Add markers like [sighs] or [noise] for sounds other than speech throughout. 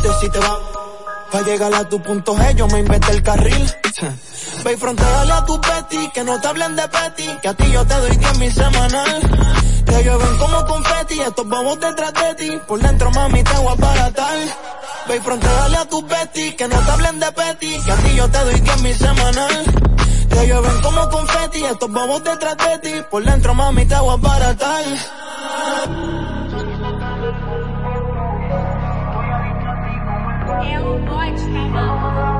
este si te va. Pa' llegar a tu punto G, yo me inventé el carril. [laughs] Ve y fronteale a tu Betty, que no te hablen de Petty, que a ti yo te doy 10 mil semanal. Te llueven como confeti, estos vamos detrás de ti, por dentro mami te voy a baratar. Ve y fronteale a tu Betty, que no te hablen de Petty, que a ti yo te doy 10 mil semanal. Te llueven como confeti, estos vamos detrás de ti, por dentro mami te voy a baratar. É um podcast.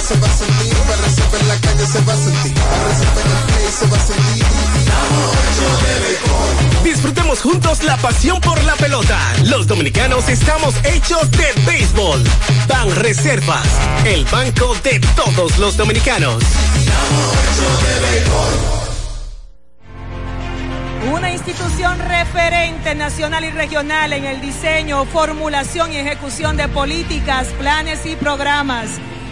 Se va a sentir, en la calle se va a sentir, en el play se va a sentir. Disfrutemos juntos la pasión por la pelota. Los dominicanos estamos hechos de béisbol. Ban Reservas, el banco de todos los dominicanos. Una institución referente nacional y regional en el diseño, formulación y ejecución de políticas, planes y programas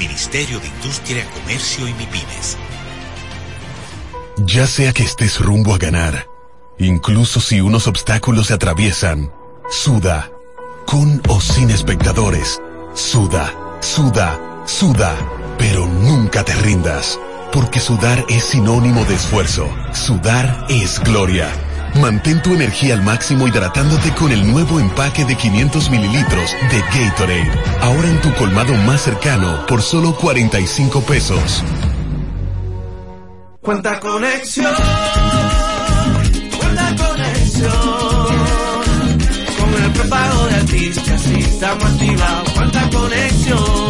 Ministerio de Industria, Comercio y MIPIMES. Ya sea que estés rumbo a ganar, incluso si unos obstáculos se atraviesan, suda, con o sin espectadores, suda, suda, suda, pero nunca te rindas, porque sudar es sinónimo de esfuerzo, sudar es gloria. Mantén tu energía al máximo hidratándote con el nuevo empaque de 500 mililitros de Gatorade. Ahora en tu colmado más cercano por solo 45 pesos. Cuenta conexión. Cuenta conexión. Con el prepago de artistas y estamos activados. Cuenta conexión.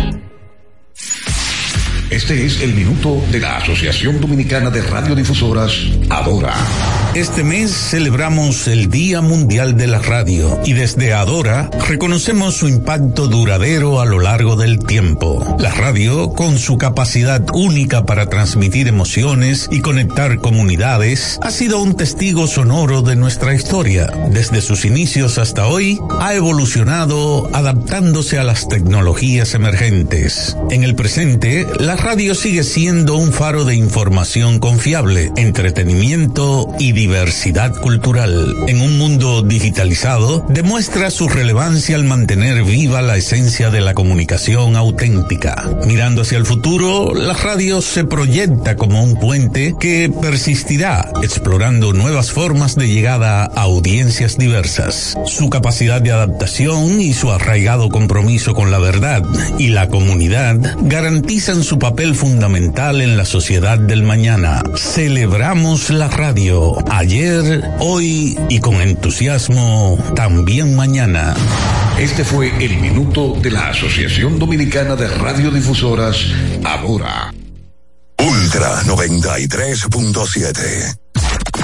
Este es el minuto de la Asociación Dominicana de Radiodifusoras, Adora. Este mes celebramos el Día Mundial de la Radio y desde Adora reconocemos su impacto duradero a lo largo del tiempo. La radio, con su capacidad única para transmitir emociones y conectar comunidades, ha sido un testigo sonoro de nuestra historia. Desde sus inicios hasta hoy, ha evolucionado adaptándose a las tecnologías emergentes. En el presente, la radio sigue siendo un faro de información confiable, entretenimiento y diversidad cultural. En un mundo digitalizado, demuestra su relevancia al mantener viva la esencia de la comunicación auténtica. Mirando hacia el futuro, la radio se proyecta como un puente que persistirá, explorando nuevas formas de llegada a audiencias diversas. Su capacidad de adaptación y su arraigado compromiso con la verdad y la comunidad garantizan su papel fundamental en la sociedad del mañana. Celebramos la radio, ayer, hoy y con entusiasmo también mañana. Este fue el minuto de la Asociación Dominicana de Radiodifusoras, Adora. Ultra 93.7.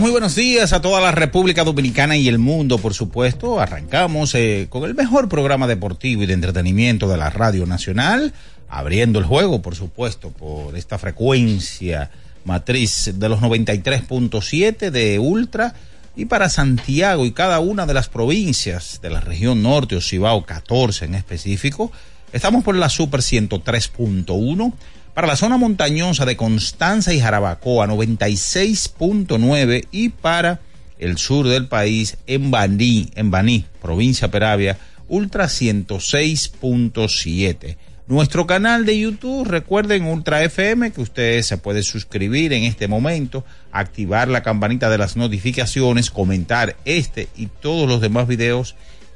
Muy buenos días a toda la República Dominicana y el mundo, por supuesto. Arrancamos eh, con el mejor programa deportivo y de entretenimiento de la Radio Nacional, abriendo el juego, por supuesto, por esta frecuencia matriz de los 93.7 de Ultra y para Santiago y cada una de las provincias de la región norte o Cibao 14 en específico. Estamos por la Super 103.1 para la zona montañosa de Constanza y Jarabacoa 96.9 y para el sur del país en Baní, en Baní, provincia Peravia, Ultra 106.7. Nuestro canal de YouTube, recuerden Ultra FM, que usted se puede suscribir en este momento, activar la campanita de las notificaciones, comentar este y todos los demás videos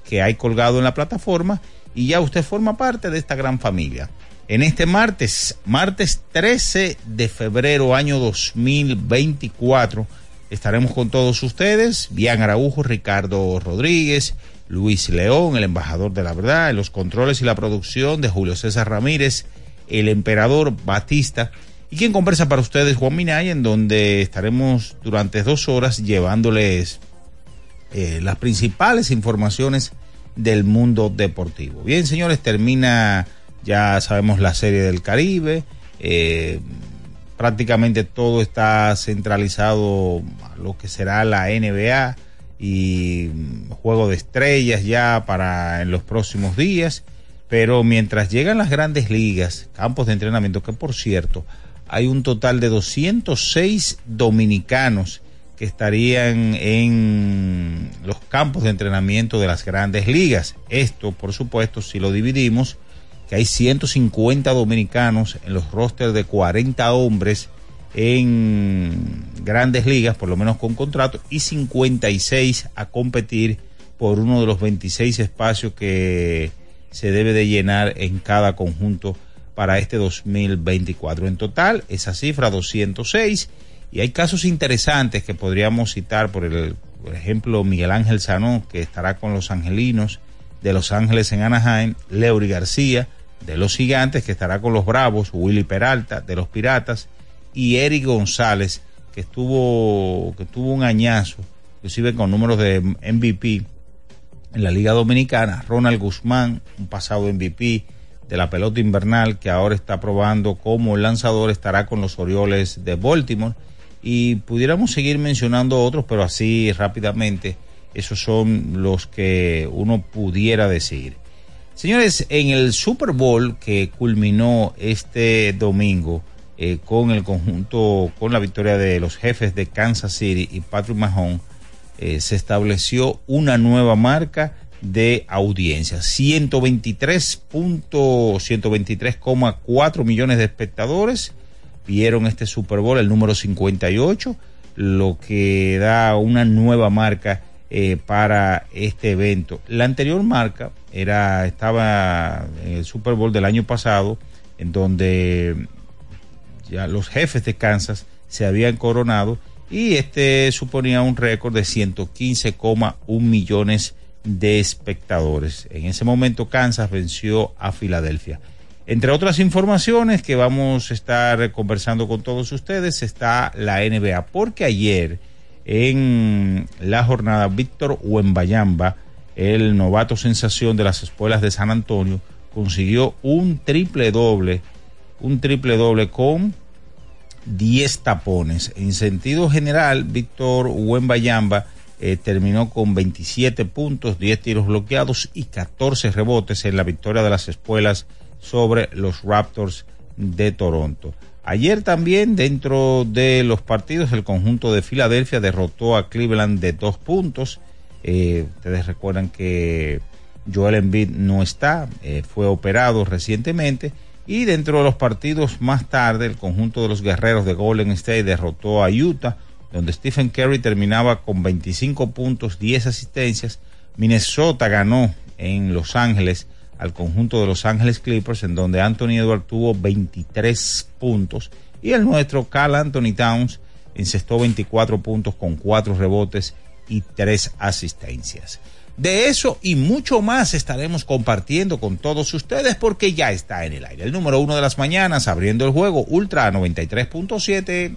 que hay colgado en la plataforma y ya usted forma parte de esta gran familia en este martes, martes 13 de febrero año 2024. Estaremos con todos ustedes, Bian Araujo, Ricardo Rodríguez, Luis León, el embajador de la verdad, en los controles y la producción de Julio César Ramírez, el emperador Batista, y quien conversa para ustedes, Juan Minay, en donde estaremos durante dos horas llevándoles eh, las principales informaciones del mundo deportivo. Bien, señores, termina ya sabemos la serie del Caribe, eh, prácticamente todo está centralizado a lo que será la NBA y juego de estrellas ya para en los próximos días, pero mientras llegan las grandes ligas, campos de entrenamiento, que por cierto, hay un total de 206 dominicanos que estarían en los campos de entrenamiento de las grandes ligas. Esto, por supuesto, si lo dividimos, que hay 150 dominicanos en los rosters de 40 hombres en grandes ligas, por lo menos con contrato, y 56 a competir por uno de los 26 espacios que se debe de llenar en cada conjunto para este 2024. En total, esa cifra 206 y hay casos interesantes que podríamos citar, por, el, por ejemplo, Miguel Ángel Sanó, que estará con los Angelinos, de Los Ángeles en Anaheim, Leury García de los Gigantes, que estará con los Bravos, Willy Peralta de los Piratas y Eric González, que estuvo, que tuvo un añazo, inclusive con números de MVP en la Liga Dominicana, Ronald Guzmán, un pasado MVP de la pelota invernal que ahora está probando como lanzador, estará con los Orioles de Baltimore. Y pudiéramos seguir mencionando otros, pero así rápidamente esos son los que uno pudiera decir. Señores, en el Super Bowl que culminó este domingo eh, con el conjunto, con la victoria de los jefes de Kansas City y Patrick Mahomes, eh, se estableció una nueva marca de audiencia. 123.123,4 millones de espectadores vieron este Super Bowl, el número 58, lo que da una nueva marca eh, para este evento. La anterior marca era estaba en el Super Bowl del año pasado, en donde ya los jefes de Kansas se habían coronado y este suponía un récord de 115,1 millones de espectadores. En ese momento Kansas venció a Filadelfia. Entre otras informaciones que vamos a estar conversando con todos ustedes está la NBA, porque ayer en la jornada Víctor Huembayamba, el novato sensación de las escuelas de San Antonio, consiguió un triple doble, un triple doble con 10 tapones. En sentido general, Víctor Wembayamba eh, terminó con 27 puntos, 10 tiros bloqueados y 14 rebotes en la victoria de las espuelas sobre los Raptors de Toronto. Ayer también dentro de los partidos el conjunto de Filadelfia derrotó a Cleveland de dos puntos. Eh, ustedes recuerdan que Joel Embiid no está, eh, fue operado recientemente y dentro de los partidos más tarde el conjunto de los guerreros de Golden State derrotó a Utah donde Stephen Curry terminaba con 25 puntos, 10 asistencias. Minnesota ganó en Los Ángeles al conjunto de Los Ángeles Clippers, en donde Anthony Edwards tuvo 23 puntos. Y el nuestro, Carl Anthony Towns, encestó 24 puntos con 4 rebotes y 3 asistencias. De eso y mucho más estaremos compartiendo con todos ustedes porque ya está en el aire. El número uno de las mañanas, abriendo el juego, Ultra 93.7.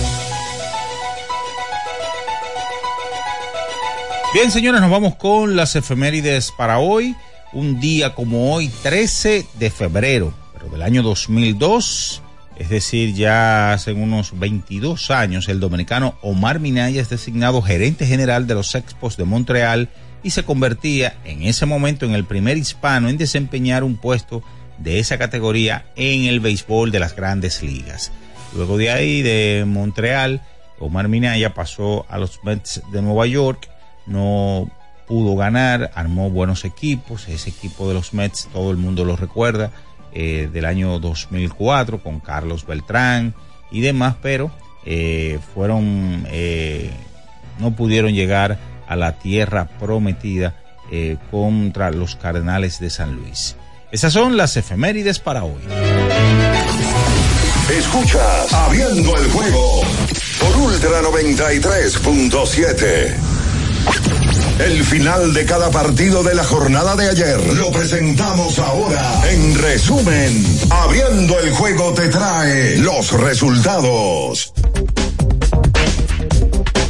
Bien, señores, nos vamos con las efemérides para hoy. Un día como hoy, 13 de febrero, pero del año 2002, es decir, ya hace unos 22 años, el dominicano Omar Minaya es designado gerente general de los Expos de Montreal y se convertía en ese momento en el primer hispano en desempeñar un puesto de esa categoría en el béisbol de las grandes ligas. Luego de ahí, de Montreal, Omar Minaya pasó a los Mets de Nueva York no pudo ganar, armó buenos equipos, ese equipo de los Mets todo el mundo lo recuerda, eh, del año 2004 con Carlos Beltrán y demás, pero eh, fueron, eh, no pudieron llegar a la tierra prometida contra los Cardenales de San Luis. Esas son las efemérides para hoy. Escuchas Abriendo el juego por Ultra 93.7. El final de cada partido de la jornada de ayer lo presentamos ahora. En resumen, abriendo el juego te trae los resultados.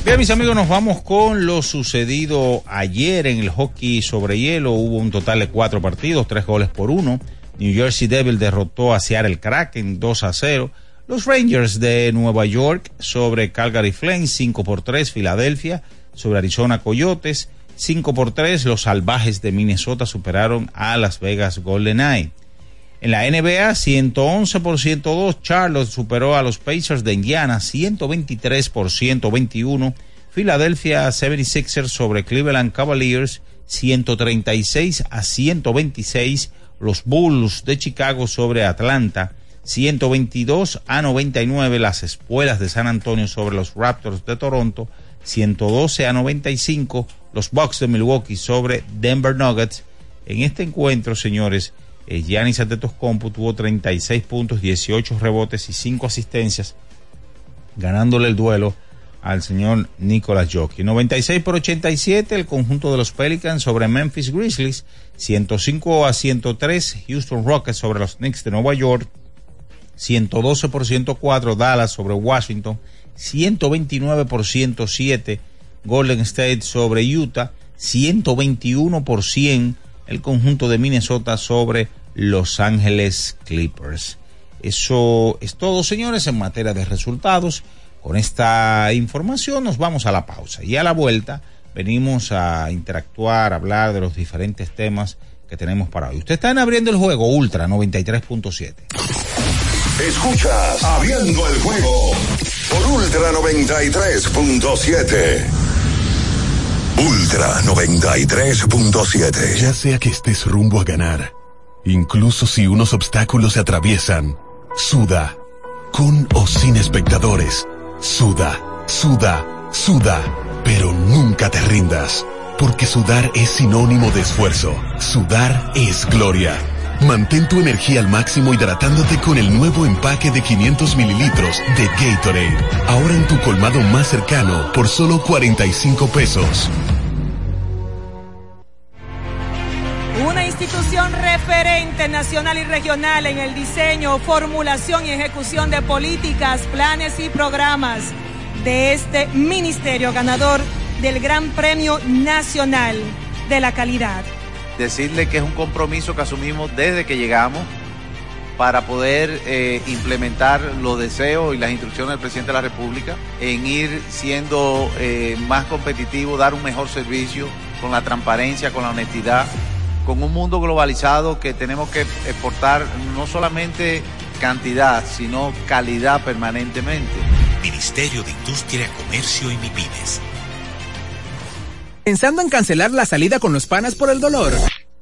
Bien, mis amigos, nos vamos con lo sucedido ayer en el hockey sobre hielo. Hubo un total de cuatro partidos, tres goles por uno. New Jersey Devil derrotó a Seattle Kraken 2 a 0. Los Rangers de Nueva York sobre Calgary Flames 5 por 3. Filadelfia sobre Arizona Coyotes. 5 por 3, los salvajes de Minnesota superaron a Las Vegas Golden Eye. En la NBA, 111 por 102, Charlotte superó a los Pacers de Indiana, 123 por 121. Philadelphia 76ers sobre Cleveland Cavaliers, 136 a 126. Los Bulls de Chicago sobre Atlanta, 122 a 99. Las espuelas de San Antonio sobre los Raptors de Toronto, 112 a 95 los Bucks de Milwaukee sobre Denver Nuggets. En este encuentro, señores, eh, Giannis Antetokounmpo tuvo 36 puntos, 18 rebotes y 5 asistencias, ganándole el duelo al señor Nicolas Jockey. 96 por 87 el conjunto de los Pelicans sobre Memphis Grizzlies, 105 a 103 Houston Rockets sobre los Knicks de Nueva York, 112 por 104 Dallas sobre Washington, 129 por 107 Golden State sobre Utah, 121 por 100 el conjunto de Minnesota sobre Los Ángeles Clippers. Eso es todo, señores, en materia de resultados. Con esta información nos vamos a la pausa y a la vuelta venimos a interactuar, a hablar de los diferentes temas que tenemos para hoy. Usted está en abriendo el juego Ultra 93.7. Escuchas Abriendo el juego por Ultra 93.7. Ultra 93.7. Ya sea que estés rumbo a ganar, incluso si unos obstáculos se atraviesan, suda, con o sin espectadores, suda, suda, suda, pero nunca te rindas, porque sudar es sinónimo de esfuerzo, sudar es gloria. Mantén tu energía al máximo hidratándote con el nuevo empaque de 500 mililitros de Gatorade. Ahora en tu colmado más cercano por solo 45 pesos. Una institución referente nacional y regional en el diseño, formulación y ejecución de políticas, planes y programas de este ministerio ganador del Gran Premio Nacional de la Calidad. Decirle que es un compromiso que asumimos desde que llegamos para poder eh, implementar los deseos y las instrucciones del presidente de la República en ir siendo eh, más competitivo, dar un mejor servicio con la transparencia, con la honestidad, con un mundo globalizado que tenemos que exportar no solamente cantidad, sino calidad permanentemente. Ministerio de Industria, Comercio y MIPINES. ¿Pensando en cancelar la salida con los panas por el dolor?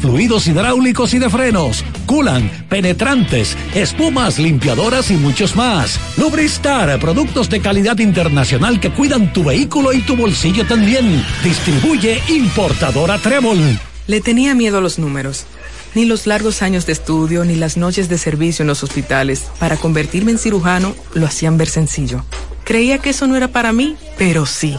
fluidos hidráulicos y de frenos, culan, penetrantes, espumas, limpiadoras y muchos más. Lubristar, productos de calidad internacional que cuidan tu vehículo y tu bolsillo también. Distribuye importadora Trébol. Le tenía miedo a los números. Ni los largos años de estudio, ni las noches de servicio en los hospitales para convertirme en cirujano lo hacían ver sencillo. Creía que eso no era para mí, pero sí.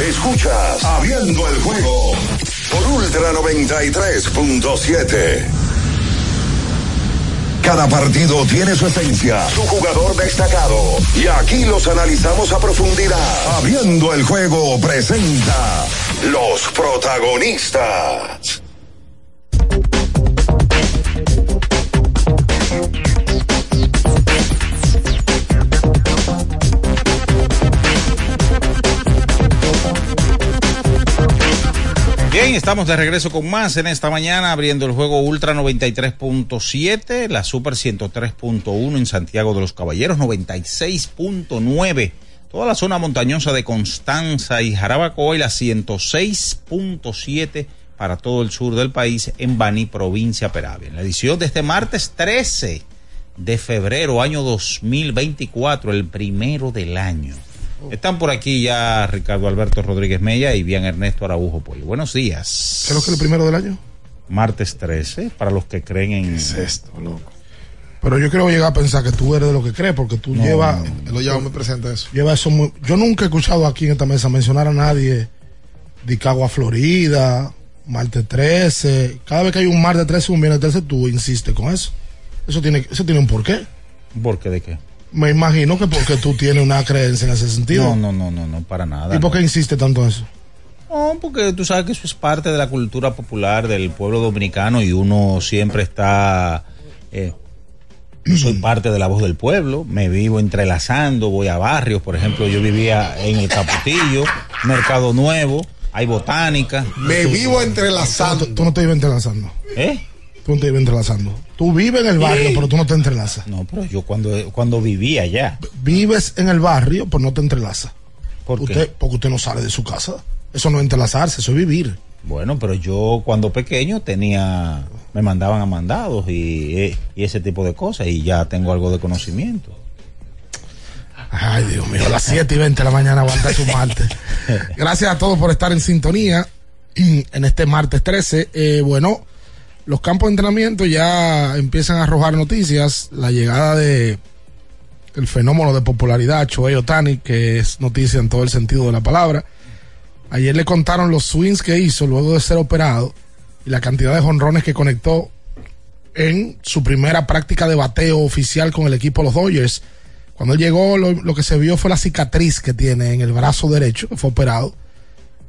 Escuchas Abriendo el juego por Ultra 93.7. Cada partido tiene su esencia, su jugador destacado. Y aquí los analizamos a profundidad. Abriendo el juego presenta los protagonistas. Estamos de regreso con más en esta mañana, abriendo el juego Ultra 93.7, la Super 103.1 en Santiago de los Caballeros, 96.9, toda la zona montañosa de Constanza y Jarabacoa y la 106.7 para todo el sur del país en Baní, provincia Peravia. En la edición de este martes 13 de febrero, año 2024, el primero del año. Están por aquí ya Ricardo Alberto Rodríguez Mella y bien Ernesto Araujo Pollo. Buenos días. ¿Qué es lo que es el primero del año? Martes 13, para los que creen en. ¿Qué es esto, loco? Pero yo quiero llegar a pensar que tú eres de lo que crees, porque tú No, llevas. no, Lo llevas muy presente eso. Lleva eso muy- yo nunca he escuchado aquí en esta mesa mencionar a nadie de Cagua, Florida, martes 13. Cada vez que hay un martes 13, un viernes 13, tú insistes con eso. Eso tiene, eso tiene un porqué. ¿Por qué de qué? Me imagino que porque tú tienes una creencia en ese sentido. No, no, no, no, no, para nada. ¿Y por qué no. insiste tanto en eso? No, porque tú sabes que eso es parte de la cultura popular del pueblo dominicano y uno siempre está. eh, soy parte de la voz del pueblo, me vivo entrelazando, voy a barrios, por ejemplo, yo vivía en el Caputillo, Mercado Nuevo, hay botánica. Me vivo entrelazando. Tú, tú no te ibas entrelazando. ¿Eh? Tú te ibas entrelazando. Tú vives en el barrio, pero tú no te entrelazas. No, pero yo cuando, cuando vivía allá. Vives en el barrio, pero no te entrelazas. ¿Por qué? Porque usted no sale de su casa. Eso no es entrelazarse, eso es vivir. Bueno, pero yo cuando pequeño tenía, me mandaban a mandados y, eh, y ese tipo de cosas y ya tengo algo de conocimiento. Ay, Dios mío, a las 7 y 20 de la mañana aguanta su martes. [laughs] Gracias a todos por estar en sintonía. en este martes 13. Eh, bueno, los campos de entrenamiento ya empiezan a arrojar noticias. La llegada de el fenómeno de popularidad, Choey Otani, que es noticia en todo el sentido de la palabra. Ayer le contaron los swings que hizo luego de ser operado y la cantidad de jonrones que conectó en su primera práctica de bateo oficial con el equipo de los Dodgers. Cuando él llegó, lo, lo, que se vio fue la cicatriz que tiene en el brazo derecho, que fue operado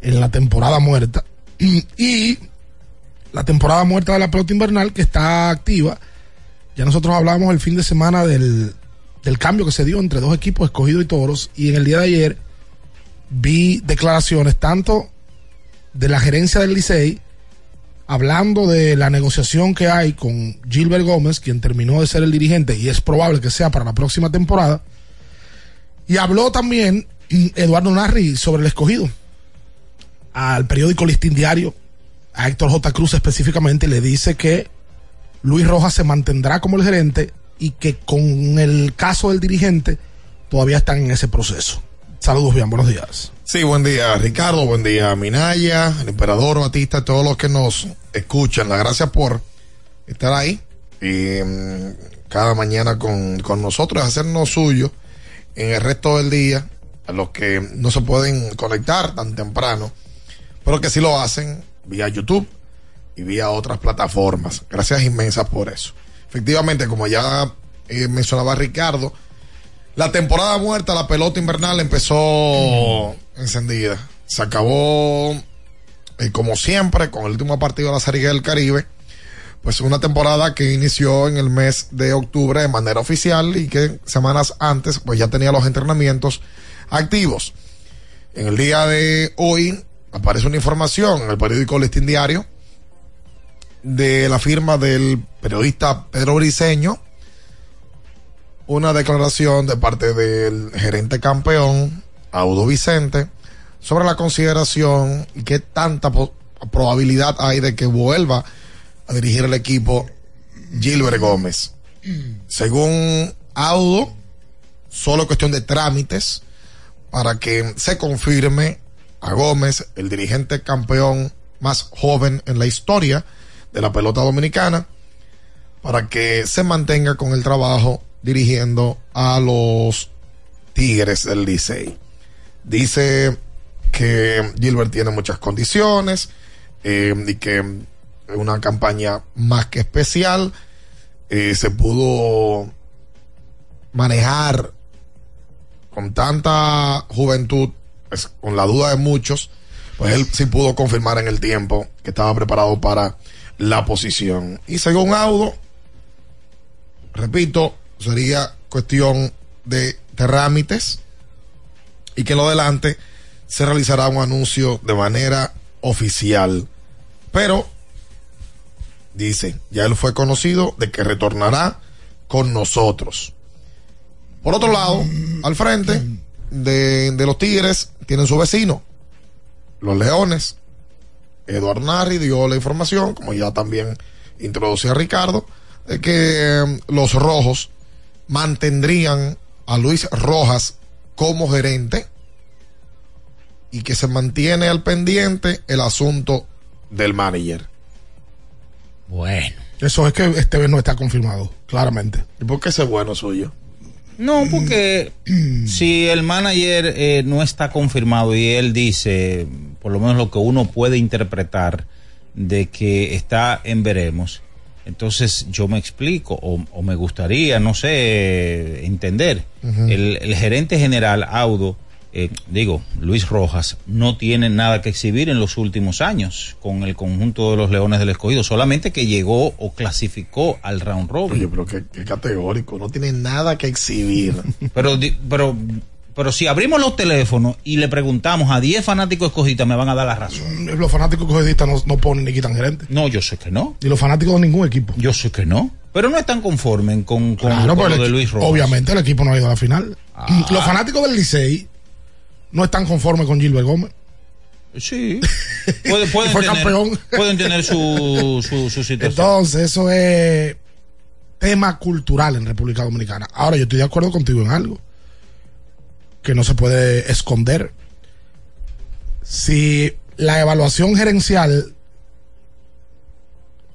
en la temporada muerta. [clears throat] Y la temporada muerta de la pelota invernal, que está activa. Ya nosotros hablamos el fin de semana del, del cambio que se dio entre dos equipos, escogidos y toros. Y en el día de ayer vi declaraciones tanto de la gerencia del Licey hablando de la negociación que hay con Gilbert Gómez, quien terminó de ser el dirigente y es probable que sea para la próxima temporada. Y habló también Eduardo Narri sobre el escogido. Al periódico Listín Diario, a Héctor J. Cruz específicamente, le dice que Luis Rojas se mantendrá como el gerente y que con el caso del dirigente todavía están en ese proceso. Saludos, bien, buenos días. Sí, buen día, Ricardo, buen día, Minaya, el emperador Batista, todos los que nos escuchan. Las gracias por estar ahí y um, cada mañana con, con nosotros, hacernos suyo en el resto del día, a los que no se pueden conectar tan temprano, pero que sí lo hacen vía YouTube y vía otras plataformas. Gracias inmensas por eso. Efectivamente, como ya eh, mencionaba Ricardo, la temporada muerta, la pelota invernal empezó encendida. Se acabó, eh, como siempre, con el último partido de la Serie del Caribe. Pues una temporada que inició en el mes de octubre de manera oficial y que semanas antes pues ya tenía los entrenamientos activos. En el día de hoy aparece una información en el periódico Listín Diario de la firma del periodista Pedro Briseño, una declaración de parte del gerente campeón, Audo Vicente, sobre la consideración y qué tanta probabilidad hay de que vuelva a dirigir el equipo Gilbert Gómez. Según Audo, solo cuestión de trámites para que se confirme Gómez, el dirigente campeón más joven en la historia de la pelota dominicana, para que se mantenga con el trabajo dirigiendo a los Tigres del Licey. Dice que Gilbert tiene muchas condiciones eh, y que una campaña más que especial. Eh, se pudo manejar con tanta juventud, con la duda de muchos, pues él sí pudo confirmar en el tiempo que estaba preparado para la posición. Y según Audo, repito, sería cuestión de trámites y que lo adelante se realizará un anuncio de manera oficial. Pero, dice, ya él fue conocido de que retornará con nosotros. Por otro lado, al frente de, de los Tigres tienen su vecino, los Leones. Eduardo Narri dio la información, como ya también introducía Ricardo, de que eh, los rojos mantendrían a Luis Rojas como gerente y que se mantiene al pendiente el asunto del manager. Bueno. Eso es que este vez no está confirmado, claramente. ¿Y por qué ese bueno suyo? No, porque si el manager eh, no está confirmado y él dice, por lo menos lo que uno puede interpretar, de que está en veremos, entonces yo me explico o, o me gustaría, no sé, entender. Uh -huh. el, el, gerente general Audo, eh, digo, Luis Rojas, no tiene nada que exhibir en los últimos años con el conjunto de los Leones del Escogido, solamente que llegó o clasificó al round robin. Oye, pero qué, qué categórico, no tiene nada que exhibir. [laughs] pero, pero pero si abrimos los teléfonos y le preguntamos a 10 fanáticos escogidistas, me van a dar la razón. Los fanáticos escogidistas no, no ponen ni quitan gerente. No, yo sé que no. Y los fanáticos de ningún equipo. Yo sé que no. Pero no están conformes con, con, claro, con lo de Luis Rojas. Obviamente el equipo no ha ido a la final. Ah. Los fanáticos del Licey no están conformes con Gilbert Gómez. Sí. [laughs] Puede, pueden, fue tener, campeón. pueden tener su, su, su situación. Entonces, eso es tema cultural en República Dominicana. Ahora, yo estoy de acuerdo contigo en algo que no se puede esconder. Si la evaluación gerencial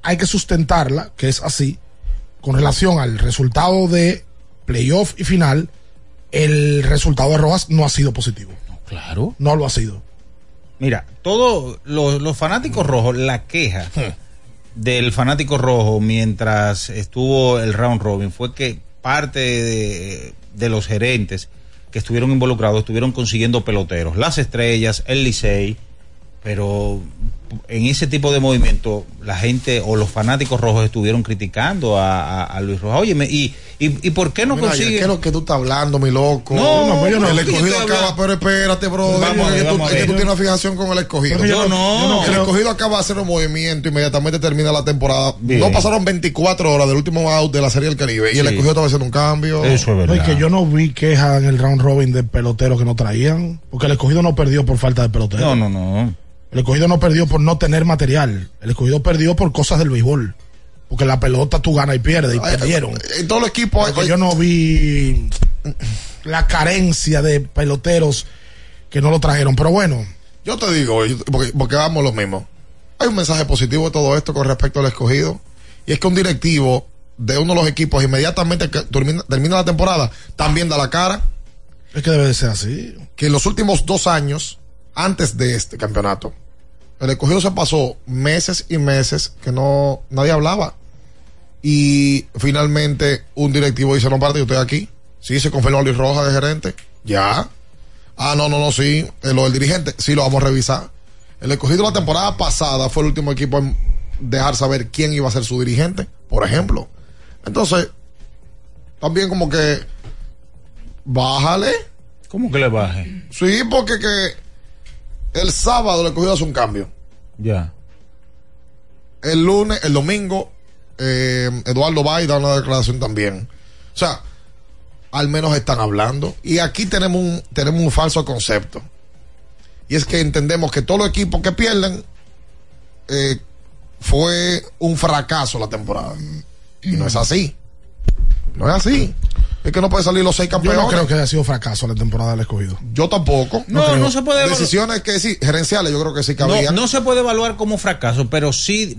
hay que sustentarla, que es así, con relación al resultado de playoff y final, el resultado de Rojas no ha sido positivo. Claro. No lo ha sido. Mira, todos los, los fanáticos rojos, la queja del fanático rojo mientras estuvo el round robin fue que parte de, de los gerentes que estuvieron involucrados estuvieron consiguiendo peloteros, las estrellas, el Licey, pero en ese tipo de movimiento la gente o los fanáticos rojos estuvieron criticando a, a- a Luis Rojas. Oye, y, y, ¿y por qué no Mira, consigue? ¿qué es lo que tú estás hablando, mi loco? No, no, yo no. El Yo escogido acaba, pero espérate, bro. Vamos es que, tú, es que tú tienes una fijación con el escogido. Pero yo no- yo no el escogido acaba de hacer un movimiento, inmediatamente termina la temporada. Bien. No pasaron 24 horas del último out de la Serie del Caribe y el escogido estaba haciendo un cambio. Eso es No, y que yo no vi queja en el round robin de peloteros que no traían, porque el escogido no perdió por falta de pelotero. No, no, no. El escogido no perdió por no tener material. El escogido perdió por cosas del béisbol. Porque la pelota tú ganas y pierdes y Ay, perdieron. En todos los equipos yo no vi la carencia de peloteros que no lo trajeron. Pero bueno, Yo te digo, porque vamos lo mismo. Hay un mensaje positivo de todo esto con respecto al escogido. Y es que un directivo de uno de los equipos inmediatamente que termina, termina la temporada también da la cara. es que debe de ser así. Que en los últimos dos años, antes de este campeonato, el escogido se pasó meses y meses que no nadie hablaba. Y finalmente un directivo dice, no, parte, yo estoy aquí. Sí, se confirmó a Luis Rojas de gerente. Ya. Ah, no, no, no, sí. Eh, lo del dirigente, sí, lo vamos a revisar. El escogido la temporada pasada fue el último equipo en dejar saber quién iba a ser su dirigente, por ejemplo. Entonces, también como que, bájale. ¿Cómo que le baje? Sí, porque que el sábado el escogido hace un cambio. Ya. El lunes, el domingo, eh, Eduardo va y da una declaración también. O sea, al menos están hablando. Y aquí tenemos un, tenemos un falso concepto. Y es que entendemos que todos los equipos que pierden eh, fue un fracaso la temporada. Y no es así. No es así. Es que no puede salir los seis Yo campeones. no creo que haya sido fracaso la temporada del escogido. Yo tampoco. No, creo. no se puede evaluar. Decisiones que sí, gerenciales, yo creo que sí No, cabían. no se puede evaluar como fracaso, pero sí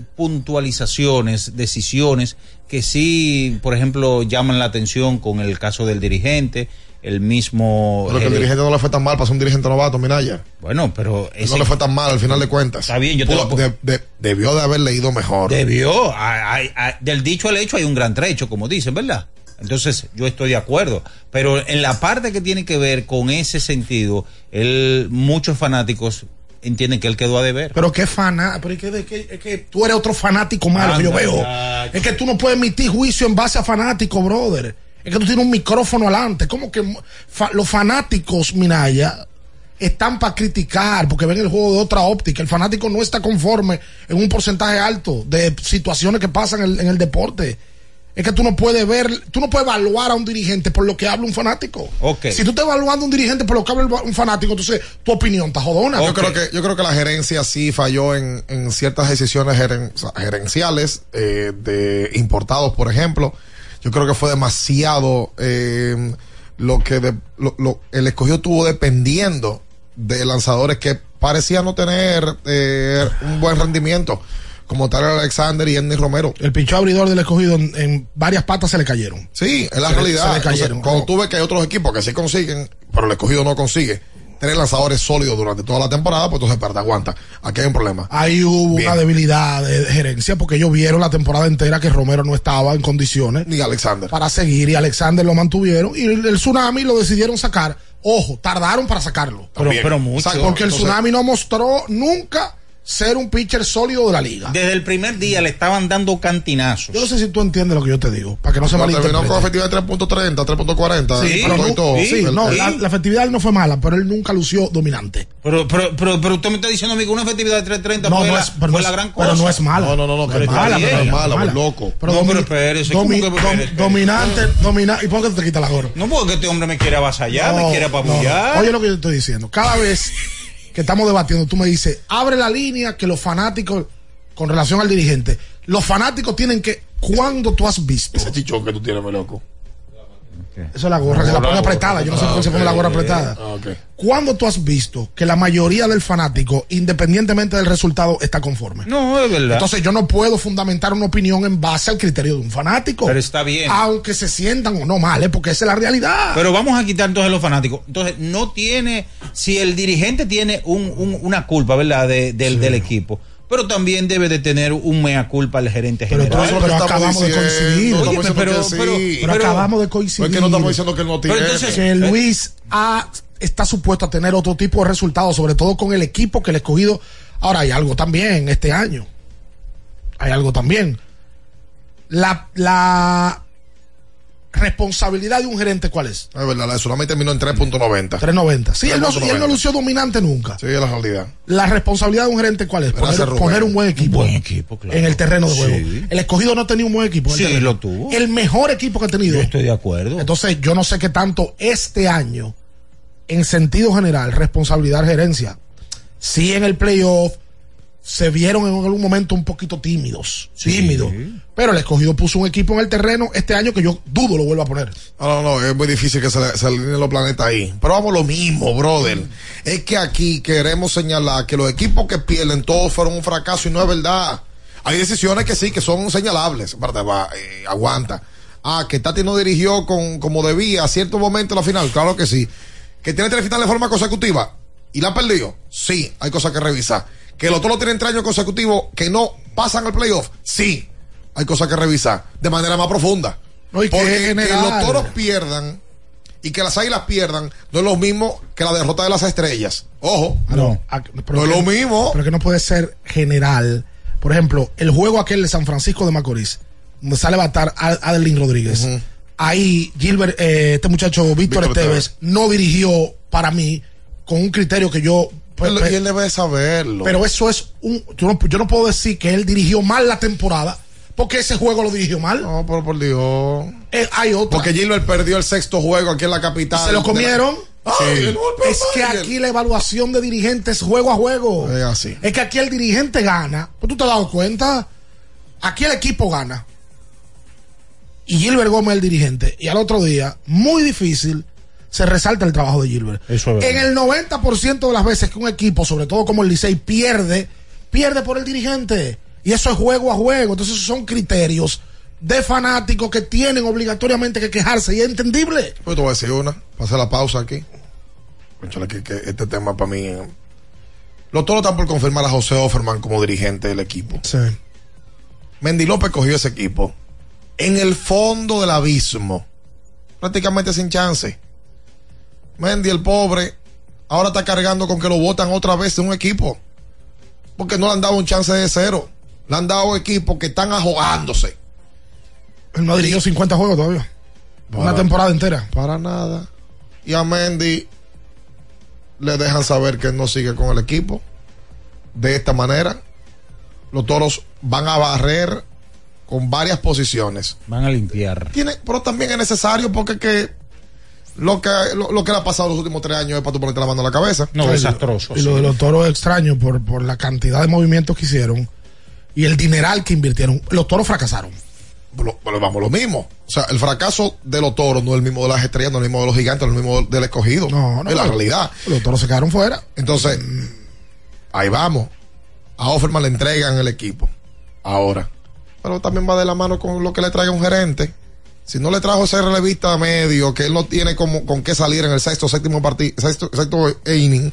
puntualizaciones, decisiones que sí, por ejemplo, llaman la atención con el caso del dirigente, el mismo... Pero que el dirigente no le fue tan mal para ser un dirigente novato, Minaya. Bueno, pero ese No le fue tan mal al final de cuentas. Está bien, yo te Pudo- lo- de- de- debió de haber leído mejor. debió, hay- hay- del dicho al hecho hay un gran trecho, como dicen, ¿verdad? Entonces, yo estoy de acuerdo. Pero en la parte que tiene que ver con ese sentido, él, muchos fanáticos entienden que él quedó a deber. Pero qué fanático, pero es que, es que tú eres otro fanático malo que yo veo. ya. Es que tú no puedes emitir juicio en base a fanático, brother. Es que tú tienes un micrófono adelante. Como que fa- los fanáticos, Minaya, están para criticar porque ven el juego de otra óptica. El fanático no está conforme en un porcentaje alto de situaciones que pasan en el, en el deporte. Es que tú no puedes ver, tú no puedes evaluar a un dirigente por lo que habla un fanático. Si tú estás evaluando a un dirigente por lo que habla un fanático, entonces tu opinión está jodona. Yo creo que yo creo que la gerencia sí falló en, en ciertas decisiones geren- o sea, gerenciales eh, de importados, por ejemplo. Yo creo que fue demasiado eh, lo que de- lo- lo- el escogido tuvo dependiendo de lanzadores que parecían no tener eh, un buen rendimiento, como Tyler Alexander y Andy Romero. El pincho abridor del escogido en, en varias patas se le cayeron. Sí, es la Se le- realidad. se le Entonces, cayeron. cuando tú ves que hay otros equipos que sí consiguen, pero el escogido no consigue, tres lanzadores sólidos durante toda la temporada, pues entonces, espérate, aguanta. Aquí hay un problema. Ahí hubo Bien. una debilidad de gerencia porque ellos vieron la temporada entera que Romero no estaba en condiciones Ni Alexander. para seguir y Alexander lo mantuvieron y el, el tsunami lo decidieron sacar. Ojo, tardaron para sacarlo. Pero, pero mucho. Porque el Entonces- tsunami no mostró nunca ser un pitcher sólido de la liga. Desde el primer día le estaban dando cantinazos. Yo no sé si tú entiendes lo que yo te digo, para que no se No, terminó con efectividad de 3.30, 3.40. Sí, Pero todo. El- no, el- la, la efectividad no fue mala, pero él nunca lució dominante. Pero, pero, pero, pero usted me está diciendo a mí que una efectividad de 330 No, fue, no la, es, pero fue no la es- gran cosa. pero no es mala. No, no, no, no, que es mala, pero es no mala, mala. pues, loco. Pero No, domi- pero espérese, domi- ¿cómo que dom- espérese? dominante, dominante. ¿Y por qué te quita la gorra? No, porque este hombre me quiere avasallar, me No, quiere apabullar. no. Oye lo que yo estoy diciendo. Cada vez que estamos debatiendo, tú me dices, abre la línea que los fanáticos, con relación al dirigente, los fanáticos tienen que, cuando tú has visto, Ese chichón que tú tienes, mi loco. Eso es la gorra, que la pone apretada. Yo no sé por qué se pone la gorra apretada. Ah, ok. ¿Cuándo tú has visto que la mayoría del fanático, independientemente del resultado, está conforme? No, es verdad. Entonces yo no puedo fundamentar una opinión en base al criterio de un fanático. Pero está bien. Aunque se sientan o no mal, ¿eh? porque esa es la realidad. Pero vamos a quitar entonces los fanáticos. Entonces, no tiene, si el dirigente tiene un, un- una culpa, ¿verdad? De- del, del equipo. Pero también debe de tener un mea culpa el gerente Pero, general. pero- pero acabamos de coincidir. Oye, pero, pero, pero- pero pero- acabamos de coincidir. Es que no estamos diciendo que él no tiene. Pero entonces- que Luis ha- está supuesto a tener otro tipo de resultados, sobre todo con el equipo que le he escogido. Ahora hay algo también este año. Hay algo también. La, la responsabilidad de un gerente, ¿cuál es? Es verdad, la de Tsunami terminó en 3.90. 390. Sí, él no, y él no 3.90. lució dominante nunca. Sí, es la realidad. La responsabilidad de un gerente, ¿cuál es? Poner, poner un buen equipo. buen equipo, claro. En el terreno de juego. Sí. El escogido no tenía un buen equipo. Sí, terreno. lo tuvo. El mejor equipo que ha tenido. Yo estoy de acuerdo. Entonces, yo no sé qué tanto este año, en sentido general, responsabilidad gerencia. Sí, en el playoff se vieron en algún momento un poquito tímidos, tímidos. Pero el escogido puso un equipo en el terreno este año que yo dudo lo vuelva a poner. No, no, no, es muy difícil que se, se alineen los planetas ahí. Pero vamos lo mismo, brother. Es que aquí queremos señalar que los equipos que pierden todos fueron un fracaso y no es verdad. Hay decisiones que sí, que son señalables. Eh, aguanta. Ah, que Tati no dirigió con, como debía a cierto momento en la final. Claro que sí. Que tiene tres finales de forma consecutiva y la perdió. Sí, hay cosas que revisar. Que los toros tienen tres años consecutivos que no pasan al playoff. Sí, hay cosas que revisar de manera más profunda. No, y que Porque que general. los toros pierdan y que las águilas pierdan no es lo mismo que la derrota de las estrellas. Ojo, No, no es lo mismo. Pero que no puede ser general. Por ejemplo, el juego aquel de San Francisco de Macorís, donde sale a batar a Adelín Rodríguez. Ahí Gilbert, eh, este muchacho Víctor Víctor Esteves, no dirigió para mí con un criterio que yo. Pues, Él- pues, y él debe saberlo. pero eso es un. Yo no, yo no puedo decir que él dirigió mal la temporada, porque ese juego lo dirigió mal. No, pero por Dios. Eh, hay otra. Porque Gilbert perdió el sexto juego aquí en la capital. ¿Se lo comieron? Sí. Es que aquí la evaluación de dirigentes es juego a juego. Es así. Es que aquí el dirigente gana. ¿Pues tú te has dado cuenta? Aquí el equipo gana. Y Gilbert Gómez es el dirigente. Y al otro día, muy difícil, se resalta el trabajo de Gilbert. Eso es En el 90% de las veces que un equipo, sobre todo como el Licey, pierde, pierde por el dirigente. Y eso es juego a juego. Entonces esos son criterios de fanáticos que tienen obligatoriamente que quejarse. Y es entendible. Pues te voy a decir una. Pasé la pausa aquí. Que, que este tema para mí. Los toros están por confirmar a José Offerman como dirigente del equipo. Sí. Mendy López cogió ese equipo en el fondo del abismo, prácticamente sin chance. Mendy, el pobre, ahora está cargando con que lo votan otra vez de un equipo, porque no le han dado un chance de cero. Le han dado equipos que están ahogándose. Él no dirigió 50 juegos todavía. Una temporada entera. Para nada. Y a Mendy le dejan saber que él no sigue con el equipo. De esta manera, los toros van a barrer con varias posiciones. Van a limpiar. Tiene, pero también es necesario porque que lo que lo, lo que le ha pasado los últimos tres años es para tú ponerte la mano en la cabeza. No, desastroso. Y lo de los toros es extraño por, por la cantidad de movimientos que hicieron y el dineral que invirtieron. Los toros fracasaron. Lo- vamos, lo mismo. O sea, el fracaso de los toros no es el mismo de las estrellas, no es el mismo de los gigantes, no es el mismo del escogido. No, no. Es la realidad. Los toros se quedaron fuera. Entonces, ahí vamos. A Offerman le entregan el equipo. Ahora. Pero también va de la mano con lo que le traiga un gerente. Si no le trajo ese relevista medio, que él no tiene como, con qué salir en el sexto, séptimo partido, sexto, sexto inning,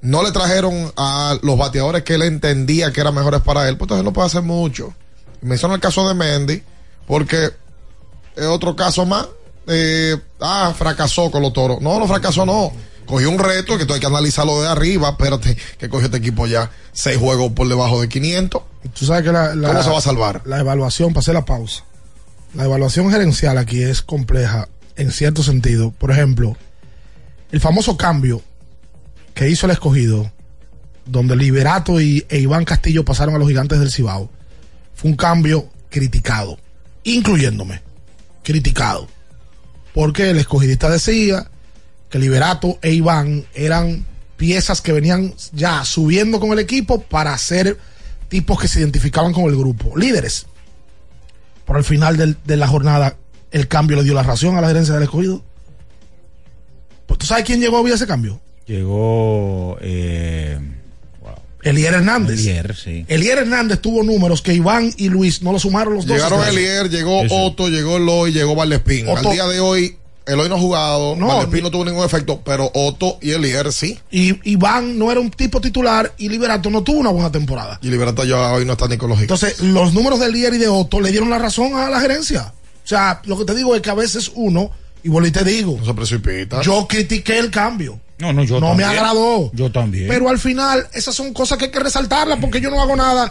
no le trajeron a los bateadores que él entendía que eran mejores para él, pues entonces no puede hacer mucho. Menciona el caso de Mendy, porque es otro caso más. Eh, ah, fracasó con los toros. No, no fracasó, no. Cogió un reto que tú hay que analizarlo de arriba. Espérate, que cogió este equipo ya seis juegos por debajo de 500. Tú sabes que la, la- ¿Cómo se va a salvar? La evaluación, pasé la pausa. La evaluación gerencial aquí es compleja en cierto sentido. Por ejemplo, el famoso cambio que hizo el escogido, donde Liberato y, e Iván Castillo pasaron a los gigantes del Cibao, fue un cambio criticado, incluyéndome, criticado. Porque el escogidista decía que Liberato e Iván eran piezas que venían ya subiendo con el equipo para ser tipos que se identificaban con el grupo, líderes. Por al final del- de la jornada el cambio le dio la razón a la gerencia del escogido. Pues, ¿Tú sabes quién llegó vía ese cambio? Llegó. Eh, Elier Hernández. Elier, sí. Elier Hernández tuvo números que Iván y Luis no lo sumaron los dos. Llegaron Elier, llegó Otto, llegó Eloy, llegó Valdespín. Al día de hoy, Eloy no ha jugado, No, Valdespín no tuvo ningún efecto, pero Otto y Elier sí. Y Iván no era un tipo titular y Liberato no tuvo una buena temporada. Y Liberato ya hoy no está ni con. Entonces, los números de Elier y de Otto le dieron la razón a la gerencia. O sea, lo que te digo es que a veces uno, y vuelvo y te digo, No se precipita. yo critiqué el cambio. No, no, yo no me también. agradó. Yo también. Pero al final, esas son cosas que hay que resaltarlas porque yo no hago nada.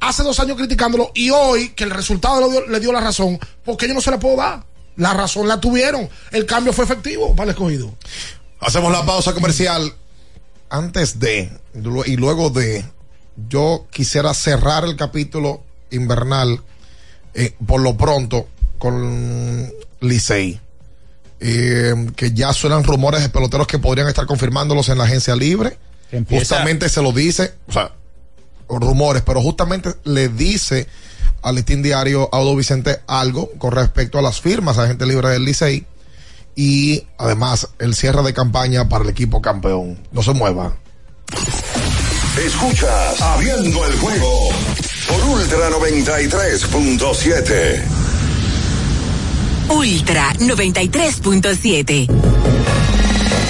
Hace dos años criticándolo y hoy que el resultado le dio, le dio la razón, porque yo no se la puedo dar. La razón la tuvieron. El cambio fue efectivo para el escogido. Hacemos la pausa comercial. Antes de y luego de, yo quisiera cerrar el capítulo invernal eh, por lo pronto con Licey. Eh, que ya suenan rumores de peloteros que podrían estar confirmándolos en la agencia libre. Justamente se lo dice, o sea, rumores, pero justamente le dice al listín diario Audo Vicente algo con respecto a las firmas a gente libre del Licey y además el cierre de campaña para el equipo campeón. No se mueva. Escuchas Abriendo el juego por Ultra 93.7. Ultra 93.7.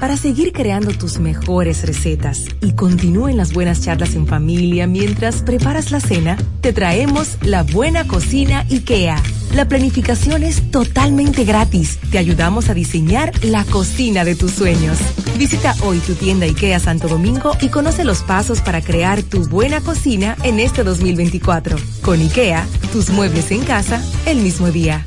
Para seguir creando tus mejores recetas y continúen las buenas charlas en familia mientras preparas la cena, te traemos la buena cocina IKEA. La planificación es totalmente gratis. Te ayudamos a diseñar la cocina de tus sueños. Visita hoy tu tienda IKEA Santo Domingo y conoce los pasos para crear tu buena cocina en este 2024. Con IKEA, tus muebles en casa el mismo día.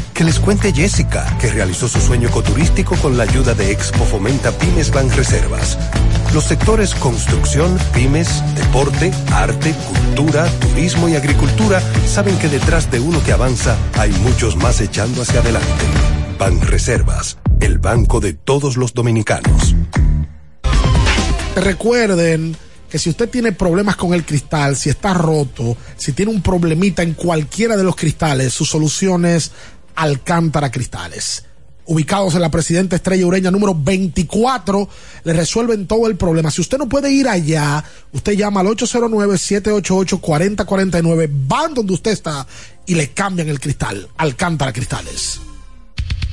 Que les cuente Jessica, que realizó su sueño ecoturístico con la ayuda de Expo Fomenta Pymes Banreservas. Los sectores construcción, pymes, deporte, arte, cultura, turismo y agricultura saben que detrás de uno que avanza hay muchos más echando hacia adelante. Banreservas, el banco de todos los dominicanos. Recuerden que si usted tiene problemas con el cristal, si está roto, si tiene un problemita en cualquiera de los cristales, su solución es Alcántara Cristales. Ubicados en la Presidenta Estrella Ureña número 24, le resuelven todo el problema. Si usted no puede ir allá, usted llama al 809-788-4049, van donde usted está y le cambian el cristal. Alcántara Cristales.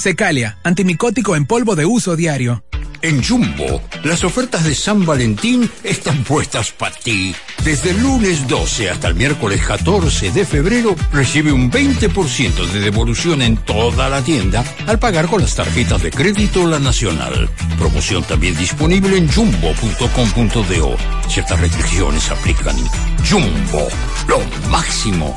Secalia, antimicótico en polvo de uso diario. En Jumbo, las ofertas de San Valentín están puestas para ti. Desde el lunes 12 hasta el miércoles 14 de febrero, recibe un 20% de devolución en toda la tienda al pagar con las tarjetas de crédito La Nacional. Promoción también disponible en jumbo.com.do. Ciertas restricciones aplican. Jumbo, lo máximo.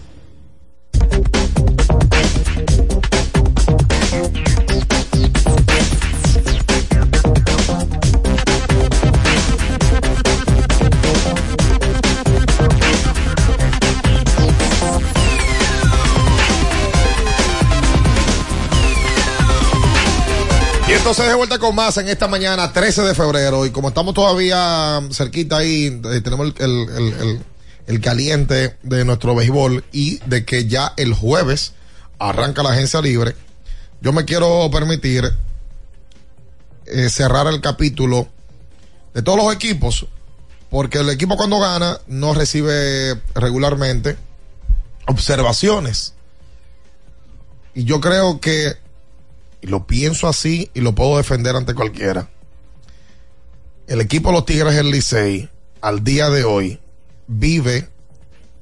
Y entonces de vuelta con más en esta mañana, 13 de febrero. Y como estamos todavía cerquita ahí, eh, tenemos el, el- el- el- caliente de nuestro béisbol y de que ya el jueves arranca la agencia libre. Yo me quiero permitir eh, cerrar el capítulo de todos los equipos, porque el equipo cuando gana no recibe regularmente observaciones. Y yo creo que y lo pienso así y lo puedo defender ante cualquiera. El equipo de los Tigres del Licey al día de hoy vive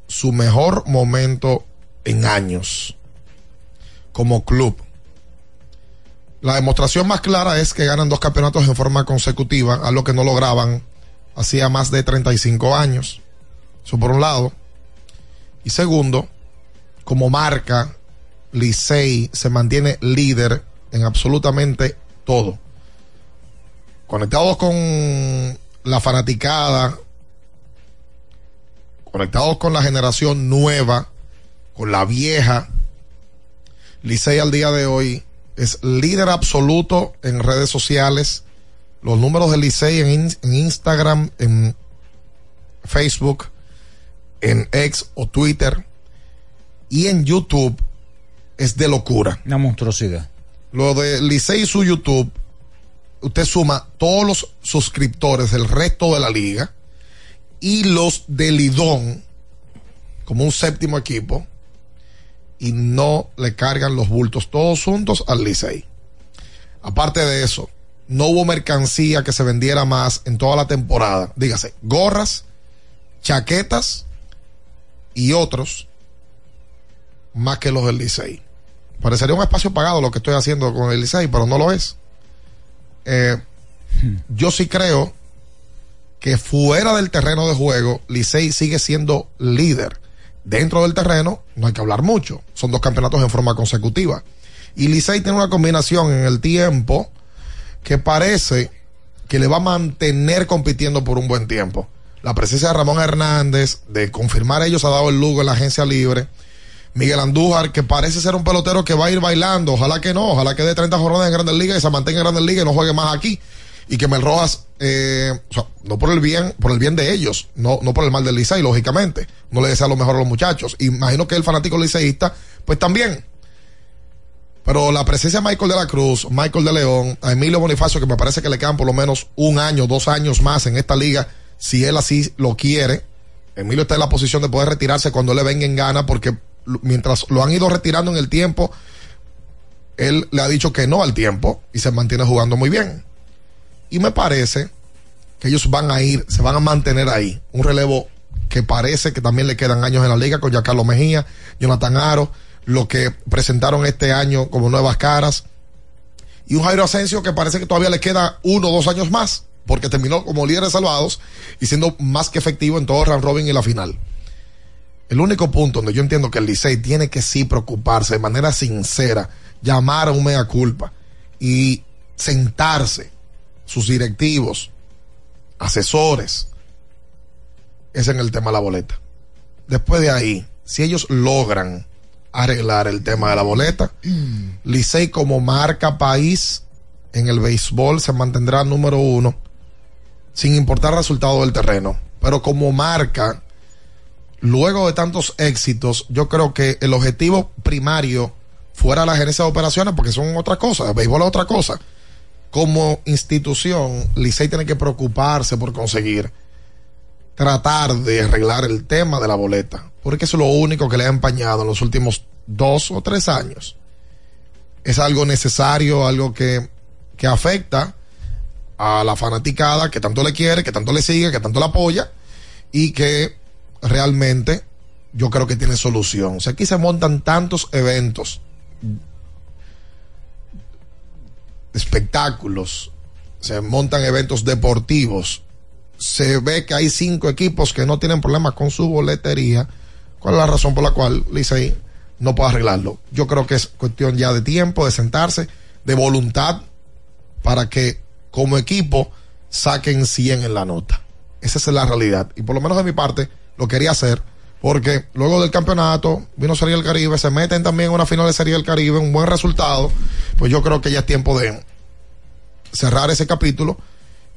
su mejor momento en años como club. La demostración más clara es que ganan dos campeonatos en forma consecutiva, algo que no lograban hacía más de 35 años. Eso por un lado. Y segundo, como marca, Licey se mantiene líder en absolutamente todo. Conectados con la fanaticada, conectados con la generación nueva, con la vieja, Licey al día de hoy es líder absoluto en redes sociales. Los números de Licey en, en Instagram, en Facebook, en X o Twitter y en YouTube es de locura. Una monstruosidad. Lo de Licey y su YouTube, usted suma todos los suscriptores del resto de la liga y los de Lidón como un séptimo equipo y no le cargan los bultos todos juntos al Licey. Aparte de eso, no hubo mercancía que se vendiera más en toda la temporada. Dígase, gorras, chaquetas y otros más que los del Licey. Parecería un espacio pagado lo que estoy haciendo con el Licey, pero no lo es. Eh, yo sí creo que fuera del terreno de juego, Licey sigue siendo líder. Dentro del terreno, no hay que hablar mucho. Son dos campeonatos en forma consecutiva. Y Licey tiene una combinación en el tiempo que parece que le va a mantener compitiendo por un buen tiempo. La presencia de Ramón Hernández, de confirmar ellos, ha dado el lugo en la agencia libre. Miguel Andújar, que parece ser un pelotero que va a ir bailando. Ojalá que no, ojalá que dé 30 jornadas en Grandes Ligas y se mantenga en Grandes Ligas y no juegue más aquí. Y que Mel Rojas, eh, o sea, no por el bien, por el bien de ellos, no, no por el mal del Licey, lógicamente. No le desea lo mejor a los muchachos. Imagino que el fanático liceísta, pues también. Pero la presencia de Michael de la Cruz, Michael de León, a Emilio Bonifacio, que me parece que le quedan por lo menos un año, dos años más en esta liga, si él así lo quiere. Emilio está en la posición de poder retirarse cuando le venga en gana, porque mientras lo han ido retirando en el tiempo, él le ha dicho que no al tiempo y se mantiene jugando muy bien. Y me parece que ellos van a ir, se van a mantener ahí. Un relevo que parece que también le quedan años en la liga con Giancarlo Mejía, Jonathan Aro, lo que presentaron este año como nuevas caras. Y un Jairo Asensio que parece que todavía le queda uno o dos años más, porque terminó como líder de salvados y siendo más que efectivo en todo el round robin y la final. El único punto donde yo entiendo que el Licey tiene que sí preocuparse de manera sincera, llamar a un mea culpa y sentarse, sus directivos, asesores, es en el tema de la boleta. Después de ahí, si ellos logran arreglar el tema de la boleta, Licey como marca país en el béisbol se mantendrá número uno, sin importar el resultado del terreno. Pero como marca, luego de tantos éxitos, yo creo que el objetivo primario fuera la gerencia de operaciones, porque son otra cosa, el béisbol es otra cosa. Como institución, Licey tiene que preocuparse por conseguir tratar de arreglar el tema de la boleta, porque eso es lo único que le ha empañado en los últimos dos o tres años. Es algo necesario, algo que, que afecta a la fanaticada que tanto le quiere, que tanto le sigue, que tanto le apoya y que realmente yo creo que tiene solución. O sea, aquí se montan tantos eventos, espectáculos, se montan eventos deportivos, se ve que hay cinco equipos que no tienen problemas con su boletería. ¿Cuál es la razón por la cual Licey no puede arreglarlo? Yo creo que es cuestión ya de tiempo, de sentarse, de voluntad, para que como equipo saquen 100 en la nota. Esa es la realidad. Y por lo menos de mi parte lo quería hacer, porque luego del campeonato vino Serie del Caribe, se meten también en una final de Serie del Caribe, un buen resultado, pues yo creo que ya es tiempo de cerrar ese capítulo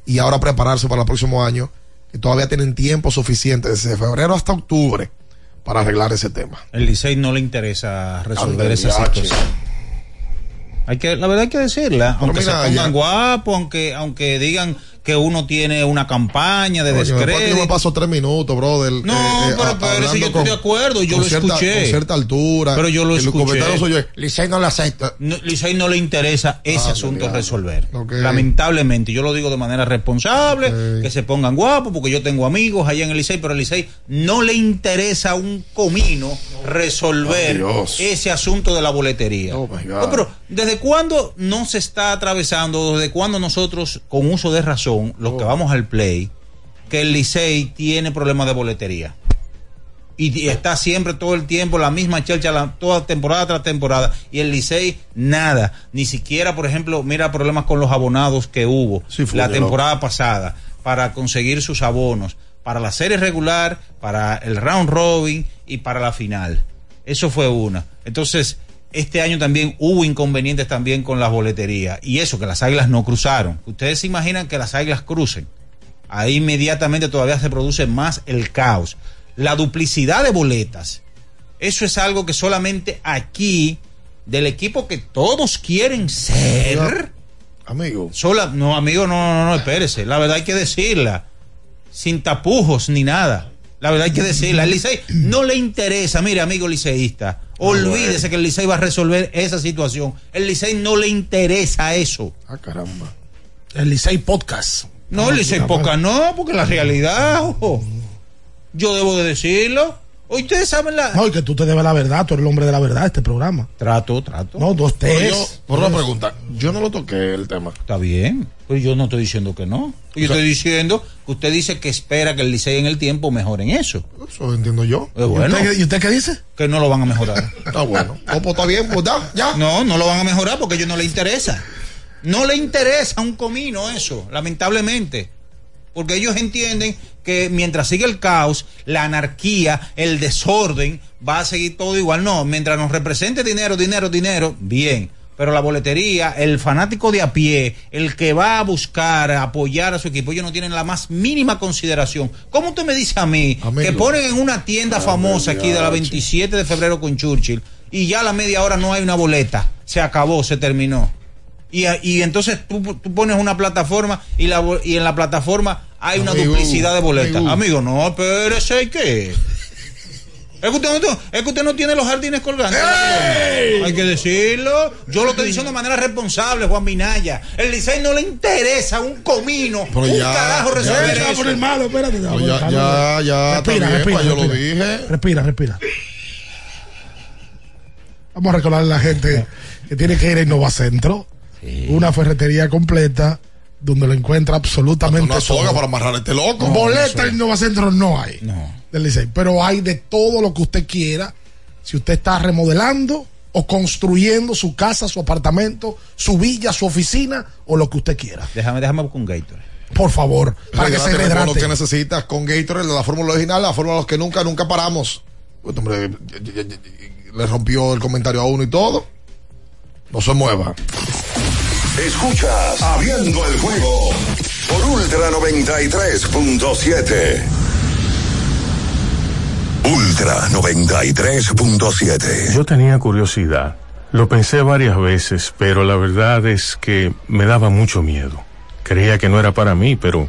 y ahora prepararse para el próximo año, que todavía tienen tiempo suficiente desde febrero hasta octubre para arreglar ese tema. El Licey no le interesa resolver esa situación. Hay que, la verdad hay que decirla, Pero aunque mira, se pongan guapos, aunque, aunque digan que uno tiene una campaña de que yo me descrédito. paso tres minutos, brother. No, eh, pero a- espérese, hablando yo estoy de acuerdo, yo lo cierta- escuché. Con cierta altura. Pero yo lo escuché. Los comentarios suyos, Licey no lo acepta. No, Licey no le interesa ese Ah, asunto resolver. Lamentablemente, yo lo digo de manera responsable, que se pongan guapos, porque yo tengo amigos allá en el Licey, pero el Licey no le interesa un comino resolver Oh, ese asunto de la boletería. Oh, my God. No, pero ¿desde cuándo no se está atravesando, desde cuándo nosotros, con uso de razón, los Oh. que vamos al play, que el Licey tiene problemas de boletería? y, y está siempre todo el tiempo la misma chelcha la- toda temporada tras temporada. Y el Licey nada. Ni siquiera por ejemplo mira problemas con los abonados que hubo fue, la temporada pasada para conseguir sus abonos para la serie regular para el round robin y para la final. Eso fue una. Entonces este año también hubo inconvenientes también con las boleterías y eso que las águilas no cruzaron ustedes se imaginan que las águilas crucen ahí inmediatamente todavía se produce más el caos. La duplicidad de boletas, eso es algo que solamente aquí, del equipo que todos quieren ser. Amigo. Sola, no, amigo, no, no, no, espérese. La verdad hay que decirla. Sin tapujos ni nada. La verdad hay que decirla. El Licey no le interesa, mire, amigo liceísta. Olvídese que el Licey va a resolver esa situación. El Licey no le interesa eso. Ah, caramba. El Licey Podcast. No, el Licey poca no, porque la realidad, ojo. Yo debo de decirlo. Hoy ustedes saben la. No, y que tú te debes la verdad, tú eres el hombre de la verdad de este programa. Trato, trato. No, dos tres. yo, por una pregunta, yo no lo toqué el tema. Está bien, pero yo no estoy diciendo que no. Yo estoy diciendo que usted dice que espera que el Licey en el tiempo mejore en eso. Eso entiendo yo. Es bueno. ¿Y usted, y usted qué dice? Que no lo van a mejorar. [laughs] Está bueno. Pues está bien, pues da, ya. No, no lo van a mejorar porque a ellos no le interesa. No le interesa un comino eso, lamentablemente. Porque ellos entienden que mientras sigue el caos, la anarquía, el desorden, va a seguir todo igual. No, mientras nos represente dinero, dinero, dinero, bien. Pero la boletería, el fanático de a pie, el que va a buscar, a apoyar a su equipo, ellos no tienen la más mínima consideración. ¿Cómo usted me dice a mí que ponen en una tienda famosa aquí de la 27 de febrero con Churchill y ya a la media hora no hay una boleta? Se acabó, se terminó. Y, y entonces tú, tú pones una plataforma y, la, y en la plataforma hay una duplicidad de boletas. amigo. No, ¿y ¿qué? Es que, usted no, es que usted no tiene los jardines colgantes. Hay que decirlo. Yo lo estoy diciendo de manera responsable, Juan Minaya. El Licey no le interesa un comino, Pero un ya, carajo ya, resolver ya, eso. por el malo, espérate. No, ya, ya, ya, Respira, respira, pa, yo lo respira. dije. Respira, respira. Vamos a recordarle a la gente que tiene que ir a Innova Centro, una ferretería completa donde lo encuentra absolutamente Una soga todo. para amarrar a este loco. Boleta en Innova Centro no hay. Del Licey. Pero hay de todo lo que usted quiera. Si usted está remodelando o construyendo su casa, su apartamento, su villa, su oficina o lo que usted quiera. Déjame, déjame buscar un Gatorade. Por favor, para que se con lo que necesitas con Gatorade, la fórmula original, la fórmula de los que nunca, nunca paramos. Pues, hombre, ya- ya- ya- ya- le rompió el comentario a uno y todo. No se mueva. Escuchas Abriendo el juego por Ultra 93.7. Ultra 93.7. Yo tenía curiosidad. Lo pensé varias veces, pero la verdad es que me daba mucho miedo. Creía que no era para mí, pero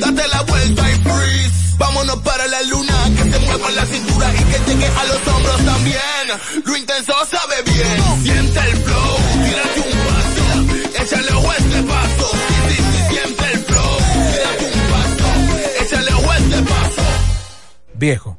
Date la vuelta y freeze. Vámonos para la luna. Que se mueva la cintura y que llegue a los hombros también. Lo intenso sabe bien. Siente el flow. Tírate un paso. Échale ojo este paso. Sí, sí, sí, siente el flow. Tírate un paso. Échale ojo este paso. Viejo,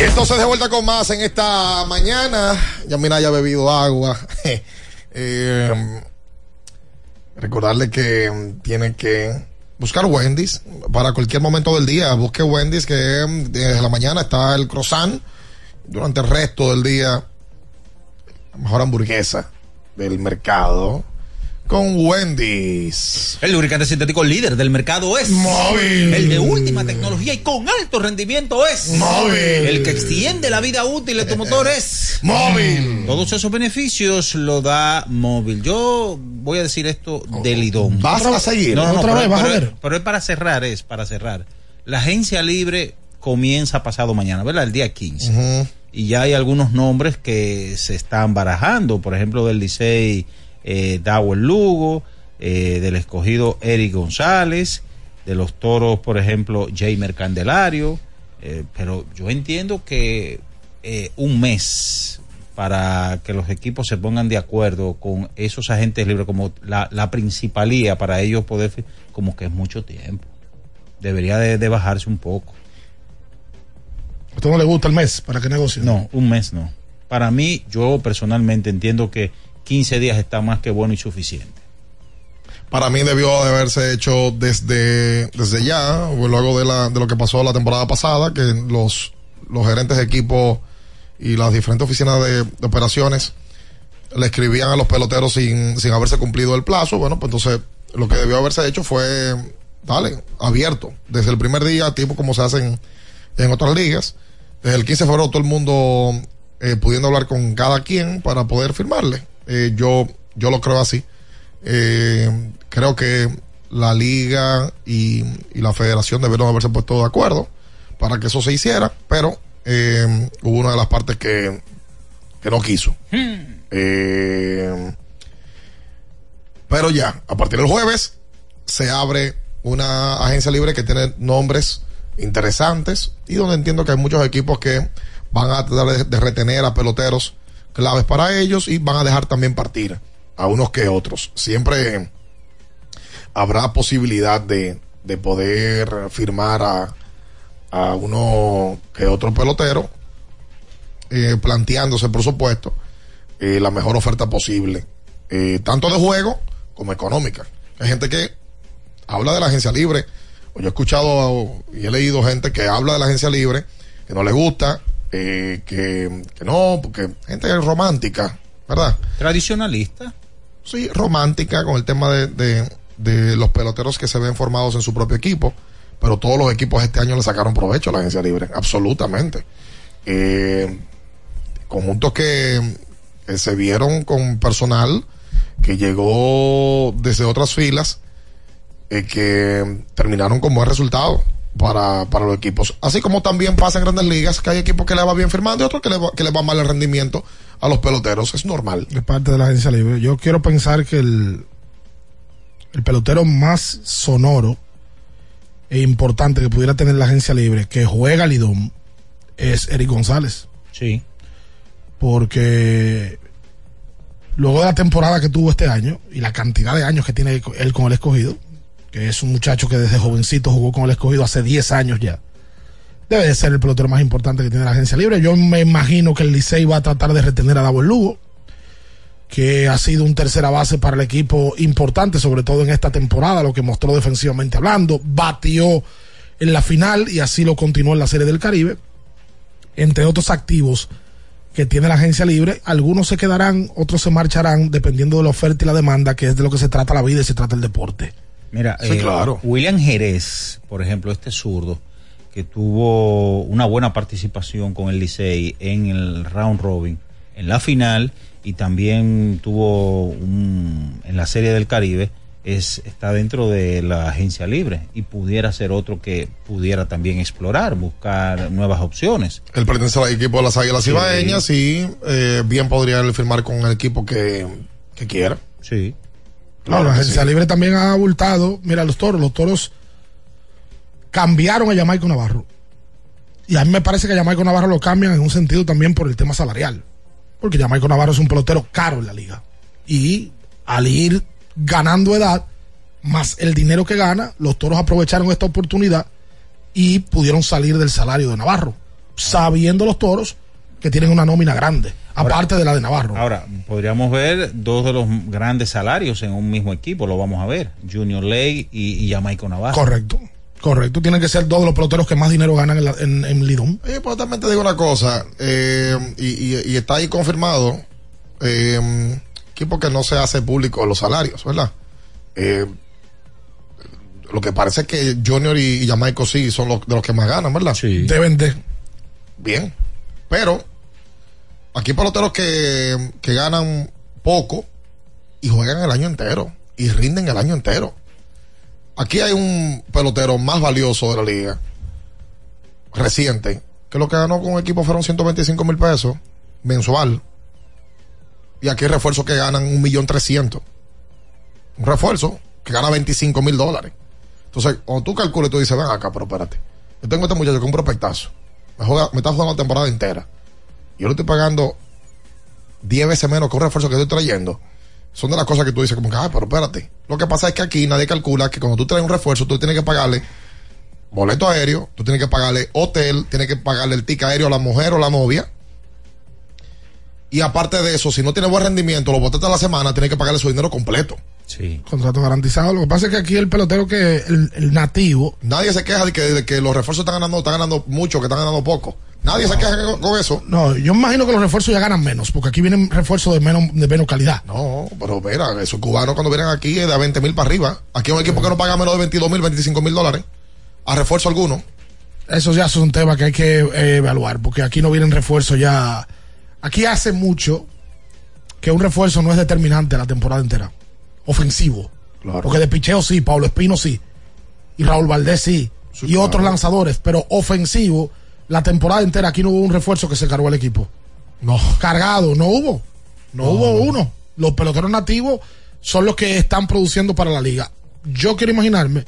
Y entonces de vuelta con más en esta mañana. Ya mira, haya bebido agua. [laughs] Eh, recordarle que mm, tiene que buscar Wendy's para cualquier momento del día. Busque Wendy's que mm, desde la mañana está el croissant. Durante el resto del día, la mejor hamburguesa del mercado con Wendy's. El lubricante sintético líder del mercado es Móvil. El de última tecnología y con alto rendimiento es Móvil. El que extiende la vida útil de tu motor es Móvil. Todos esos beneficios lo da móvil. Yo voy a decir esto de Lidón. ¿Vas a seguir? No, no, ¿Otra pero, vez? ¿Vas a pero- ver? pero es para cerrar, es para cerrar. La agencia libre comienza pasado mañana, ¿verdad? El día 15. Ujú. Y ya hay algunos nombres que se están barajando, por ejemplo, del Licey eh, Dawel Lugo, eh, del escogido Eric González, de los toros, por ejemplo, Jamer Candelario. eh, pero yo entiendo que eh, un mes para que los equipos se pongan de acuerdo con esos agentes libres como la, la principalía para ellos poder, como que es mucho tiempo. Debería de, de bajarse un poco. ¿A usted no le gusta el mes para que negocie? No, un mes no. Para mí, yo personalmente entiendo que 15 días está más que bueno y suficiente. Para mí debió de haberse hecho desde, desde ya, luego de, la, de lo que pasó la temporada pasada, que los, los gerentes de equipo y las diferentes oficinas de, de operaciones le escribían a los peloteros sin, sin haberse cumplido el plazo. Bueno, pues entonces lo que debió haberse hecho fue, dale, abierto, desde el primer día, tipo como se hacen en otras ligas. Desde el 15 de febrero todo el mundo eh, pudiendo hablar con cada quien para poder firmarle. Eh, yo, yo lo creo así. Eh, creo que la liga y, y la federación debieron haberse puesto de acuerdo para que eso se hiciera, pero eh, hubo una de las partes que, que no quiso. Eh, pero ya, a partir del jueves se abre una agencia libre que tiene nombres interesantes y donde entiendo que hay muchos equipos que van a tratar de, de retener a peloteros claves para ellos y van a dejar también partir a unos que otros. Siempre habrá posibilidad de, de poder firmar a, a uno que otro pelotero, eh, planteándose, por supuesto, eh, la mejor oferta posible, eh, tanto de juego como económica. Hay gente que habla de la agencia libre, yo he escuchado y he leído gente que habla de la agencia libre, que no le gusta, eh, que, que no, porque gente romántica, ¿verdad? Tradicionalista. Sí, romántica con el tema de, de, de los peloteros que se ven formados en su propio equipo, pero todos los equipos este año le sacaron provecho a la agencia libre, absolutamente. Eh, conjuntos que, que se vieron con personal que llegó desde otras filas, eh, que terminaron con buen resultado para, para los equipos. Así como también pasa en grandes ligas, que hay equipos que le va bien firmando y otros que le va, que le va mal el rendimiento a los peloteros. Es normal. de parte de la agencia libre. Yo quiero pensar que el, el pelotero más sonoro e importante que pudiera tener la agencia libre que juega Lidón es Eric González. Sí. Porque luego de la temporada que tuvo este año y la cantidad de años que tiene él con el escogido, que es un muchacho que desde jovencito jugó con el escogido hace 10 años ya, debe de ser el pelotero más importante que tiene la agencia libre. Yo me imagino que el Licey va a tratar de retener a Davo Lugo, que ha sido un tercera base para el equipo importante, sobre todo en esta temporada, lo que mostró defensivamente hablando, batió en la final y así lo continuó en la Serie del Caribe, entre otros activos que tiene la agencia libre, algunos se quedarán, otros se marcharán, dependiendo de la oferta y la demanda, que es de lo que se trata la vida y se trata el deporte. Mira, Sí, eh, claro. William Jerez, por ejemplo, este zurdo, que tuvo una buena participación con el Licey en el round robin, en la final, y también tuvo un, en la Serie del Caribe, es, está dentro de la agencia libre y pudiera ser otro que pudiera también explorar, buscar nuevas opciones. Él pertenece al equipo de las Águilas Sí. Ibaeñas y eh, bien podría él firmar con el equipo que, que quiera. Sí. Claro, la agencia libre también ha abultado. Mira, los toros, los toros cambiaron a Jamaico Navarro. Y a mí me parece que a Jamaico Navarro lo cambian en un sentido también por el tema salarial. Porque Jamaico Navarro es un pelotero caro en la liga. Y al ir ganando edad, más el dinero que gana, los toros aprovecharon esta oportunidad y pudieron salir del salario de Navarro. Sabiendo los toros que tienen una nómina grande, aparte de la de Navarro. Ahora, podríamos ver dos de los grandes salarios en un mismo equipo, lo vamos a ver, Junior Ley y, y Jamaico Navarro. Correcto, correcto. Tienen que ser dos de los peloteros que más dinero ganan en, la- en, en Lidón. Oye, pues también te digo una cosa, eh, y, y- y está ahí confirmado, eh, equipo que no se hace público los salarios, ¿verdad? Eh, lo que parece es que Junior y, y Jamaico sí son los de los que más ganan, ¿verdad? Sí. Deben de. Bien. Pero aquí hay peloteros que, que ganan poco y juegan el año entero y rinden el año entero. Aquí hay un pelotero más valioso de la liga reciente, que lo que ganó con un equipo fueron 125 mil pesos mensual. Y aquí hay refuerzos que ganan un millón trescientos. Un refuerzo que gana 25 mil dólares. Entonces, cuando tú calculas, tú dices, ven acá, pero espérate. Yo tengo a este muchacho que un prospectazo. Me, me está jugando la temporada entera. Yo le estoy pagando 10 veces menos que un refuerzo que estoy trayendo. Son de las cosas que tú dices, como que, ah, pero espérate. Lo que pasa es que aquí nadie calcula que cuando tú traes un refuerzo, tú tienes que pagarle boleto aéreo, tú tienes que pagarle hotel, tienes que pagarle el ticket aéreo a la mujer o la novia. Y aparte de eso, si no tiene buen rendimiento, los botetes de la semana, tienes que pagarle su dinero completo. Sí. Contrato garantizado. Lo que pasa es que aquí el pelotero que el, el nativo. Nadie se queja de que, de que los refuerzos están ganando, están ganando mucho, que están ganando poco. Nadie se queja con, con eso. No, yo me imagino que los refuerzos ya ganan menos, porque aquí vienen refuerzos de menos, de menos calidad. No, pero mira, esos cubanos cuando vienen aquí es de 20 mil para arriba. Aquí hay un equipo que no paga menos de 22 mil, 25 mil dólares. A refuerzo alguno. Eso ya es un tema que hay que eh, evaluar, porque aquí no vienen refuerzos ya. Aquí hace mucho que un refuerzo no es determinante la temporada entera. Ofensivo. Porque de picheo sí, Pablo Espino sí. Y Raúl Valdés sí. y otros lanzadores, pero ofensivo, la temporada entera aquí no hubo un refuerzo que se cargó al equipo. No. Cargado, no hubo. No, hubo uno. Los peloteros nativos son los que están produciendo para la liga. Yo quiero imaginarme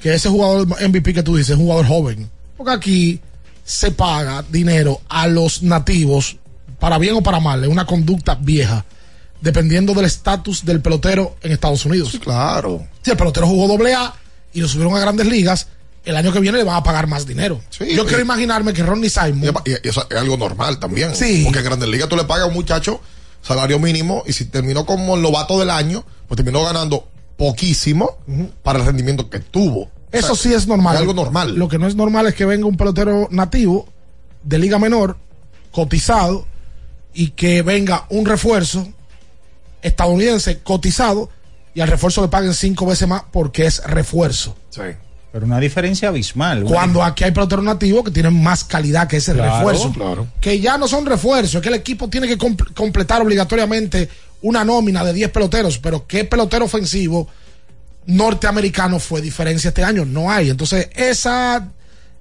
que ese jugador MVP que tú dices es un jugador joven. Porque aquí se paga dinero a los nativos, para bien o para mal, es una conducta vieja, dependiendo del estatus del pelotero en Estados Unidos. claro. Si el pelotero jugó doble A y lo subieron a grandes ligas, el año que viene le van a pagar más dinero. Yo quiero imaginarme que Ronnie Simon. Y, eso es algo normal también. Sí. Porque en Grandes Ligas tú le pagas a un muchacho salario mínimo y si terminó como el novato del año, pues terminó ganando poquísimo para el rendimiento que tuvo. Eso O sea, sí es normal. Es algo normal. Lo que no es normal es que venga un pelotero nativo de liga menor, cotizado, y que venga un refuerzo estadounidense cotizado y al refuerzo le paguen cinco veces más porque es refuerzo. Pero una diferencia abismal. Cuando aquí hay peloteros nativos que tienen más calidad que ese Claro, refuerzo. claro. Que ya no son refuerzos, es que el equipo tiene que comp- completar obligatoriamente una nómina de 10 peloteros, pero ¿qué pelotero ofensivo norteamericano fue diferencia este año? No hay. Entonces, esa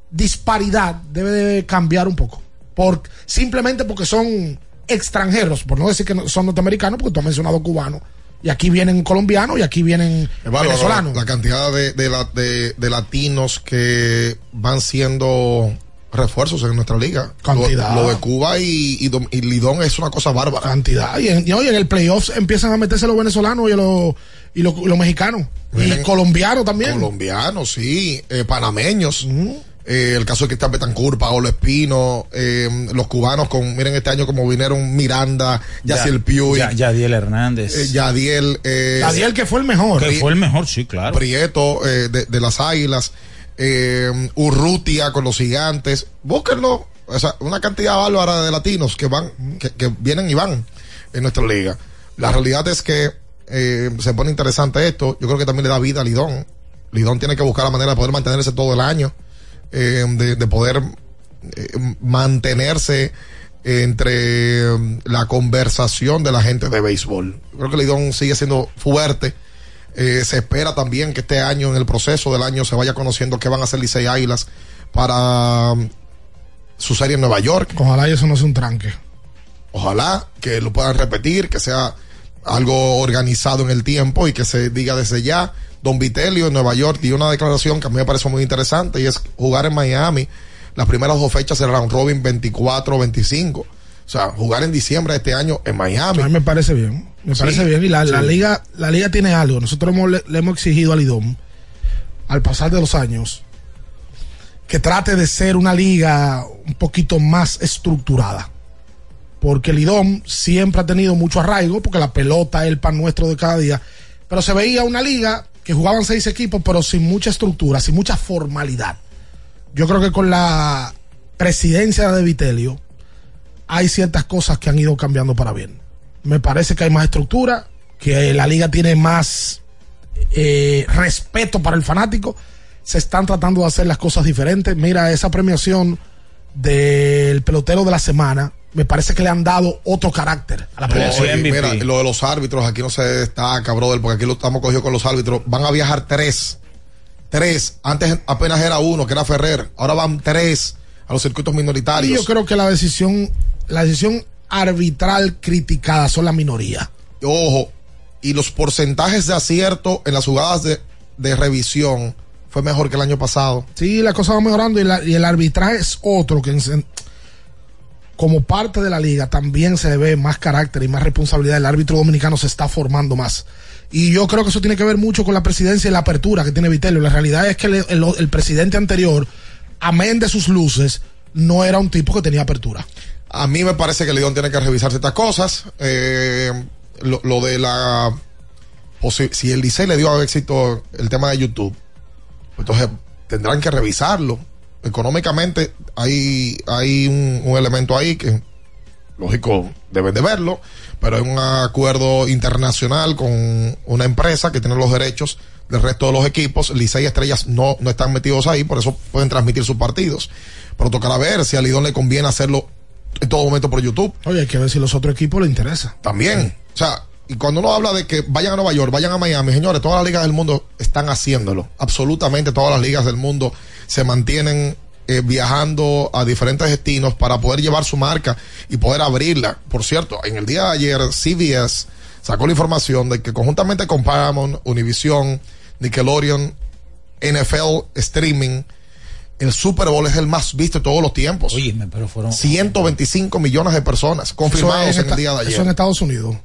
disparidad debe de cambiar un poco. Por, simplemente porque son extranjeros, por no decir que son norteamericanos, porque tú has mencionado cubanos. Y aquí vienen colombianos y aquí vienen venezolanos. La, la cantidad de, de, la- de- de latinos que van siendo refuerzos en nuestra liga. Cantidad. Lo, lo de Cuba y, y, Dom- y Lidón es una cosa bárbara. cantidad. Y, en, y hoy en el playoffs empiezan a meterse los venezolanos y los, y los, los mexicanos. Y colombianos también. Colombianos, sí. eh, panameños. Eh, el caso de Cristian Betancourt, Paolo Espino, eh, los cubanos con, miren este año como vinieron Miranda, Yaciel Piuy, Ya- Yadiel Hernández. eh, Yadiel, eh, Yadiel que fue el mejor. que fue el mejor, sí, claro. Prieto eh, de, de las Águilas, eh, Urrutia con los Gigantes, búsquenlo, o sea, una cantidad bárbara de latinos que van, que, que vienen y van en nuestra liga. La realidad es que eh, se pone interesante esto, yo creo que también le da vida a Lidón. Lidón tiene que buscar la manera de poder mantenerse todo el año, eh, de, de poder eh, mantenerse entre eh, la conversación de la gente de béisbol. Creo que Lidón sigue siendo fuerte. Eh, se espera también que este año, en el proceso del año, se vaya conociendo qué van a hacer Licey Águilas para um, su serie en Nueva York. Ojalá y eso no sea un tranque. Ojalá que lo puedan repetir, que sea algo organizado en el tiempo y que se diga desde ya. Don Vitelio en Nueva York dio una declaración que a mí me parece muy interesante y es jugar en Miami. Las primeras dos fechas del round robin 24-25. O sea, jugar en diciembre de este año en Miami. A mí me parece bien. Me Sí, parece bien. Y la, la liga, la liga tiene algo. Nosotros hemos- le, le hemos exigido al IDOM, al pasar de los años, que trate de ser una liga un poquito más estructurada. Porque el IDOM siempre ha tenido mucho arraigo, porque la pelota es el pan nuestro de cada día. Pero se veía una liga que jugaban seis equipos, pero sin mucha estructura, sin mucha formalidad. Yo creo que con la presidencia de Vitelio hay ciertas cosas que han ido cambiando para bien. Me parece que hay más estructura, que la liga tiene más eh, respeto para el fanático. Se están tratando de hacer las cosas diferentes. Mira, esa premiación del pelotero de la semana, me parece que le han dado otro carácter a la. Oye, mira, lo de los árbitros, aquí no se destaca, brother, porque aquí lo estamos cogidos con los árbitros. Van a viajar tres. Tres. Antes apenas era uno, que era Ferrer. Ahora van tres a los circuitos Y minoritarios. yo creo que la decisión, la decisión arbitral criticada son la minoría. Ojo, y los porcentajes de acierto en las jugadas de, de revisión fue mejor que el año pasado. Sí, la cosa va mejorando y, la- y el arbitraje es otro que en- como parte de la liga también se ve más carácter y más responsabilidad. El árbitro dominicano se está formando más. Y yo creo que eso tiene que ver mucho con la presidencia y la apertura que tiene Vitello. La realidad es que el, presidente anterior, amén de sus luces, no era un tipo que tenía apertura. A mí me parece que Lidón tiene que revisar ciertas cosas. Eh, lo, de la. posi- Si el Licey le dio éxito el tema de YouTube, entonces tendrán que revisarlo. Económicamente hay, hay un, un elemento ahí que, lógico, deben de verlo, pero hay un acuerdo internacional con una empresa que tiene los derechos del resto de los equipos. Licey y Estrellas no, no están metidos ahí, por eso pueden transmitir sus partidos. Pero tocará ver si a Lidón le conviene hacerlo en todo momento por YouTube. Oye, hay que ver si los otros equipos le interesa. También. O sea, y cuando uno habla de que vayan a Nueva York, vayan a Miami, señores, todas las ligas del mundo están haciéndolo. Absolutamente todas las ligas del mundo se mantienen eh, viajando a diferentes destinos para poder llevar su marca y poder abrirla. Por cierto, en el día de ayer, CBS sacó la información de que conjuntamente con Paramount, Univision, Nickelodeon, NFL Streaming, el Super Bowl es el más visto de todos los tiempos. Oye, pero fueron 125 millones de personas confirmados Eso en el día de Eso ayer. en Estados Unidos.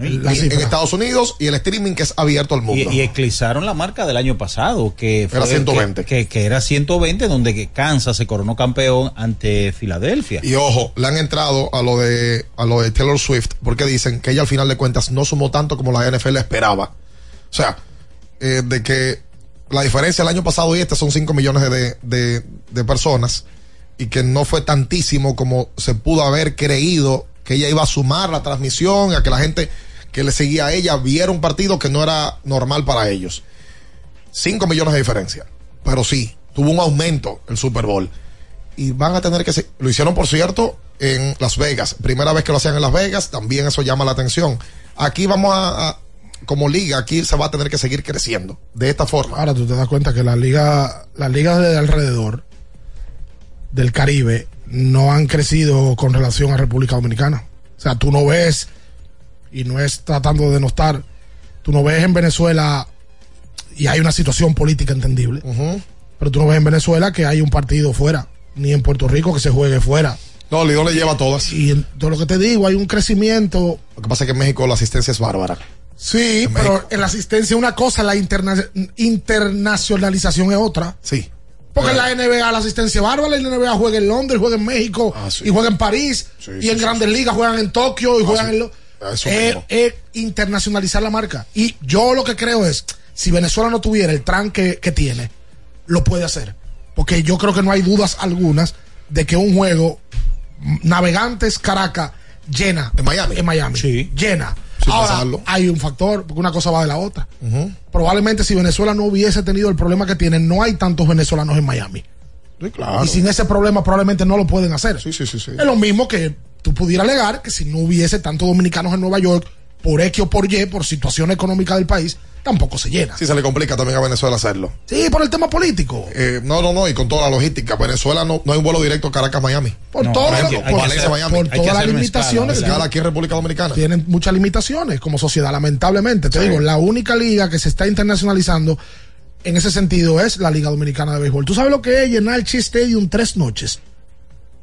La Y- en. Estados Unidos y el streaming que es abierto al Y, mundo. y eclipsaron la marca del año pasado, que fue Era 120. Que, que- que era 120, donde Kansas se coronó campeón ante Filadelfia. Y ojo, le han entrado a lo de a lo de Taylor Swift porque dicen que ella al final de cuentas no sumó tanto como la NFL esperaba. O sea, eh, de que la diferencia el año pasado y este son 5 millones de, de- de personas y que no fue tantísimo como se pudo haber creído que ella iba a sumar la transmisión, a que la gente que le seguía a ella viera un partido que no era normal para ellos. 5 millones de diferencia. Pero sí, tuvo un aumento el Super Bowl. Y van a tener que... se- Lo hicieron, por cierto, en Las Vegas. Primera vez que lo hacían en Las Vegas, también eso llama la atención. Aquí vamos a... a- como liga, aquí se va a tener que seguir creciendo. De esta forma. Ahora tú te das cuenta que la liga, las ligas de alrededor del Caribe no han crecido con relación a República Dominicana. O sea, tú no ves, y no es tratando de denostar, tú no ves en Venezuela, y hay una situación política entendible, pero tú no ves en Venezuela que hay un partido fuera, ni en Puerto Rico que se juegue fuera. No, Lidón le lleva todas. Y en todo lo que te digo, hay un crecimiento. Lo que pasa es que en México la asistencia es bárbara. Sí, pero en la asistencia una cosa, la interna- internacionalización es otra. Sí. Porque en la NBA la asistencia es bárbara, la NBA juega en Londres, juega en México, y juega en París, Sí, y sí, en grandes ligas juegan en Tokio y Ah, juegan en... Lo... Eso Es, mismo. es internacionalizar la marca. Y yo lo que creo es, si Venezuela no tuviera el tranque que tiene, lo puede hacer. Porque yo creo que no hay dudas algunas de que un juego, Navegantes Caracas, llena. En Miami. En Miami. Llena. Sin Ahora, pasarlo. hay un factor, porque una cosa va de la otra. Probablemente si Venezuela no hubiese tenido el problema que tiene, no hay tantos venezolanos en Miami. Sí, claro. Y sin ese problema probablemente no lo pueden hacer. Sí, sí, sí, sí. Es lo mismo que tú pudieras alegar que si no hubiese tantos dominicanos en Nueva York, por X o por Y, por situación económica del país, tampoco se llena. Sí, se le complica también a Venezuela hacerlo. Sí, por el tema político. Eh, no, no, no, y con toda la logística. Venezuela no, no hay un vuelo directo Caracas-Miami. Por No, todo hay lo- que- por- hay Miami. todas las limitaciones escala, que escala aquí en República Dominicana. tienen muchas limitaciones como sociedad, lamentablemente. Te Sí. digo, la única liga que se está internacionalizando en ese sentido es la Liga Dominicana de Béisbol. ¿Tú sabes lo que es llenar el Chi Stadium tres noches?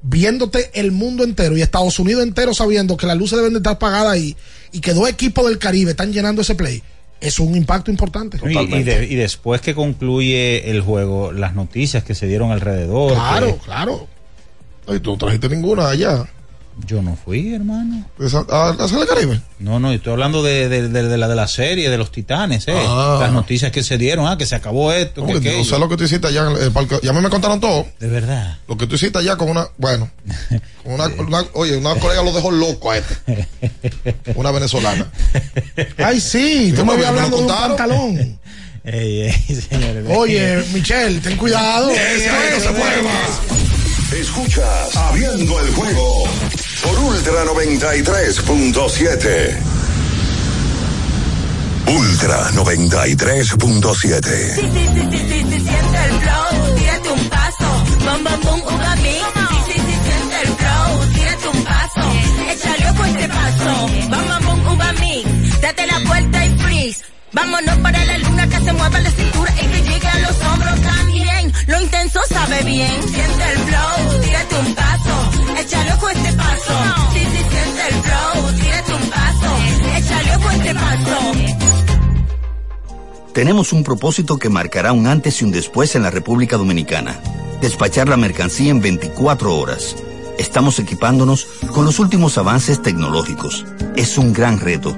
Viéndote el mundo entero y Estados Unidos entero sabiendo que las luces deben de estar apagadas ahí y que dos equipos del Caribe están llenando ese play. Es un impacto importante. Y, y de- y después que concluye el juego, las noticias que se dieron alrededor. Claro, que- claro. Ay, tú no trajiste ninguna allá. Yo no fui, hermano. ¿A, a, a hacer el Caribe? No, no, estoy hablando de, de- de- de la de la serie, de los titanes, eh. Ah. Las noticias que se dieron, ah, que se acabó esto, No, que no sé lo que tú hiciste allá en el parque. Ya me contaron todo. De verdad. Lo que tú hiciste allá con una. Bueno. [laughs] Con una, una- oye, una colega lo dejó loco a este. [laughs] Una venezolana. Ay, sí, tú me habías hablando de un pantalón. [laughs] Ey, ey, señores. Oye, Michelle, ten cuidado. Ese ahí no se mueva. Escuchas Abriendo el juego por Ultra 93.7. Ultra Ultra 93.7. Sí, sí, sí, sí, sí, sí, siente el flow, tírate un paso, bam, bam, uva mix. Sí, sí, sí, siente el flow, tírate un paso, échale ojo este paso, bam, bam, uva mix. Date la vuelta y freeze. Vámonos para la luna que se mueva la cintura y que llegue a los hombros también. Lo intenso sabe bien. Siente el flow, tírate un paso, échale ojo este paso. Sí, sí, siente el flow, tírate un paso, échale ojo este paso. Tenemos un propósito que marcará un antes y un después en la República Dominicana. Despachar la mercancía en 24 horas. Estamos equipándonos con los últimos avances tecnológicos. Es un gran reto,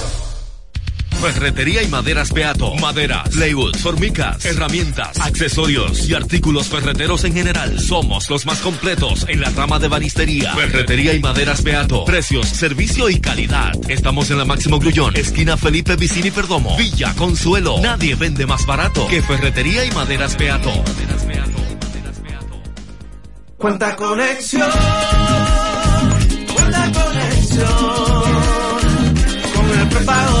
Ferretería y maderas Beato. Maderas, plywood, formicas, herramientas, accesorios y artículos ferreteros en general. Somos los más completos en la rama de banistería. Ferretería y maderas Beato. Precios, servicio y calidad. Estamos en la Máximo Grullón, esquina Felipe Vicini Perdomo. Villa Consuelo. Nadie vende más barato que Ferretería y maderas Beato. Cuánta conexión, cuánta conexión. Con el prepago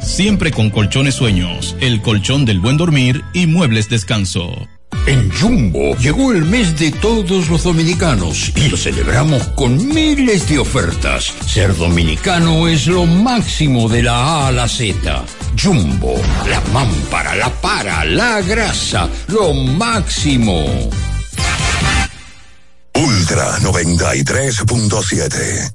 siempre con colchones sueños, el colchón del buen dormir y muebles descanso. En Jumbo llegó el mes de todos los dominicanos y lo celebramos con miles de ofertas. Ser dominicano es lo máximo de la A a la Z. Jumbo, la mámpara, la para, la grasa, lo máximo. Ultra 93.7.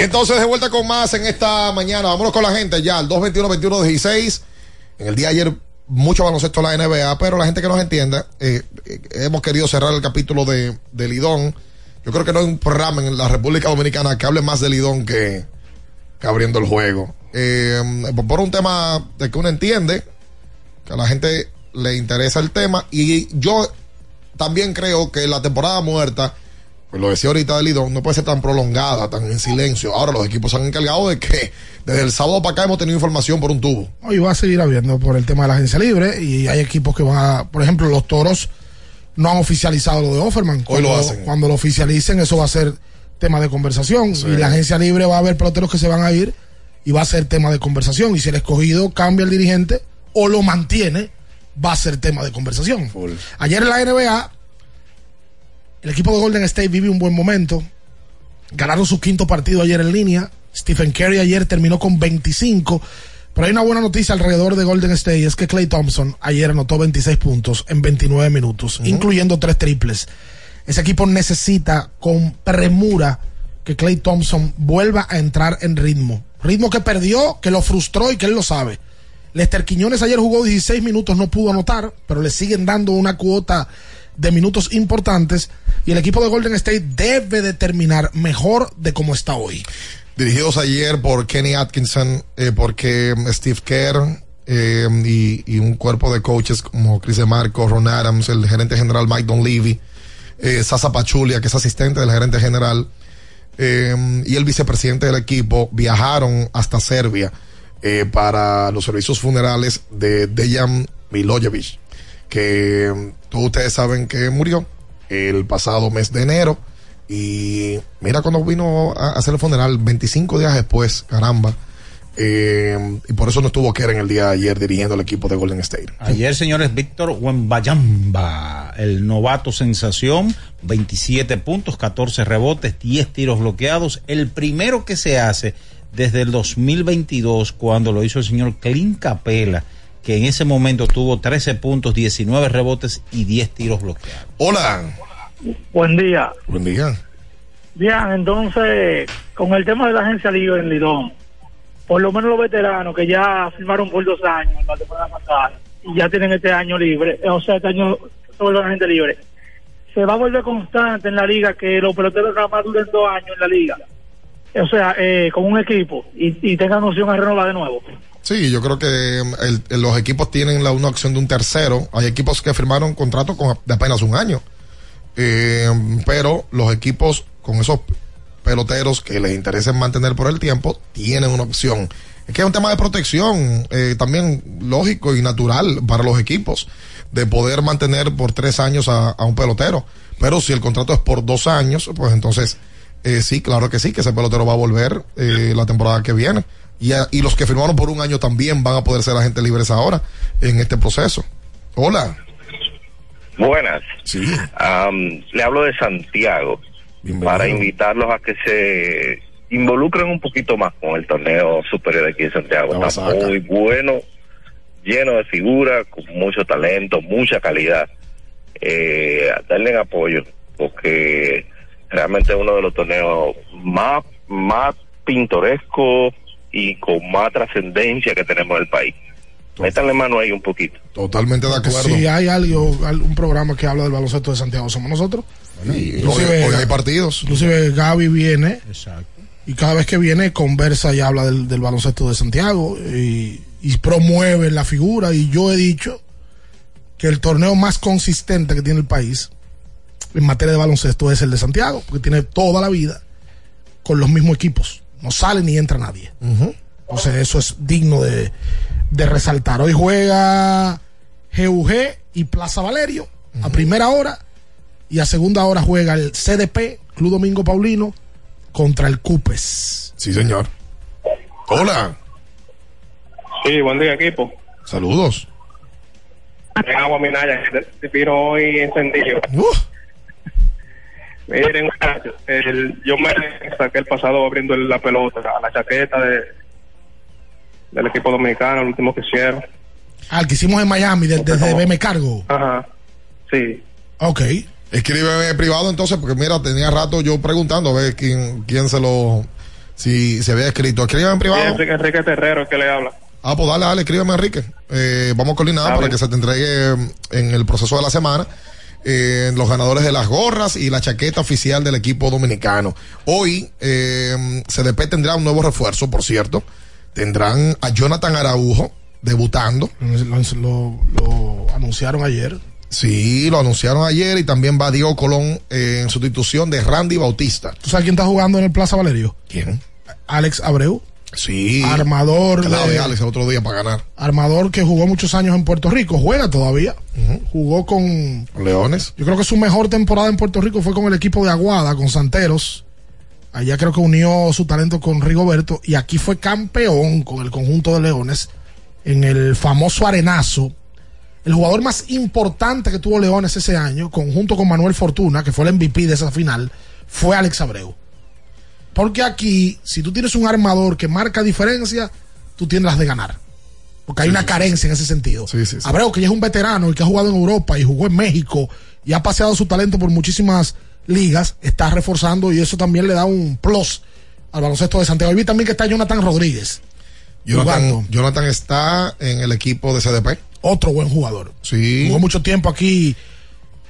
Y entonces de vuelta con más en esta mañana. Vámonos con la gente ya, al 221-21-16. En el día de ayer, mucho baloncesto en la NBA, pero la gente que nos entienda, eh, eh, hemos querido cerrar el capítulo de, de Lidón. Yo creo que no hay un programa en la República Dominicana que hable más de Lidón que, que abriendo el juego. Eh, por un tema de que uno entiende, que a la gente le interesa el tema, y yo también creo que la temporada muerta pues lo decía ahorita Lidón, no puede ser tan prolongada, tan en silencio. Ahora los equipos se han encargado de que desde el sábado para acá hemos tenido información por un tubo. Hoy va a seguir habiendo por el tema de la agencia libre y hay equipos que van a, por ejemplo, los toros no han oficializado lo de Offerman. Hoy lo Cuando- hacen. Cuando lo oficialicen, eso va a ser tema de conversación. Sí. Y la agencia libre va a haber peloteros que se van a ir y va a ser tema de conversación. Y si el escogido cambia el dirigente o lo mantiene, va a ser tema de conversación. Ayer en la NBA, el equipo de Golden State vive un buen momento. Ganaron su quinto partido ayer en línea. Stephen Curry ayer terminó con 25. Pero hay una buena noticia alrededor de Golden State es que Clay Thompson ayer anotó 26 puntos en 29 minutos, incluyendo tres triples. Ese equipo necesita con premura que Clay Thompson vuelva a entrar en ritmo. Ritmo que perdió, que lo frustró y que él lo sabe. Lester Quiñones ayer jugó 16 minutos, no pudo anotar, pero le siguen dando una cuota de minutos importantes y el equipo de Golden State debe de terminar mejor de como está hoy. Dirigidos ayer por Kenny Atkinson, eh, porque Steve Kerr eh, y, un cuerpo de coaches como Chris DeMarco, Ron Adams, el gerente general Mike Donlevy, eh, Sasa Pachulia, que es asistente del gerente general, eh, y el vicepresidente del equipo viajaron hasta Serbia eh, para los servicios funerales de Dejan Milojevic, que todos ustedes saben que murió el pasado mes de enero. Y mira cuando vino a hacer el funeral, 25 días después, caramba. Eh, y por eso no estuvo Kerr en el día de ayer dirigiendo el equipo de Golden State. Ayer, señores, Víctor Wembayamba, el novato sensación, 27 puntos, 14 rebotes, 10 tiros bloqueados. El primero que se hace desde el 2022, cuando lo hizo el señor Clint Capela, que en ese momento tuvo 13 puntos, 19 rebotes y 10 tiros bloqueados. Hola. Buen día. Buen día. Bien, entonces, con el tema de la agencia libre en Lidón, por lo menos los veteranos que ya firmaron por dos años la temporada pasada y ya tienen este año libre, eh, o sea, este año se vuelve la gente libre, se va a volver constante en la liga que los peloteros nada más duren dos años en la liga. O sea, eh, con un equipo y, tengan opción a renovar de nuevo. Sí, yo creo que mm, el- los equipos tienen la, una opción de un tercero. Hay equipos que firmaron contratos con de apenas un año. Eh, pero los equipos con esos peloteros que les interesa mantener por el tiempo tienen una opción. Es que es un tema de protección eh, también lógico y natural para los equipos de poder mantener por tres años a, a un pelotero. Pero si el contrato es por dos años, pues entonces eh, sí, claro que sí, que ese pelotero va a volver eh, la temporada que viene. Y, a- y los que firmaron por un año también van a poder ser agentes libres ahora en este proceso. Hola. Buenas. Sí. Le hablo de Santiago para invitarlos a que se involucren un poquito más con el torneo superior aquí en Santiago. La Está muy bueno, lleno de figuras, con mucho talento, mucha calidad. Eh, darle apoyo porque realmente es uno de los torneos más, más pintorescos y con más trascendencia que tenemos en el país. Métanle mano ahí un poquito. Totalmente de acuerdo. Si hay algo, al- un programa que habla del baloncesto de Santiago, somos nosotros. Y hoy, hoy hay partidos. Inclusive Gaby viene y cada vez que viene conversa y habla del, del baloncesto de Santiago y, y promueve la figura y yo he dicho que el torneo más consistente que tiene el país en materia de baloncesto es el de Santiago, porque tiene toda la vida con los mismos equipos. No sale ni entra nadie. Entonces eso es digno de, de resaltar. Hoy juega GUG y Plaza Valerio a primera hora y a segunda hora juega el CDP, Club Domingo Paulino, contra el Cupes. Sí, señor. Hola. Sí, buen día, equipo. Saludos. En agua Minaya, te, piro hoy encendido. Miren, muchachos, el- yo me saqué el pasado abriendo la pelota, a la chaqueta de, del equipo dominicano, el último que hicieron. Al que hicimos en Miami, de- desde BM Cargo. Ajá, sí. Ok. Escríbeme en privado entonces, porque mira, tenía rato yo preguntando a ver quién, quién se lo. Si se había escrito. Escríbeme en Sí, privado. Enrique, Enrique Terrero, que le habla. Ah, pues dale, dale, escríbeme, Enrique. Eh, vamos a coordinar Está para que se te entregue mm, en el proceso de la semana eh, los ganadores de las gorras y la chaqueta oficial del equipo dominicano. Hoy, eh, CDP tendrá un nuevo refuerzo, por cierto. Tendrán a Jonathan Araujo debutando. Lo, lo- lo anunciaron ayer. Sí, lo anunciaron ayer y también va Diego Colón eh, en sustitución de Randy Bautista. ¿Tú sabes quién está jugando en el Plaza Valerio? ¿Quién? Alex Abreu. Sí. Armador de Alex el otro día para ganar. Armador que jugó muchos años en Puerto Rico, juega todavía. Jugó con Leones. Yo creo que su mejor temporada en Puerto Rico fue con el equipo de Aguada, con Santeros. Allá creo que unió su talento con Rigoberto y aquí fue campeón con el conjunto de Leones en el famoso arenazo. El jugador más importante que tuvo Leones ese año, conjunto con Manuel Fortuna, que fue el MVP de esa final, fue Alex Abreu. Porque aquí, si tú tienes un armador que marca diferencia, tú tienes las de ganar. Porque hay una carencia en ese sentido. Abreu, que ya es un veterano y que ha jugado en Europa y jugó en México y ha paseado su talento por muchísimas ligas, está reforzando y eso también le da un plus al baloncesto de Santiago. Y vi también que está Jonathan Rodríguez. Jonathan. Jonathan está en el equipo de CDP. Otro buen jugador. Sí. Jugó mucho tiempo aquí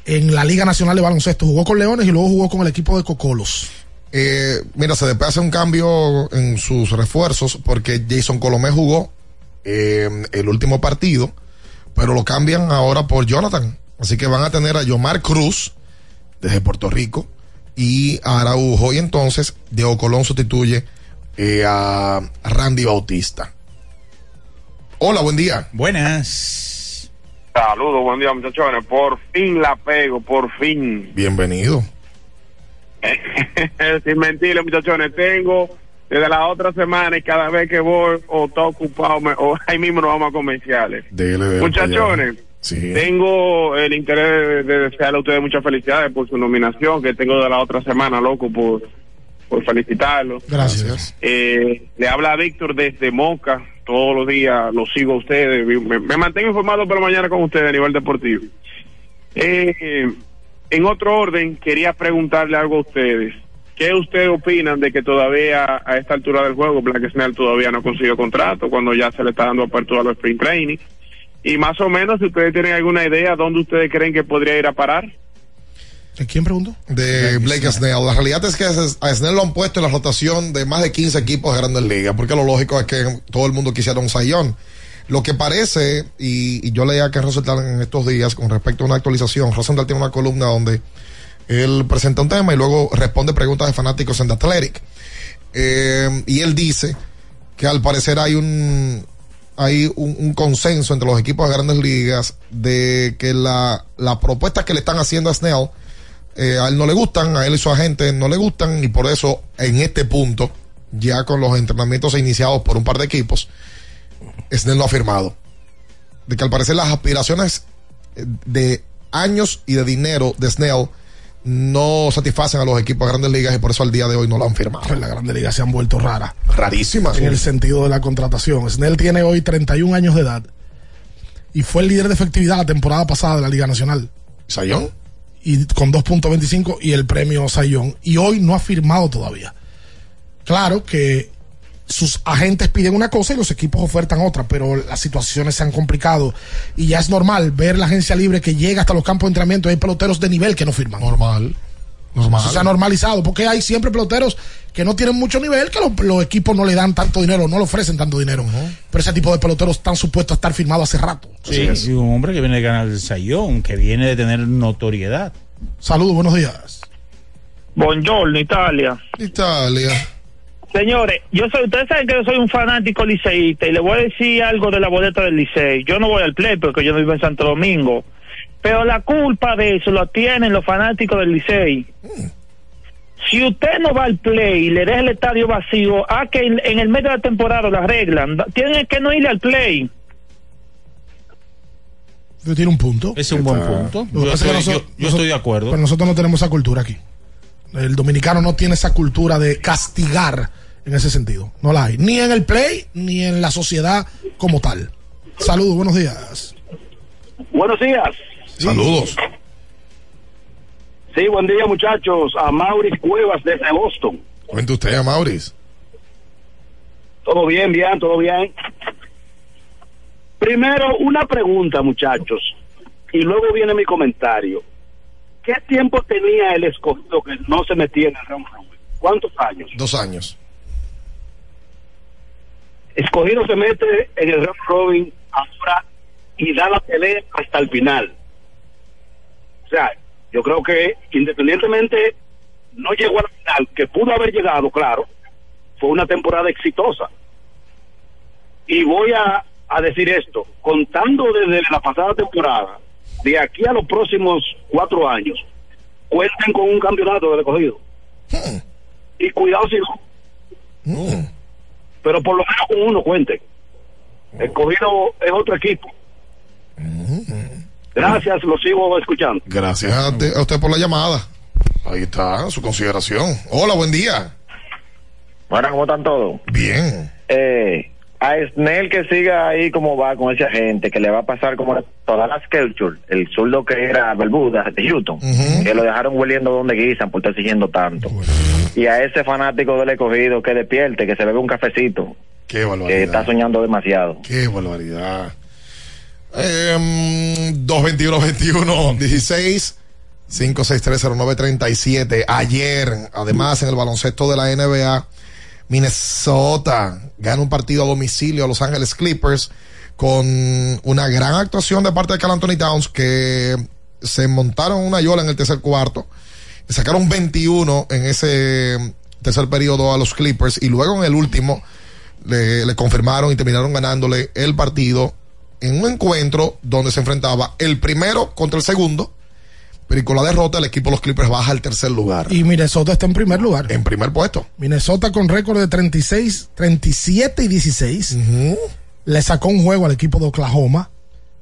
en la Liga Nacional de Baloncesto. Jugó con Leones y luego jugó con el equipo de Cocolos. Eh, mira, CDP hace un cambio en sus refuerzos porque Jason Colomé jugó eh, el último partido, pero lo cambian ahora por Jonathan. Así que van a tener a Yomar Cruz desde Puerto Rico y a Araujo. Y entonces Diego Colón sustituye eh, a Randy Bautista. Hola, buen día. Buenas. Saludos, buen día muchachones. Por fin la pego, por fin. Bienvenido. [laughs] Sin mentirle muchachones, tengo desde la otra semana y cada vez que voy o está ocupado me- o ahí mismo nos vamos a comerciales. Dele, dele Muchachones. Sí. tengo el interés de, de desearle a ustedes muchas felicidades por su nominación que tengo de la otra semana, loco, por, por felicitarlos. Gracias. Eh, le habla Víctor desde Moca. Todos los días lo sigo a ustedes. Me, mantengo informado por la mañana con ustedes a nivel deportivo. Eh, en otro orden, quería preguntarle algo a ustedes. ¿Qué ustedes opinan de que todavía a esta altura del juego Black Snell todavía no consiguió contrato cuando ya se le está dando apertura a los sprint training? Y más o menos, si ustedes tienen alguna idea, ¿dónde ustedes creen que podría ir a parar? ¿De quién preguntó? de Blake Snell. La realidad es que a Snell lo han puesto en la rotación de más de 15 equipos de grandes ligas, porque lo lógico es que todo el mundo quisiera un sayón. Lo que parece, y, y yo leía que Rosenthal en estos días con respecto a una actualización, Rosenthal tiene una columna donde él presenta un tema y luego responde preguntas de fanáticos en The Athletic. Eh, y él dice que al parecer hay un hay un, un consenso entre los equipos de grandes ligas de que la, la propuesta que le están haciendo a Snell eh, a él no le gustan, a él y su agente no le gustan y por eso en este punto, ya con los entrenamientos iniciados por un par de equipos, Snell no ha firmado. De que al parecer las aspiraciones eh, de años y de dinero de Snell no satisfacen a los equipos de grandes ligas y por eso al día de hoy no lo han firmado. En la Grande Liga se han vuelto raras. Rarísimas. En el sentido de la contratación. Snell tiene hoy 31 años de edad y fue el líder de efectividad la temporada pasada de la Liga Nacional. ¿Sayón? Y con 2.25 y el premio Sayón. Y hoy no ha firmado todavía. Claro que sus agentes piden una cosa y los equipos ofertan otra, pero las situaciones se han complicado y ya es normal ver la agencia libre que llega hasta los campos de entrenamiento hay peloteros de nivel que no firman. Normal. Normal. Eso se ha normalizado porque hay siempre peloteros que no tienen mucho nivel, que los, los equipos no le dan tanto dinero, no le ofrecen tanto dinero. Pero ese tipo de peloteros están supuestos a estar firmados hace rato. Sí, y un hombre que viene de ganar el sayón, que viene de tener notoriedad. Saludos, buenos días. Buongiorno, Italia. Italia. Señores, yo soy, ustedes saben que yo soy un fanático liceísta y le voy a decir algo de la boleta del licey. Yo no voy al play porque yo no vivo en Santo Domingo. Pero la culpa de eso lo tienen los fanáticos del licey. Si usted no va al play y le deja el estadio vacío, a que en, el medio de la temporada lo arreglan. Tienen que no ir al play. Yo tiene un punto. Es un buen punto. Yo estoy, nosotros- yo- yo estoy de acuerdo. Pero nosotros no tenemos esa cultura aquí. El dominicano no tiene esa cultura de castigar en ese sentido. No la hay. Ni en el play, ni en la sociedad como tal. Saludos, buenos días. Buenos días. Saludos. Sí, buen día muchachos. A Maurice Cuevas desde Boston. Cuente usted a Maurice. Todo bien, bien, todo bien. Primero, una pregunta, muchachos. Y luego viene mi comentario. ¿Qué tiempo tenía el escogido que no se metía en el round robin? ¿Cuántos años? Dos años. Escogido se mete en el round robin ahora y da la pelea hasta el final. Yo creo que independientemente no llegó a la final, que pudo haber llegado, claro, fue una temporada exitosa. Y voy a, a decir esto, contando desde la pasada temporada, de aquí a los próximos cuatro años, cuenten con un campeonato de recogido. Y cuidado si no. Pero por lo menos con uno cuenten. El cogido es otro equipo. Gracias, lo sigo escuchando. Gracias a, te- a usted por la llamada. Ahí está su consideración. Hola, buen día. Bueno, ¿cómo están todos? Bien. Eh, a Snell que siga ahí como va con esa gente, que le va a pasar como todas las Kelchur, el zurdo que era Bermuda de Houston, que lo dejaron hueliendo donde guisan por estar siguiendo tanto. Y a ese fanático del escogido que despierte, que se bebe un cafecito, Qué que barbaridad. está soñando demasiado. Qué barbaridad. Eh, 221 16 5630937 Ayer, además, en el baloncesto de la NBA, Minnesota gana un partido a domicilio a Los Ángeles Clippers con una gran actuación de parte de Cal Anthony Towns que se montaron una yola en el tercer cuarto. Sacaron 21 en ese tercer periodo a los Clippers y luego en el último le confirmaron y terminaron ganándole el partido en un encuentro donde se enfrentaba el primero contra el segundo, pero y con la derrota el equipo de los Clippers baja al tercer lugar. Y Minnesota está en primer lugar. En primer puesto. Minnesota con récord de 36, 37 y 16. Le sacó un juego al equipo de Oklahoma,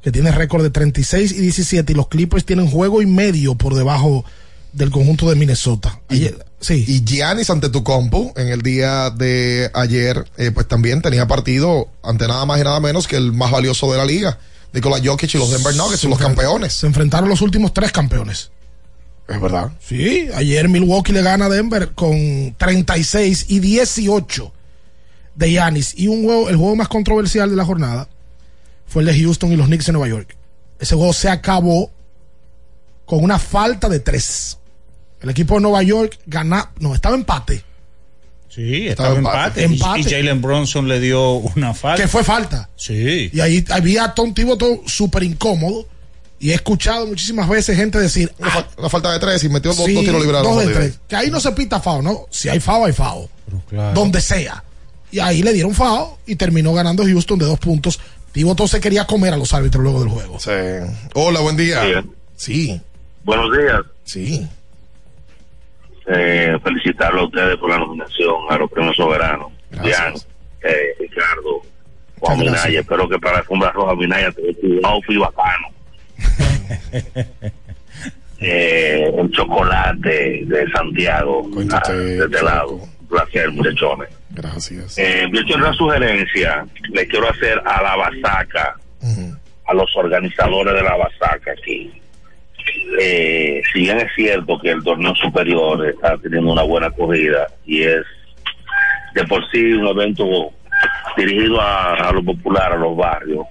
que tiene récord de 36 y 17. Y los Clippers tienen juego y medio por debajo del conjunto de Minnesota. Ayer- sí. Y Giannis ante tu compu en el día de ayer, eh, pues también tenía partido ante nada más y nada menos que el más valioso de la liga. Nikola Jokic y los Denver Nuggets, los campeones. Se enfrentaron los últimos tres campeones. Es verdad. Sí, ayer Milwaukee le gana a Denver con 36 y 18 de Giannis. Y un juego, el juego más controversial de la jornada fue el de Houston y los Knicks de Nueva York. Ese juego se acabó con una falta de tres. El equipo de Nueva York gana, no, estaba empate. Sí, Estaba estaba empate. empate. Y- Jalen Bronson le dio una falta. Que fue falta. Sí. Y ahí había a Tom Thibodeau súper incómodo. Y he escuchado muchísimas veces gente decir. Una, fa- una falta de tres y metió dos, Sí, dos tiros a dos de tres. Que ahí no se pita FAO, ¿no? Si hay FAO, hay FAO. Donde sea. Y ahí le dieron FAO y terminó ganando Houston de dos puntos. Thibodeau se quería comer a los árbitros luego del juego. Sí. Hola, buen día. Sí. Buenos días. Sí. Eh, felicitarlo a ustedes por la nominación a los premios soberanos. Jan, eh, Ricardo, Juan. Minaya. Espero que para la Alfombra Roja Minaya te un outfit bacano. [laughs] eh, el chocolate de Santiago, ah, de este lado. Un placer, muchachones. Gracias. Eh, yo quiero una sugerencia, le quiero hacer a la Basaca, a los organizadores de la Basaca aquí. Eh, si bien es cierto que el torneo superior está teniendo una buena acogida y es de por sí un evento dirigido a, a lo popular, a los barrios,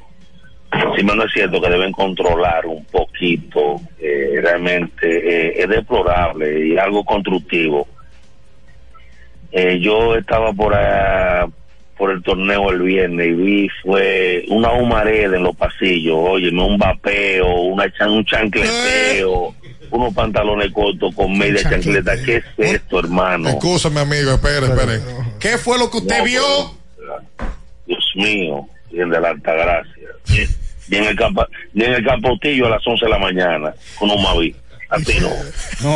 si no es cierto que deben controlar un poquito, eh, realmente eh, es deplorable y algo constructivo. Eh, yo estaba por allá, por el torneo el viernes y vi fue una humareda en los pasillos, oye, un vapeo, una chan, un chancleteo, unos pantalones cortos con media chancleta. ¿Qué es esto, hermano? Excúsame, amigo, espere, espere. ¿Qué fue lo que usted No, vio? Dios mío, bien de la alta gracia. Y en el, capa, y en el capotillo a las 11 de la mañana, con un maví. Así no.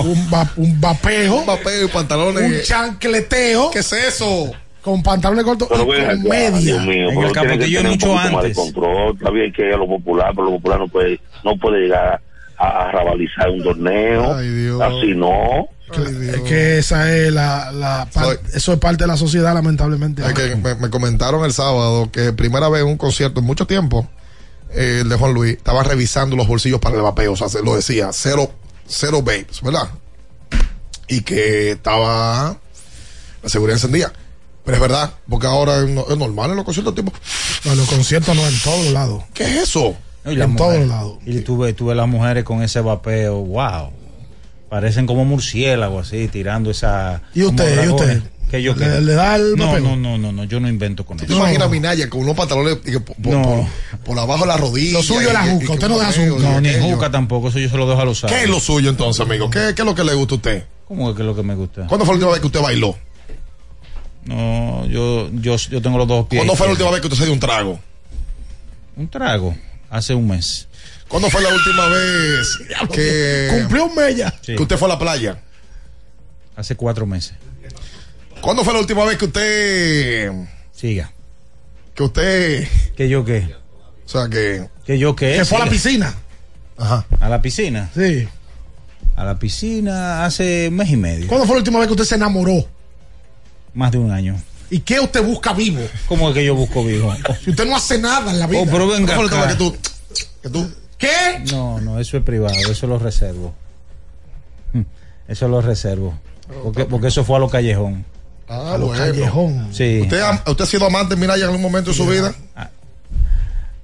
Un, va- un vapeo. Un vapeo y pantalones. Un chancleteo. ¿Qué es eso? Con pantalones cortos y Pero ven con acá, media. Dios mío, pero tener un poquito más de control. Está bien que a lo popular, pero lo popular no puede, no puede llegar a, a rabalizar un torneo. Así no. Es que esa es la, eso es parte de la sociedad, lamentablemente. Es que me, me comentaron el sábado que primera vez en un concierto en mucho tiempo, eh, el de Juan Luis, estaba revisando los bolsillos para el vapeo. O sea, se lo decía, cero, cero babes, ¿verdad? Y que estaba la seguridad encendida. Pero es verdad, porque ahora es, no- es normal en los conciertos tipo. No, en los conciertos no, en todos lados. ¿Qué es eso? Y en todos lados. Y tuve, tuve las mujeres con ese vapeo, wow. Parecen como murciélagos así, tirando esa. ¿Y usted? ¿Y usted? Que yo le, le da el no, no, no, no, no, yo no invento con ¿Tú eso. te imaginas a Minaya con unos pantalones y que por, por- No. por- por abajo de la rodilla? Lo suyo es la juca, usted no deja su No, ni juca tampoco, eso yo se lo dejo a los ¿Qué es lo suyo entonces, amigo? ¿Qué, qué es lo que le gusta a usted? ¿Cómo es que es lo que me gusta? ¿Cuándo fue la última vez que usted bailó? No, yo, yo, yo tengo los dos pies. ¿Cuándo fue la última vez que usted se dio un trago? Un trago, hace un mes. ¿Cuándo fue la última vez [laughs] que, Cumplió un mella. Sí, que usted fue a la playa? hace cuatro meses. ¿Cuándo fue la última vez que usted... Siga. que usted... ¿Que yo qué? o sea, que... ¿Que yo qué? Que fue a la piscina. Ajá. ¿A la piscina? Sí. A la piscina hace un mes y medio. ¿Cuándo fue la última vez que usted se enamoró? Más de un año. ¿Y qué usted busca vivo? ¿Cómo es que yo busco vivo? Si usted no hace nada en la vida. Oh, pero venga ¿Cuándo fue la acá. última vez que tú... que tú... ¿Qué? No, no, eso es privado, eso lo reservo. Mm, Eso lo reservo. Porque, porque eso fue a lo callejón. Ah, A lo bueno. callejón. Sí. ¿Usted, ha- ¿Usted ha sido amante de Minaya en algún momento de su vida?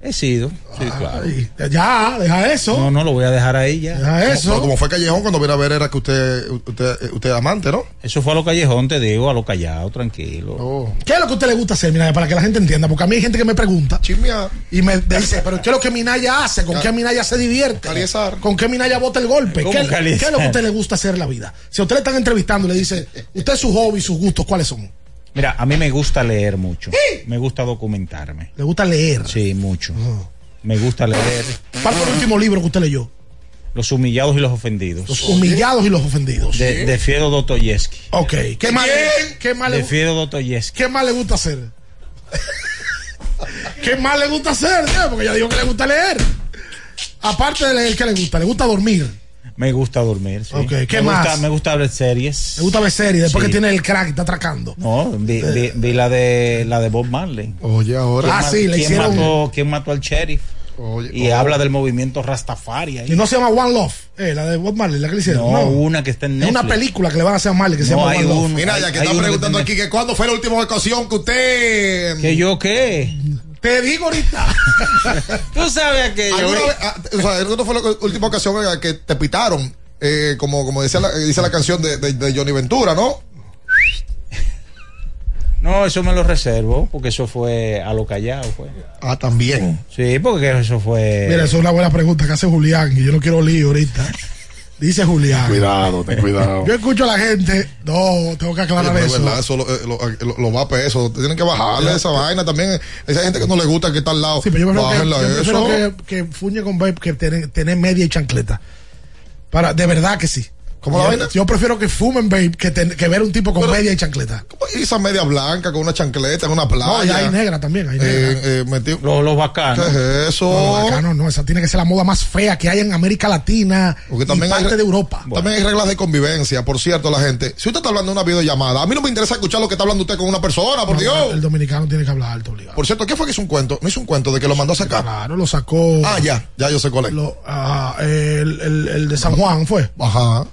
He sido. Sí, claro. Ya, deja eso. No, no, lo voy a dejar ahí ya. Deja Pero eso. como fue Callejón, cuando vine a ver era que usted, usted, usted es amante, ¿no? Eso fue a lo callejón, te digo, a lo callado, tranquilo. Oh. ¿Qué es lo que a usted le gusta hacer, Minaya? Para que la gente entienda. Porque a mí hay gente que me pregunta Chismea. y me dice, pero ¿qué es lo que Minaya hace? ¿Con qué Minaya se divierte? Caliezar. ¿Con qué Minaya bota el golpe? ¿Cómo ¿Qué, es lo que a usted le gusta hacer en la vida? Si a usted le están entrevistando y le dice, usted sus hobbies, sus gustos, ¿cuáles son? Mira, a mí me gusta leer mucho. Me gusta documentarme. Le gusta leer. Sí, mucho. Me gusta leer ¿Cuál fue el último libro que usted leyó? Los humillados y los ofendidos. Los humillados y los ofendidos. De, de Fiedo Dostoyevsky. Ok. ¿Qué más, qué, más De le. ¿Qué más le gusta hacer? [laughs] ¿Qué más le gusta hacer? Porque ya digo que le gusta leer. Aparte de leer, ¿qué le gusta? ¿Le gusta dormir? Me gusta dormir. Sí. Ok, ¿qué me más? Gusta, me gusta ver series. ¿Le gusta ver series? Después Sí. que tiene el crack y está atracando. No, vi, vi- vi la de la de Bob Marley. Oye, ahora. Ah, sí, le ¿quién hicieron- Mató, ¿Quién mató al sheriff? Oye, Y oh. habla del movimiento Rastafari. ahí. Y no se llama One Love, eh, la de Bob Marley, la que le hicieron. No, No, una que está en es Netflix. una película que le van a hacer a Marley que se llama One Love. Mira, Hay- ya que está que preguntando tiene- aquí que cuándo fue la última ocasión que usted. ¿Que yo qué? Te digo ahorita. [laughs] Tú sabes que yo. ¿Alguna vez, ah, o sea, ¿cuándo fue la última ocasión en la que te pitaron? Eh, como, como decía la, dice la canción de, de- de Johnny Ventura, ¿no? No, eso me lo reservo, porque eso fue a lo callado. Fue. Ah, también. Sí, porque eso fue. Mira, eso es una buena pregunta que hace Julián y yo no quiero lío ahorita. Dice Julián. Cuidado, ten cuidado. [laughs] Yo escucho a la gente. No, tengo que aclarar es eso. verdad, eso lo, eh, lo, lo- lo va a peso. Tienen que bajarle esa vaina también. Esa gente que no le gusta que está al lado. Sí, pero yo prefiero, que, yo prefiero que, que fuñe con vape que tener, tener media y chancleta. Para, de verdad que sí. ¿Cómo la yo, vaina? yo prefiero que fumen vape que, ten- que ver un tipo con Pero- media y chancleta. Y esa media blanca con una chancleta en una playa. No, ya hay negra también. Hay negra. Eh, eh, Los, los bacanos. ¿Qué es eso? No, bacano, no, esa tiene que ser la moda más fea que hay en América Latina Porque y también hay parte de Europa. También hay reglas de convivencia, por cierto, la gente. Si usted está hablando de una videollamada, a mí no me interesa escuchar lo que está hablando usted con una persona, por No, Dios. El dominicano tiene que hablar alto, obligado. Por cierto, ¿qué fue que hizo un cuento? No hizo un cuento de que lo mandó a sacar. Claro, lo sacó. Ah, ya, ya yo sé cuál es. lo- ah, el, el- el de San Juan fue. Ajá.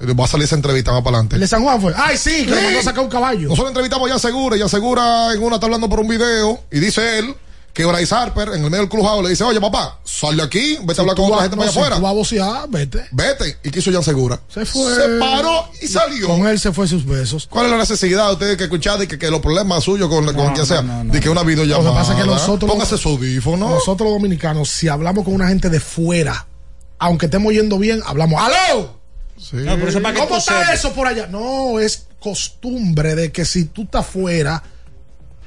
Va a salir esa entrevista más para El adelante. de San Juan fue. Ay, sí, que a sacar un caballo. Nosotros entrevistamos a Jan Segura Jan Segura en una está hablando por un video y dice él que Bryce Harper en el medio del clubhouse le dice, oye papá, sal de aquí, vete a hablar con otra gente no, para si allá afuera. tú vas a vocear, vete. Vete. ¿Y qué hizo Jan Segura? Se fue. Se paró y salió. Con él se fue sus besos. ¿Cuál es la necesidad de ustedes que escuchar de que, que los problemas suyos con, con quien sea? de que una videollamada. Lo que pasa es que nosotros- Póngase su audífono. Nosotros los dominicanos, si hablamos con una gente de fuera, aunque estemos yendo bien, hablamos. ¡Aló! Sí. No, pero eso es para que ¿Cómo está sepas. eso por allá? No, es costumbre de que si tú estás fuera,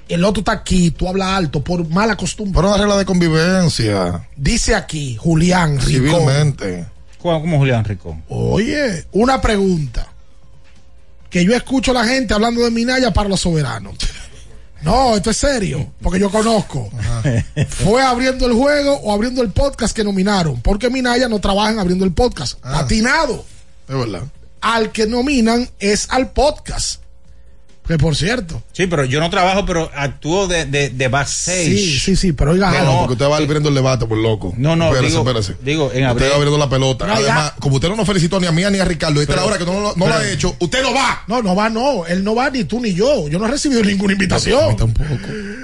el otro está aquí, tú hablas alto, por mala costumbre. Pero una regla de convivencia. Dice aquí Julián Ricón. Civilmente. ¿Cómo, cómo Julián Ricón? Oye, una pregunta. Que yo escucho a la gente hablando de Minaya para los soberanos. No, esto es serio, porque yo conozco. ¿Fue abriendo el juego o abriendo el podcast que nominaron? Porque Minaya no trabaja en abriendo el podcast. Ah. Atinado. Es verdad. Al que nominan es al podcast. Que por cierto. Sí, pero yo no trabajo, pero actúo de, de, de backstage. Sí, sí, sí, pero oiga, No, algo. porque usted va abriendo el debate por loco. No, no, espérese, digo- espérese. digo, en Usted abril- va abriendo la pelota. No, ya. Además, como usted no nos felicitó ni a mí ni a Ricardo, esta es la hora que no, lo- no lo ha hecho, usted no va. No, no va, no. Él no va ni tú ni yo. Yo no he recibido ninguna A mí invitación. tampoco.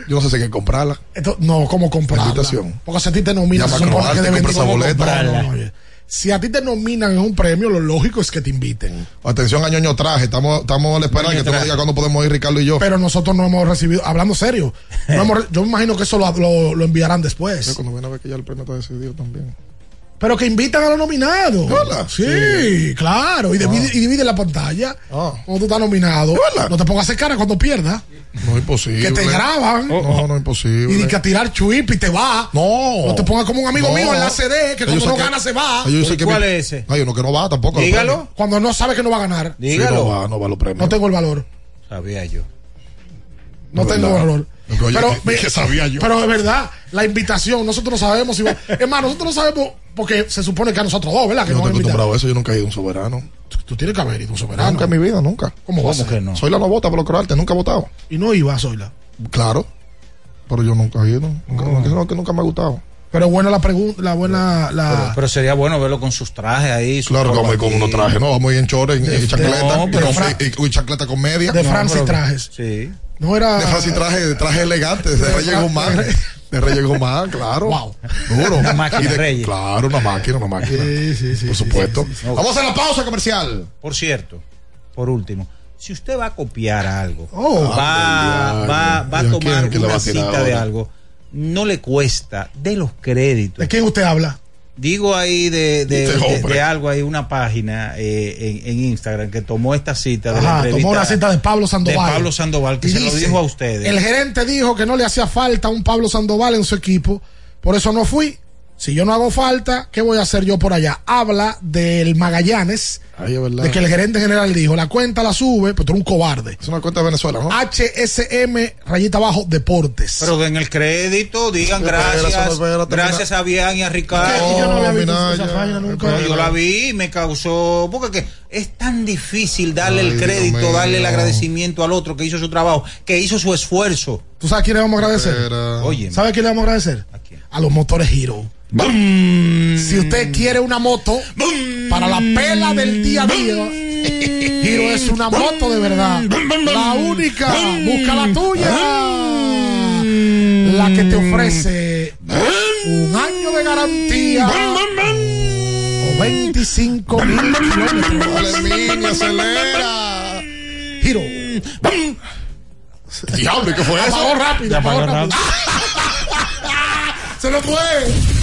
Yo no sé si hay que comprarla. Esto- no, ¿cómo comprarla? Invitación. Porque si a ti te supone Croarte, que deben compra si a ti te nominan en un premio, lo lógico es que te inviten. Atención a ñoño traje, estamos, estamos a la espera de que tú nos digas cuándo podemos ir Ricardo y yo. Pero nosotros no hemos recibido, hablando serio, no hemos re- [laughs] yo me imagino que eso lo, lo- lo enviarán después. Cuando viene a ver que ya el premio está decidido también. Pero que invitan a los nominados. Sí, Sí. claro. Y divide, y divide la pantalla. Ah. Cuando tú estás nominado. No te pongas a hacer cara cuando pierdas. No es imposible. Que te graban. No, no es imposible. Y que a tirar chuip y te va. No. No te pongas como un amigo No. mío en la CD, que cuando no que- gana se va. Que ¿Cuál mi- es ese? Hay uno que no va tampoco. Dígalo. Cuando no sabe que no va a ganar. Sí, Dígalo. no va, no va los premios. No tengo el valor. Sabía yo. No Es tengo verdad. valor. Pero, que- que sabía yo. pero es verdad, la invitación, nosotros no sabemos si va. Es más, nosotros no sabemos porque se supone que a nosotros dos, ¿verdad? Que Yo no estoy acostumbrado a eso, yo nunca he ido a un soberano. Tú tienes que haber ido a un soberano. Nunca en mi vida, nunca. ¿Cómo ser? que no? Soy la no vota por los croatas, nunca he votado. Y no iba a Zoila. Claro. Pero yo nunca he ido. Nunca, nunca- no, que nunca me ha gustado. Pero buena la pregunta, la buena, la. Pero, pero sería bueno verlo con sus trajes ahí. su Claro que vamos a ir con unos trajes, ¿no? Vamos a ir en chores, y, y chancleta. no, y, pero con- Fra- y- y chancleta con media. de No, Francis pero- Trajes. Sí. No era. De Francis traje, de traje elegante, de Reyes Guzmán. [laughs] De Reyes Guzmán, claro. Wow. Duro. Una máquina, de- Reyes. Claro, una máquina, una máquina. Sí, sí, sí. Por supuesto. sí, sí, sí. Vamos a hacer la pausa comercial. Por cierto, por último, si usted va a copiar algo, Oh. va, Ay, va, va a ¿y a tomar le va una a cita de ahora? algo, no le cuesta de los créditos. ¿De quién usted habla? Digo ahí de, de, Este de- de algo, hay una página eh, en, en Instagram que tomó esta cita de la entrevista tomó una cita de Pablo de Sandoval. Pablo Sandoval, que Y se lo dijo a ustedes. El gerente dijo que no le hacía falta un Pablo Sandoval en su equipo, por eso no fui. Si yo no hago falta, ¿qué voy a hacer yo por allá? Habla del Magallanes, verdad. de que el gerente general dijo, la cuenta la sube, pero tú eres un cobarde. Es una cuenta de Venezuela, ¿no? HSM, rayita abajo, deportes. Pero en el crédito digan gracias, espera, gracias a Bian y a Ricardo. Yo no había visto Minaya. esa página nunca. No, yo la vi y me causó. Porque que es tan difícil darle Ay, el crédito, darle el agradecimiento al otro que hizo su trabajo, que hizo su esfuerzo. ¿Tú sabes a quién le vamos a agradecer? Oye, ¿Sabe a quién le vamos a agradecer? ¿A quién? A los motores Hero. Si usted quiere una moto para la pela del día a día, Hero es una moto de verdad. La única. Busca la tuya. La que te ofrece un año de garantía o 25 mil kilómetros. Acelera. Hero. Diablo, ¿y qué fue eso? Apagó rápido. Apagó rápido. [laughs] Se lo fue.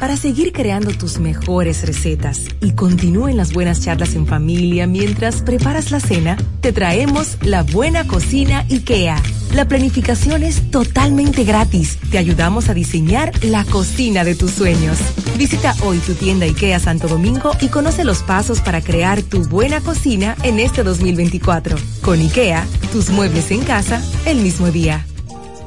Para seguir creando tus mejores recetas y continúen las buenas charlas en familia mientras preparas la cena, te traemos la buena cocina IKEA. La planificación es totalmente gratis. Te ayudamos a diseñar la cocina de tus sueños. Visita hoy tu tienda IKEA Santo Domingo y conoce los pasos para crear tu buena cocina en este 2024. Con IKEA, tus muebles en casa el mismo día.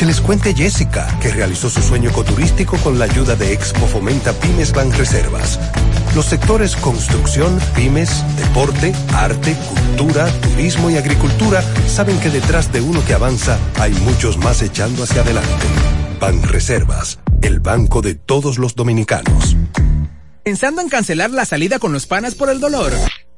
Que les cuente Jessica, que realizó su sueño ecoturístico con la ayuda de Expo Fomenta Pymes Ban Reservas. Los sectores construcción, pymes, deporte, arte, cultura, turismo y agricultura saben que detrás de uno que avanza hay muchos más echando hacia adelante. Ban Reservas, el banco de todos los dominicanos. ¿Pensando en cancelar la salida con los panas por el dolor?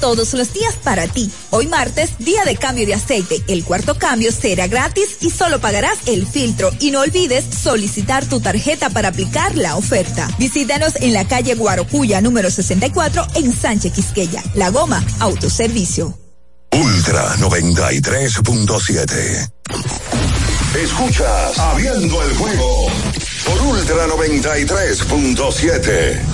todos los días para ti. Hoy martes, día de cambio de aceite. El cuarto cambio será gratis y solo pagarás el filtro. Y no olvides solicitar tu tarjeta para aplicar la oferta. Visítanos en la calle Guarocuya número 64 en Sánchez Quisqueya. La goma autoservicio. Ultra 93.7. Escuchas Abriendo el juego por Ultra 93.7.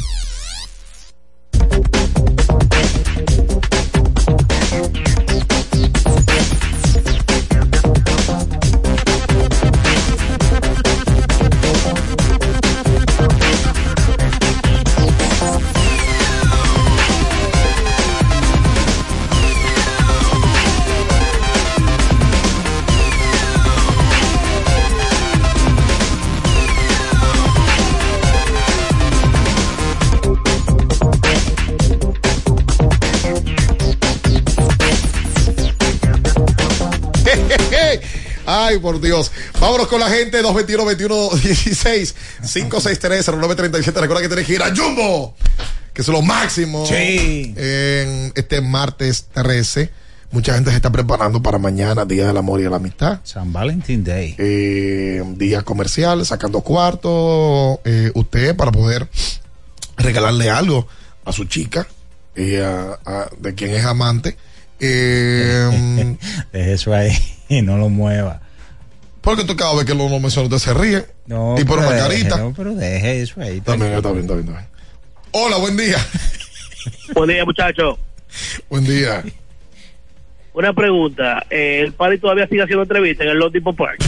Ay, por Dios. Vámonos con la gente 221-2116 563-0937. Recuerda que tienes que ir a Jumbo, que es lo máximo. Sí. En este martes 13. Mucha gente se está preparando para mañana, Día del Amor y de la Amistad. San Valentín Day. Eh, día comercial, sacando cuartos. Eh, usted para poder regalarle algo a su chica, eh, a- a- de quien es amante. Eh, [laughs] Deje eso ahí y no lo mueva. Porque tú cada vez que lo, lo mencionas usted se ríe. No, y pone pero una deje, carita. no, pero deje eso ahí. Está bien, está bien, está bien, está bien. Hola, buen día. Buen día, muchachos. Buen día. Una pregunta. eh, ¿El padre todavía sigue haciendo entrevistas en el Lot Depot Park?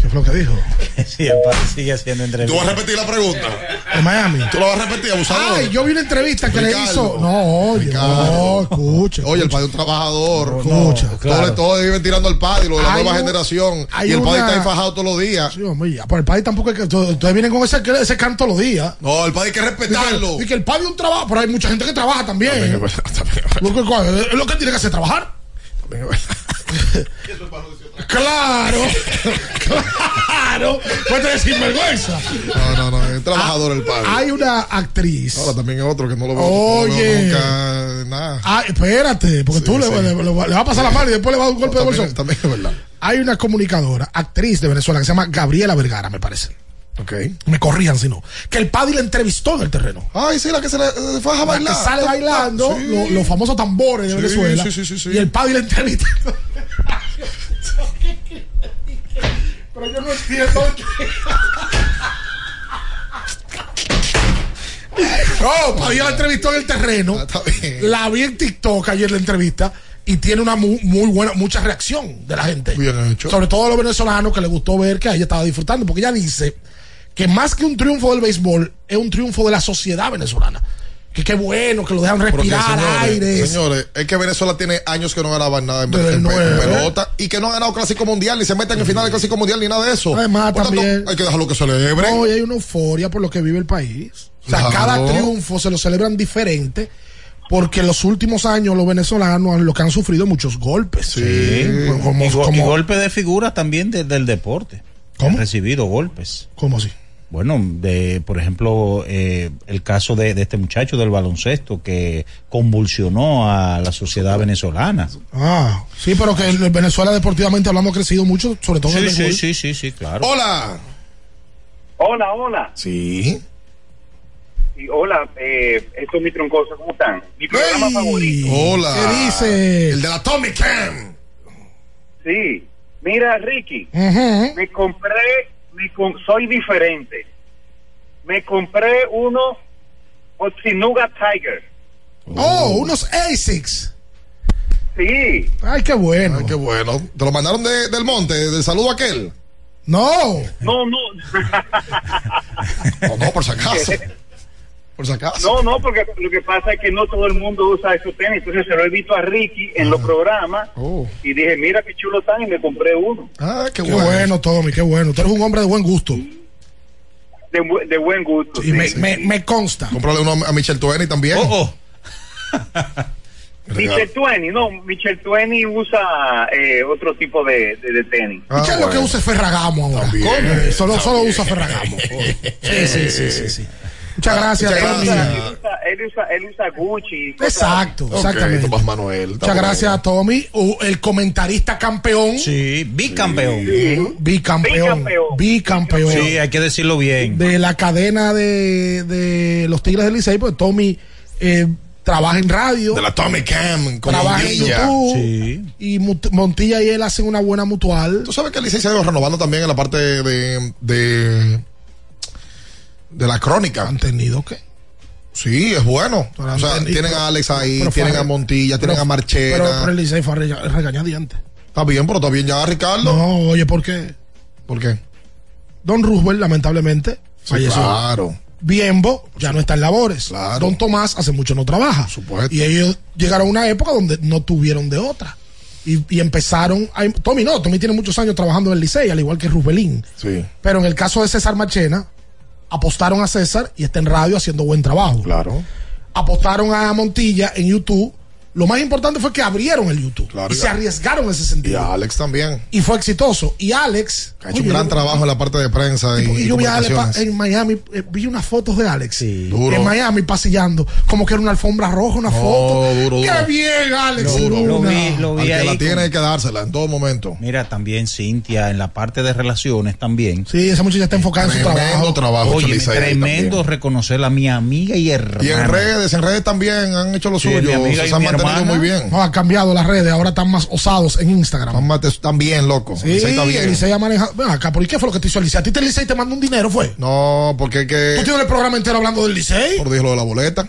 ¿Qué fue lo que dijo? [laughs] Sí, el padre sigue haciendo ¿Tú entrevistas. vas a repetir la pregunta? En Miami. ¿Tú lo vas a repetir, abusador? Ay, yo vi una entrevista que le hizo. No, oye, Ricardo. no, escucha. Oye, el padre es un trabajador. Escucha, Todo- claro. Todos viven tirando al padre, lo de la Hay nueva un- generación. Y el padre una- está enfajado todos los días. Sí, hombre, ya, pero el padre tampoco es que. Ustedes vienen con ese, ese canto los días. No, el padre hay que respetarlo. Y que, y que el padre es un trabajo, pero hay mucha gente que trabaja también. Lo que, es lo que tiene que hacer trabajar. [laughs] Claro, claro. Pues te sinvergüenza. No, no, no, es trabajador el padre. Hay una actriz. Ahora también es otro que no lo veo, Oye. no lo veo nunca nada. Ah, espérate, porque tú le, sí. le- le- le vas a pasar la mano y después le vas a dar un golpe de También, bolsón. también es verdad. Hay una comunicadora, actriz de Venezuela, que se llama Gabriela Vergara, me parece. Ok. Me corrían si no. Que el padre le entrevistó en el terreno. Ay, sí, la que se le se faja a La bailar. que sale bailando, Sí. lo- los famosos tambores de Sí, Venezuela. sí, sí, sí, sí. Y el padre le entrevista. [laughs] Pero yo no entiendo. No, Padilla la entrevistó en el terreno. Ah, La vi en TikTok ayer la entrevista y tiene una muy, muy buena, mucha reacción de la gente. Bien hecho. Sobre todo a los venezolanos que le gustó ver que ella estaba disfrutando, porque ella dice que más que un triunfo del béisbol, es un triunfo de la sociedad venezolana. Que qué bueno, que lo dejan respirar aire. señores, es que Venezuela tiene años que no ganaba nada en, en- el en pelota y que no ha ganado Clásico Mundial ni se meten en el final del Clásico Mundial ni nada de eso. Además, Por tanto, también- hay que dejarlo que celebre. No, y hay una euforia por lo que vive el país. O sea, Claro. cada triunfo se lo celebran diferente. Porque en los últimos años los venezolanos lo que han sufrido muchos golpes. Sí. Como, y, go- como- y golpe de figura también de- del deporte. ¿Cómo? Han recibido golpes. ¿Cómo así? Bueno, de, por ejemplo, eh, el caso de, de este muchacho del baloncesto que convulsionó a la sociedad venezolana. Ah, sí, pero que en Venezuela deportivamente hablando ha crecido mucho, sobre todo en Sí, el sí, sí, sí, sí, claro. Hola. Hola, hola. Sí. Y hola, eh, esto es mi troncoso, ¿cómo están? Mi programa favorito. Hola. ¿Qué dice? El de la Tommy Cam. Sí. Mira, Ricky, me compré, me soy diferente. Me compré uno Otsunuga Tiger. Oh, unos ASICs. Sí. Ay, qué bueno. Ay, qué bueno. ¿Te lo mandaron de- del monte, del saludo aquel? No. No, no. [laughs] No, no, por si acaso. [laughs] Por si acaso. No, no, porque lo que pasa es que no todo el mundo usa esos tenis. Entonces se lo he visto a Ricky en los programas Oh. y dije, mira qué chulo están y me compré uno. Ah, qué, Qué bueno. bueno, Tommy, qué bueno. Tú eres un hombre de buen gusto. De, de buen gusto. Y sí. me, me, me consta. Cómprale uno a Michelle Tueni también. Oh, Michel Tueni, no, Michel Tueni usa eh, otro tipo de, de, de tenis. Ah, ¿Qué es lo que usa Ferragamo ahora? También. Solo, solo usa Ferragamo. [laughs] Sí, sí, sí, sí, sí. Muchas gracias, Muchas Tommy. gracias. Él usa, él usa, él usa Gucci. Exacto, Ok, exactamente. Tomás Manuel. Muchas gracias, Tommy. Uh, el comentarista campeón. Sí, bicampeón. Uh, Bicampeón. Bicampeón. Bicampeón. Sí, hay que decirlo bien. De la cadena de, de los Tigres del Licey, pues Tommy eh, trabaja en radio. De la Tommy Cam con trabaja en. YouTube. Sí. Y Montilla y él hacen una buena mutual. Tú sabes que el Licey se ha ido renovando también en la parte de, de, de la crónica. ¿Han tenido qué? Sí, es bueno. O sea, tenido- tienen a Alex ahí, tienen a Montilla, tienen a Marchena. Pero, pero el Licey fue rega- regañadiente. Está bien, pero está bien ya, Ricardo. No, oye, ¿por qué? ¿Por qué? Don Roosevelt, lamentablemente, Sí, falleció. claro. Biembo ya no está en labores. Claro. Don Tomás hace mucho no trabaja. supuesto. Y ellos llegaron a una época donde no tuvieron de otra. Y, y empezaron a... Tommy no, Tommy tiene muchos años trabajando en el Licey, al igual que Rubelín. Sí, Pero en el caso de César Machena, apostaron a César y está en radio haciendo buen trabajo. claro. Apostaron a Montilla en YouTube. Lo más importante fue que abrieron el YouTube. Claro, y y se arriesgaron en ese Y sentido. a Alex también. Y fue exitoso. Y Alex... Que ha hecho oye, un gran yo- trabajo en la parte de prensa y, y y yo vi a Alex en Miami, eh, vi unas fotos de Alex. Duro. En Miami pasillando, como que era una alfombra roja, una foto. duro, ¡Qué duro. bien, Alex! Lo, Luna! lo vi, lo Al vi que ahí. la tiene con- hay que dársela en todo momento. Mira, también Cintia, en la parte de relaciones también. Sí, esa muchacha está enfocada en su Tremendo trabajo. trabajo. Oye, tremendo reconocerla, mi amiga y hermana. Y en redes, en redes también han hecho lo Sí, suyo. mi amiga y mi muy bien. No, ha cambiado las redes, ahora están más osados en Instagram. Están, mate- están bien, loco. Sí, Licey está el bien. Licey ha manejado. Ven acá, ¿por qué fue lo que te hizo el Licey? ¿A ti te el Licey te mandó un dinero, fue? No, porque es ¿Tú que. tienes el programa entero hablando del Licey? Por dijo lo de la boleta.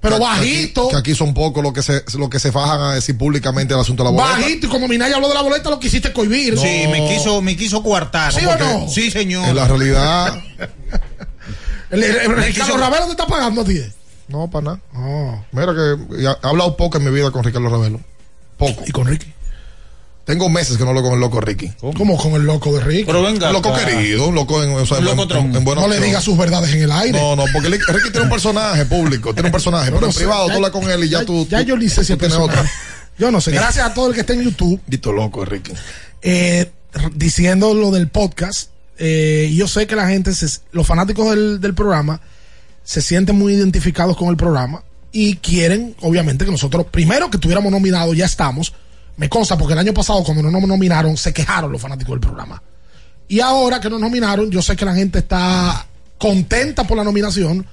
Pero Que- que bajito. Aquí, que aquí son pocos los que se, lo que se fajan a decir públicamente el asunto de la boleta. Bajito, y como Minaya habló de la boleta, lo quisiste cohibir. Sí, me quiso, me quiso coartar. ¿Sí o no? Sí, señor. En la realidad, [laughs] El, el- el- Me Ricardo quiso- Ravelo te está pagando a ti. No, para nada. Oh. Mira que he hablado poco en mi vida con Ricardo Ravelo. Poco. ¿Y con Ricky? Tengo meses que no hablo con el loco Ricky. ¿Cómo con el loco de Ricky? Pero venga. Un loco acá. querido, un loco en, o sea, Un en- en- en buena no le digas sus verdades en el aire. No, no, porque Ricky tiene un personaje público, tiene un personaje, pero no en sé. privado tú Ya- hablas con él y ya, tú. Ya tú- yo ni sé si tienes otra. Yo no sé. Gracias a todo el que está en YouTube Dito loco, Ricky. eh, diciendo lo del podcast. Eh, yo sé que la gente, se- los fanáticos del, del programa, se sienten muy identificados con el programa y quieren, obviamente, que nosotros, primero que tuviéramos nominados, ya estamos. Me consta, porque el año pasado, cuando no nos nominaron, se quejaron los fanáticos del programa. Y ahora que nos nominaron, yo sé que la gente está contenta por la nominación.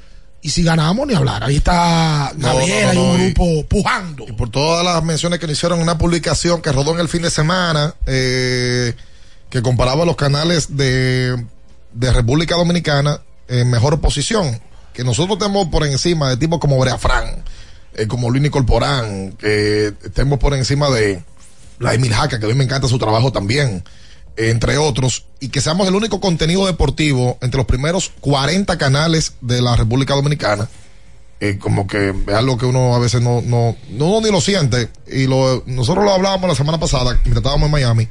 Y si ganamos, ni hablar. Ahí está No, Gabriela no, no, y un y- grupo pujando. Y por todas las menciones que nos hicieron en una publicación que rodó en el fin de semana, eh, que comparaba los canales de, de República Dominicana en mejor posición. Que nosotros tenemos por encima de tipos como Breafran, eh, como Luis Corporán, que estemos por encima de Vladimir Jaca, que a mí me encanta su trabajo también, entre otros, y que seamos el único contenido deportivo entre los primeros 40 canales de la República Dominicana eh, como que es algo que uno a veces no, no, no ni lo siente. Y lo, nosotros lo hablábamos la semana pasada, mientras estábamos en Miami.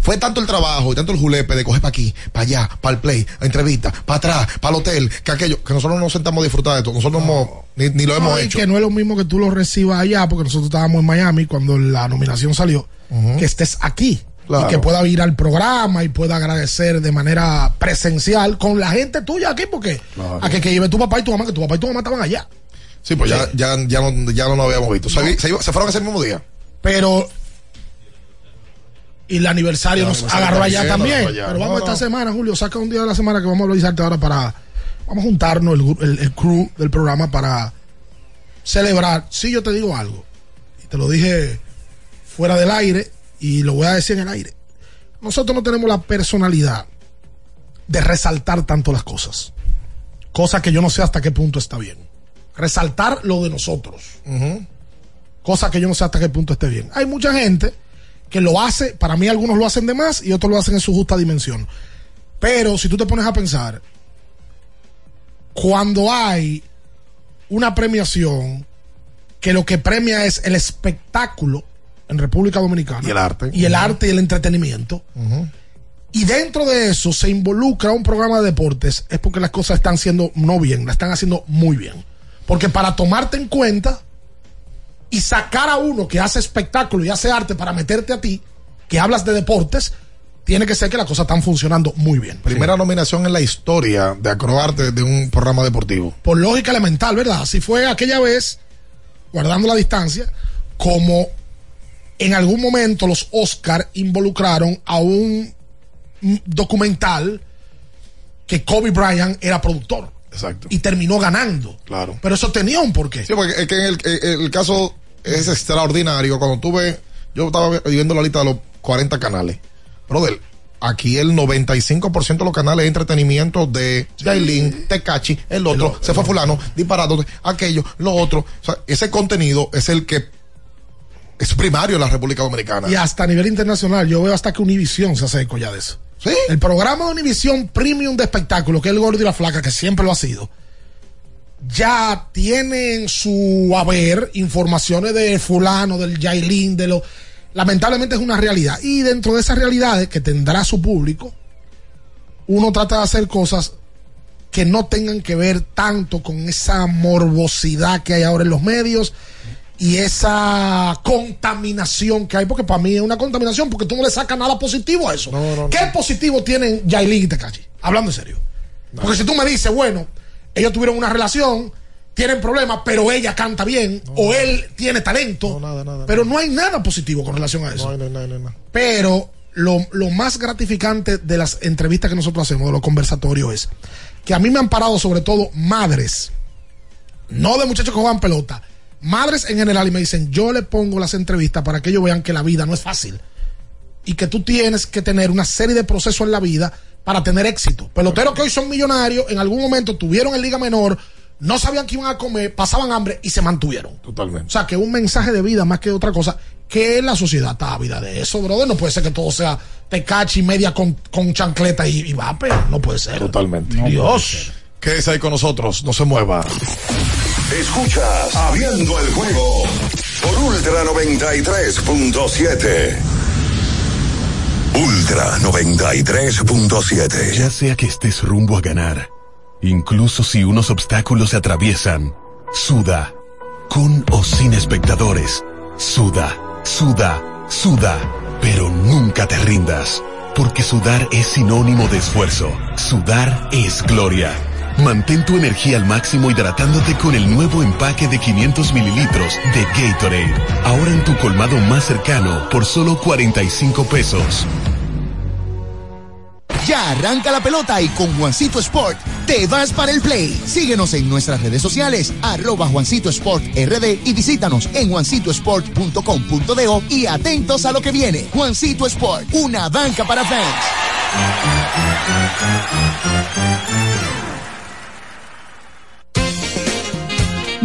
Fue tanto el trabajo y tanto el julepe de coger para aquí, para allá, para el play, a entrevista, para atrás, para el hotel, que aquello, que nosotros no nos sentamos a disfrutar de esto. Nosotros no hemos- ni, ni lo hemos No, y hecho. que no es lo mismo que tú lo recibas allá, porque nosotros estábamos en Miami cuando la nominación salió, que estés aquí. Claro. Y que pueda ir al programa y pueda agradecer de manera presencial con la gente tuya aquí, porque Claro. a que, que lleve tu papá y tu mamá, que tu papá y tu mamá estaban allá. Sí, pues ya, ya, ya, no, ya no lo habíamos visto. Se, se se fueron ese mismo día. Pero. Y el aniversario Ya, nos agarró allá también, allá. Pero vamos No, esta no. semana, Julio, saca un día de la semana que vamos a avisarte ahora para. Vamos a juntarnos, el, el, el crew del programa, para celebrar. Sí, yo te digo algo. Y te lo dije fuera del aire y lo voy a decir en el aire. Nosotros no tenemos la personalidad de resaltar tanto las cosas. Cosa que yo no sé hasta qué punto está bien. Resaltar lo de nosotros cosa que yo no sé hasta qué punto esté bien. Hay mucha gente que lo hace, para mí algunos lo hacen de más y otros lo hacen en su justa dimensión. Pero si tú te pones a pensar, cuando hay una premiación que lo que premia es el espectáculo en República Dominicana Y el arte. y el arte y el entretenimiento, y dentro de eso se involucra un programa de deportes, es porque las cosas están siendo no bien, las están haciendo muy bien. Porque para tomarte en cuenta y sacar a uno que hace espectáculo y hace arte para meterte a ti, que hablas de deportes, tiene que ser que las cosas están funcionando muy bien. Primera nominación en la historia de Acroarte de un programa deportivo. Por lógica elemental, ¿verdad? Así fue aquella vez, guardando la distancia, como en algún momento los Oscar involucraron a un documental que Kobe Bryant era productor. Exacto. Y terminó ganando. Claro. Pero eso tenía un porqué. Sí, porque es que en el, el- el caso es extraordinario. Cuando tuve, yo estaba viendo la lista de los 40 canales. Brother, aquí el 95% de los canales de entretenimiento de Jailin, Tecachi, el otro, se fue fulano, disparado, aquello, lo otro. O sea, ese contenido es el que es primario en la República Dominicana. Y hasta a nivel internacional, yo veo hasta que Univision se hace eco ya de eso. El programa de Univision Premium de espectáculo, que es el gordo y la flaca, que siempre lo ha sido, ya tiene en su haber informaciones de fulano, del Yailin, de lo... Lamentablemente es una realidad. Y dentro de esas realidades que tendrá su público, uno trata de hacer cosas que no tengan que ver tanto con esa morbosidad que hay ahora en los medios y esa contaminación que hay, porque para mí es una contaminación, porque tú no le sacas nada positivo a eso. ¿Qué positivo tienen Yailin y Tecachi? Hablando en serio. Porque si tú me dices, bueno, ellos tuvieron una relación, tienen problemas, pero ella canta bien, o él tiene talento, pero no hay nada positivo con relación a eso. Pero lo, lo más gratificante de las entrevistas que nosotros hacemos, de los conversatorios, es que a mí me han parado sobre todo madres, no de muchachos que juegan pelota, madres en general y me dicen, yo le pongo las entrevistas para que ellos vean que la vida no es fácil y que tú tienes que tener una serie de procesos en la vida para tener éxito. Peloteros que hoy son millonarios, en algún momento tuvieron en liga menor, no sabían que iban a comer, pasaban hambre y se mantuvieron. Totalmente. O sea, que un mensaje de vida más que otra cosa, que la sociedad está ávida de eso, brother. No puede ser que todo sea tecachi media con, con chancleta y, y vape. No puede ser. Totalmente. Dios. Quédese ahí con nosotros, no se mueva. Escuchas Abriendo el juego por Ultra 93.7. Ultra 93.7. Ya sea que estés rumbo a ganar, incluso si unos obstáculos se atraviesan, suda, con o sin espectadores, suda, suda, suda, pero nunca te rindas, porque sudar es sinónimo de esfuerzo, sudar es gloria. Mantén tu energía al máximo hidratándote con el nuevo empaque de 500 mililitros de Gatorade. Ahora en tu colmado más cercano por solo 45 pesos. Ya arranca la pelota y con Juancito Sport te vas para el play. Síguenos en nuestras redes sociales, arroba Juancito Sport RD y visítanos en juancitosport.com.do y atentos a lo que viene. Juancito Sport, una banca para fans.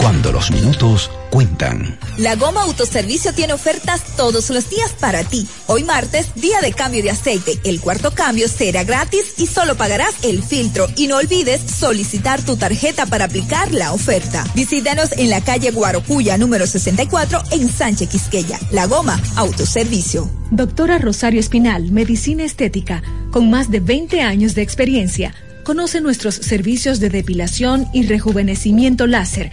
cuando los minutos cuentan. La Goma Autoservicio tiene ofertas todos los días para ti. Hoy martes, día de cambio de aceite. El cuarto cambio será gratis y solo pagarás el filtro. Y no olvides solicitar tu tarjeta para aplicar la oferta. Visítanos en la calle Guarocuya número 64 en Sánchez Quisqueya. La Goma Autoservicio. Doctora Rosario Espinal, Medicina Estética, con más de 20 años de experiencia. Conoce nuestros servicios de depilación y rejuvenecimiento láser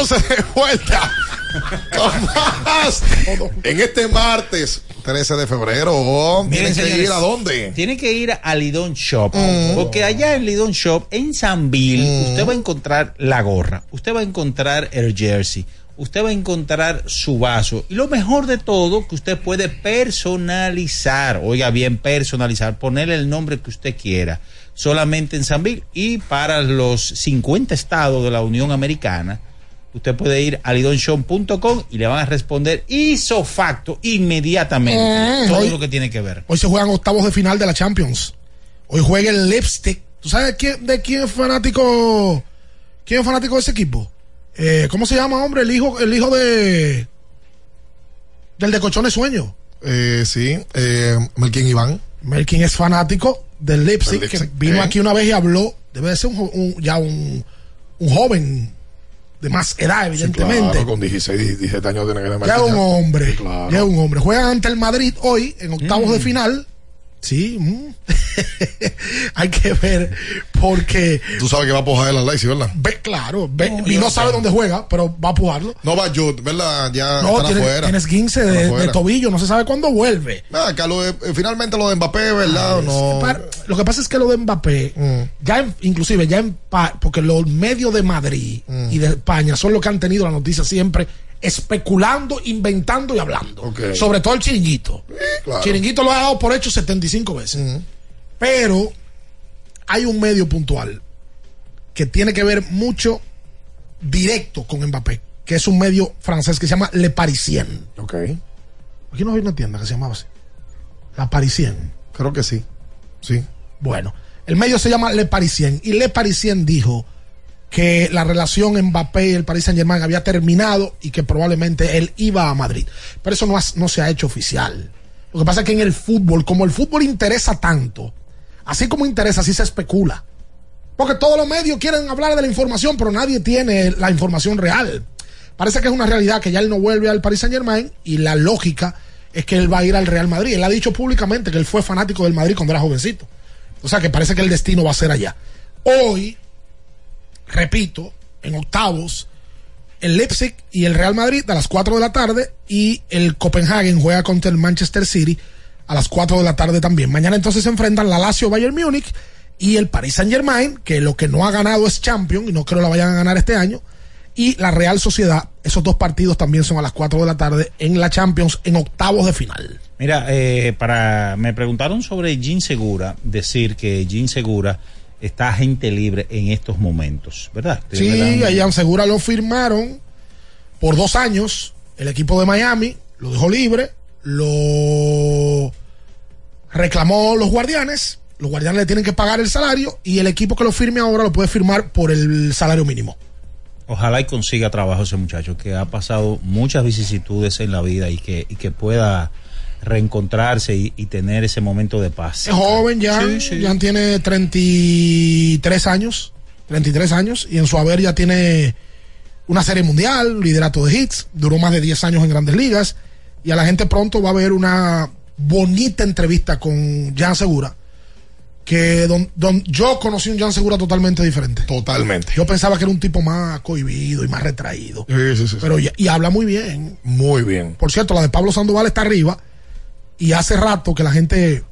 entonces de vuelta en este martes 13 de febrero. Miren, ¿Tienen que ir a dónde? Tiene que ir a Lidón Shop. Mm. Porque allá en Lidón Shop, en Sanville, usted va a encontrar la gorra, usted va a encontrar el jersey, usted va a encontrar su vaso. Y lo mejor de todo, que usted puede personalizar. Oiga bien, personalizar, ponerle el nombre que usted quiera. Solamente en Sanville y para los 50 estados de la Unión Americana. Usted puede ir a lidonshop.com y le van a responder iso facto inmediatamente Eh, todo hoy- lo que tiene que ver. Hoy se juegan octavos de final de la Champions. Hoy juega el Lipstick. ¿Tú sabes quién, de quién es fanático? ¿Quién es fanático de ese equipo? Eh, ¿Cómo se llama, hombre? El hijo, el hijo de. Del de Cochones Sueño. Eh, sí, eh, Melquín Iván. Melkin es fanático del Leipzig, que vino eh. aquí una vez y habló. Debe de ser un, un- ya un, un joven de más edad, evidentemente. Claro, con 16, 17 años tiene que Ya es un hombre. Claro. Ya es un hombre. Juegan ante el Madrid hoy en octavos de final. Sí. mm. [laughs] Hay que ver porque Tú sabes que va a pujar el Alexis, ¿verdad? ve claro, ve- No, y no no sabe dónde juega, pero va a pujarlo. No va Jude, ¿verdad? Ya No, están tiene- afuera. tienes 15 Están de, afuera. de tobillo, no se sabe cuándo vuelve. Ah, que lo de- eh, finalmente lo de Mbappé, ¿verdad? no. Para- lo que pasa es que lo de Mbappé, Mm. ya en- inclusive ya en porque los medios de Madrid Mm. y de España son los que han tenido la noticia siempre especulando, inventando y hablando. Sobre todo el chiringuito. claro. Chiringuito lo ha dado por hecho 75 veces. Pero hay un medio puntual que tiene que ver mucho directo con Mbappé, que es un medio francés que se llama Le Parisien. Ok. Aquí no hay una tienda que se llamaba así. La Parisien. Creo que sí. Sí. Bueno, el medio se llama Le Parisien y Le Parisien dijo que la relación Mbappé y el Paris Saint Germain había terminado y que probablemente él iba a Madrid. Pero eso no, no se ha hecho oficial. Lo que pasa es que en el fútbol, como el fútbol interesa tanto, así como interesa, así se especula. Porque todos los medios quieren hablar de la información, pero nadie tiene la información real. Parece que es una realidad que ya él no vuelve al Paris Saint Germain y la lógica es que él va a ir al Real Madrid. Él ha dicho públicamente que él fue fanático del Madrid cuando era jovencito. O sea que parece que el destino va a ser allá. Hoy, repito, en octavos, el Leipzig y el Real Madrid a las 4 de la tarde y el Copenhagen juega contra el Manchester City a las 4 de la tarde también. Mañana entonces se enfrentan la Lazio Bayern Múnich y el Paris Saint Germain, que lo que no ha ganado es Champions y no creo la vayan a ganar este año, y la Real Sociedad. Esos dos partidos también son a las 4 de la tarde en la Champions en octavos de final. Mira, eh, para me preguntaron sobre Jean Segura, decir que Jean Segura está agente libre en estos momentos, ¿verdad? Sí, a Jean Segura lo firmaron por dos años. El equipo de Miami lo dejó libre, lo reclamó los guardianes. Los guardianes le tienen que pagar el salario y el equipo que lo firme ahora lo puede firmar por el salario mínimo. Ojalá y consiga trabajo ese muchacho que ha pasado muchas vicisitudes en la vida y que, y que pueda reencontrarse y, tener ese momento de paz. Es joven ya, ya tiene 33 años, 33 años y en su haber ya tiene una serie mundial, liderato de hits, duró más de 10 años en grandes ligas y a la gente pronto va a ver una bonita entrevista con Jan Segura que don, don, yo conocí un Jan Segura totalmente diferente. Totalmente. Yo pensaba que era un tipo más cohibido y más retraído. Sí, sí, sí. Pero y habla muy bien. Muy bien. Por cierto, la de Pablo Sandoval está arriba y hace rato que la gente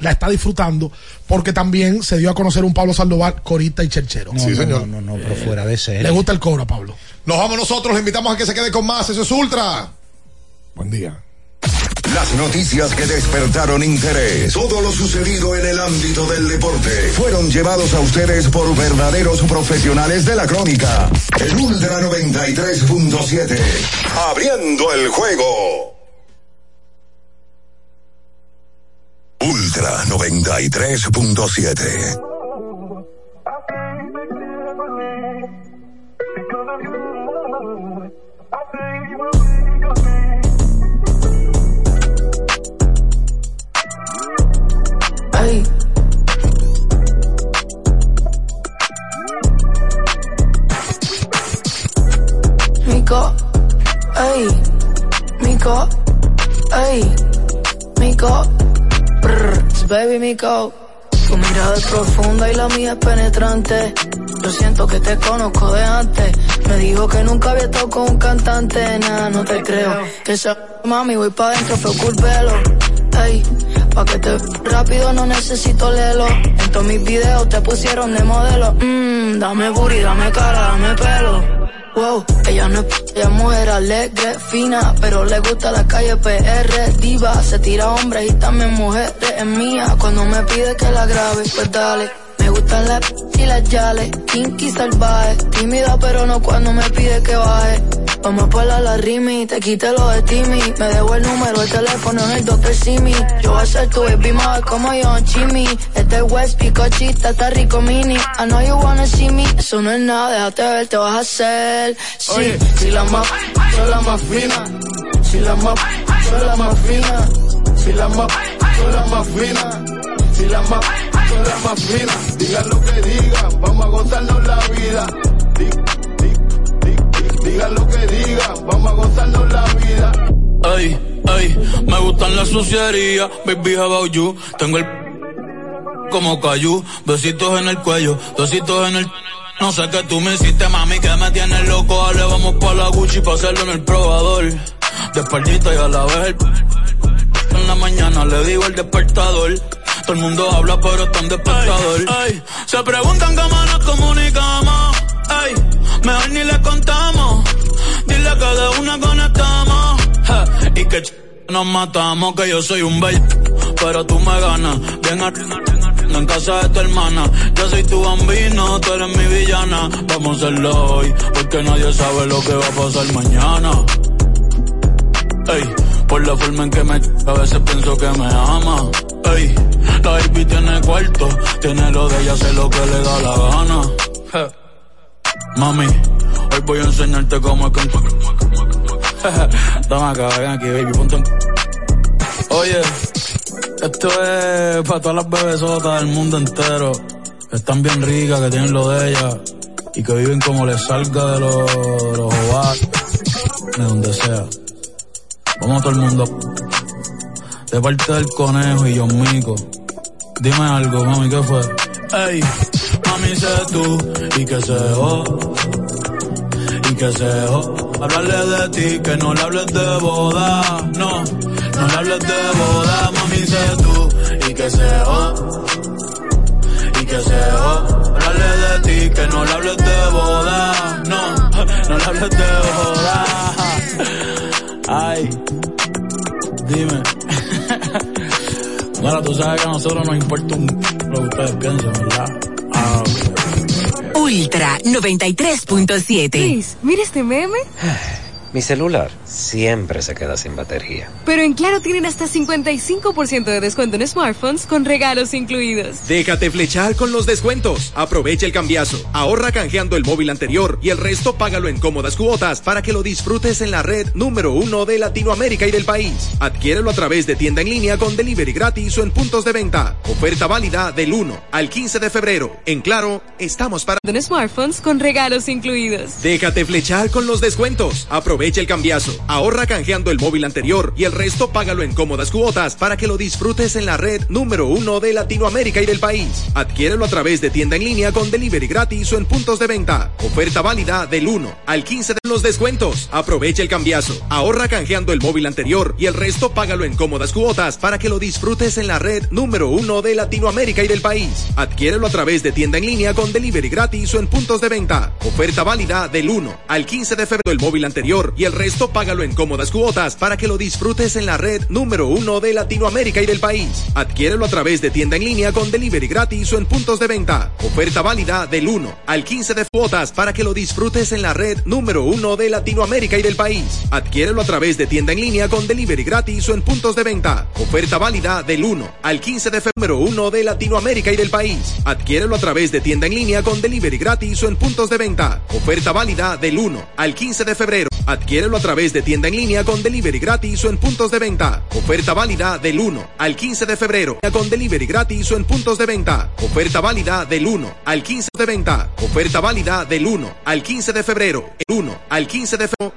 la está disfrutando porque también se dio a conocer un Pablo Sandoval corita y cherchero. sí, señor. No, no, no, pero fuera de ser. Le gusta el cobro a Pablo. Nos vamos nosotros, le invitamos a que se quede con más. Eso es Ultra. Buen día. Las noticias que despertaron interés, todo lo sucedido en el ámbito del deporte, fueron llevados a ustedes por verdaderos profesionales de la crónica. El Ultra 93.7, abriendo el juego. Ultra 93.7. Ay. Mico, ay, Mico, ay, Mico, brr, baby Mico. Tu mirada es profunda y la mía es penetrante. Yo siento que te conozco de antes. Me dijo que nunca había estado con un cantante. Nada, no te creo. Esa mami voy pa' dentro, fue culpelo. Ey, Pa' que te rápido no necesito leerlo. En todos mis videos te pusieron de modelo. Mmm, dame booty, dame cara, dame pelo. Wow, ella no es, ella es mujer alegre, fina, pero le gusta la calle PR, diva, se tira hombres y también mujeres, es mía, cuando me pide que la grabe, pues dale. Me gustan las y las yales, kinky salvaje, tímida pero no cuando me pide que baje. Vamos a la rimi, te quite lo de Timmy. Me debo el número, el teléfono en el Dr. Simi. Yo voy a ser tu baby mother como yo, Chimmy. Este West Picochita, está rico mini. I know you wanna see me, eso no es nada, déjate ver, te vas a hacer. Sí, si la más, son la más fina. Si la más, son la más fina. Si la más, son la más fina. Si la más, son la más fina. Digan lo que digan, vamos a gozarnos la vida. Digan lo que digan, vamos a gozarnos la vida. Ay, ay, me gustan las sucierías, baby, how about you? Tengo el como cayú, besitos en el cuello, besitos en el... No sé qué tú me hiciste, mami, que me tienes loco. Dale, vamos pa' la Gucci pa' hacerlo en el probador. De espaldita y a la vez el... En la mañana le digo el despertador. Todo el mundo habla, pero están. Ay, se preguntan cómo nos comunicamos. Ay, mejor ni le contamos. Dile que de una conectamos. y que nos matamos, que yo soy un bello. Pero tú me ganas. Bien en casa de tu hermana. Yo soy tu bambino, tú eres mi villana. Vamos a hacerlo hoy, porque nadie sabe lo que va a pasar mañana. Ey, por la forma en que me a veces pienso que me ama. Ey, la baby tiene cuarto, tiene lo de ella, hace lo que le da la gana. Mami, hoy voy a enseñarte cómo es que Toma acá, ven aquí, baby, ponte Oye, esto es para todas las bebesotas del mundo entero. Que están bien ricas, que tienen lo de ellas. Y que viven como les salga de los, de los de donde sea. Vamos a todo el mundo. De parte del conejo y yo mico. Dime algo, mami, ¿qué fue? Ey, mami, sé tú y que se y que se Hablarle de ti, que no le hables de boda, no, no le hables de boda, mami, sé tú y que se y que se Hablarle de ti, que no le hables de boda, no, no le hables de boda. Ay, dime. [laughs] Bueno, tú sabes que a nosotros nos importa un, lo que ustedes piensan, ¿verdad? Ah, Ultra 93.7. mira este meme. [sighs] [laughs] Mi celular siempre se queda sin batería. Pero en Claro tienen hasta 55% de descuento en smartphones con regalos incluidos. Déjate flechar con los descuentos. Aprovecha el cambiazo. Ahorra canjeando el móvil anterior y el resto págalo en cómodas cuotas para que lo disfrutes en la red número uno de Latinoamérica y del país. Adquiérelo a través de tienda en línea con delivery gratis o en puntos de venta. Oferta válida del 1 al 15 de febrero. En Claro, estamos para... En smartphones con regalos incluidos. Déjate flechar con los descuentos. Aprovecha Aprovecha el cambiazo. Ahorra canjeando el móvil anterior y el resto págalo en cómodas cuotas para que lo disfrutes en la red número uno de Latinoamérica y del país. Adquiérelo a través de tienda en línea con delivery gratis o en puntos de venta. Oferta válida del 1 al 15 de los descuentos. Aprovecha el cambiazo. Ahorra canjeando el móvil anterior y el resto págalo en cómodas cuotas para que lo disfrutes en la red número uno de Latinoamérica y del país. Adquiérelo a través de tienda en línea con delivery gratis o en puntos de venta. Oferta válida del 1 al 15 de febrero el móvil anterior y el resto págalo en cómodas cuotas para que lo disfrutes en la red número uno de Latinoamérica y del país. Adquiérelo a través de tienda en línea con delivery gratis o en puntos de venta. Oferta válida del 1 al 15 de cuotas para que lo disfrutes en la red número uno de Latinoamérica y del país. Adquiérelo a través de tienda en línea con delivery gratis o en puntos de venta. Oferta válida del 1 al 15 de febrero 1 de Latinoamérica y del país. Adquiérelo a través de tienda en línea con delivery gratis o en puntos de venta. Oferta válida del 1 al 15 de febrero. Adquiérelo a través de tienda en línea con delivery gratis o en puntos de venta. Oferta válida del 1 al 15 de febrero con delivery gratis o en puntos de venta. Oferta válida del 1 al 15 de venta. Oferta válida del 1 al 15 de febrero. El 1 al 15 de febrero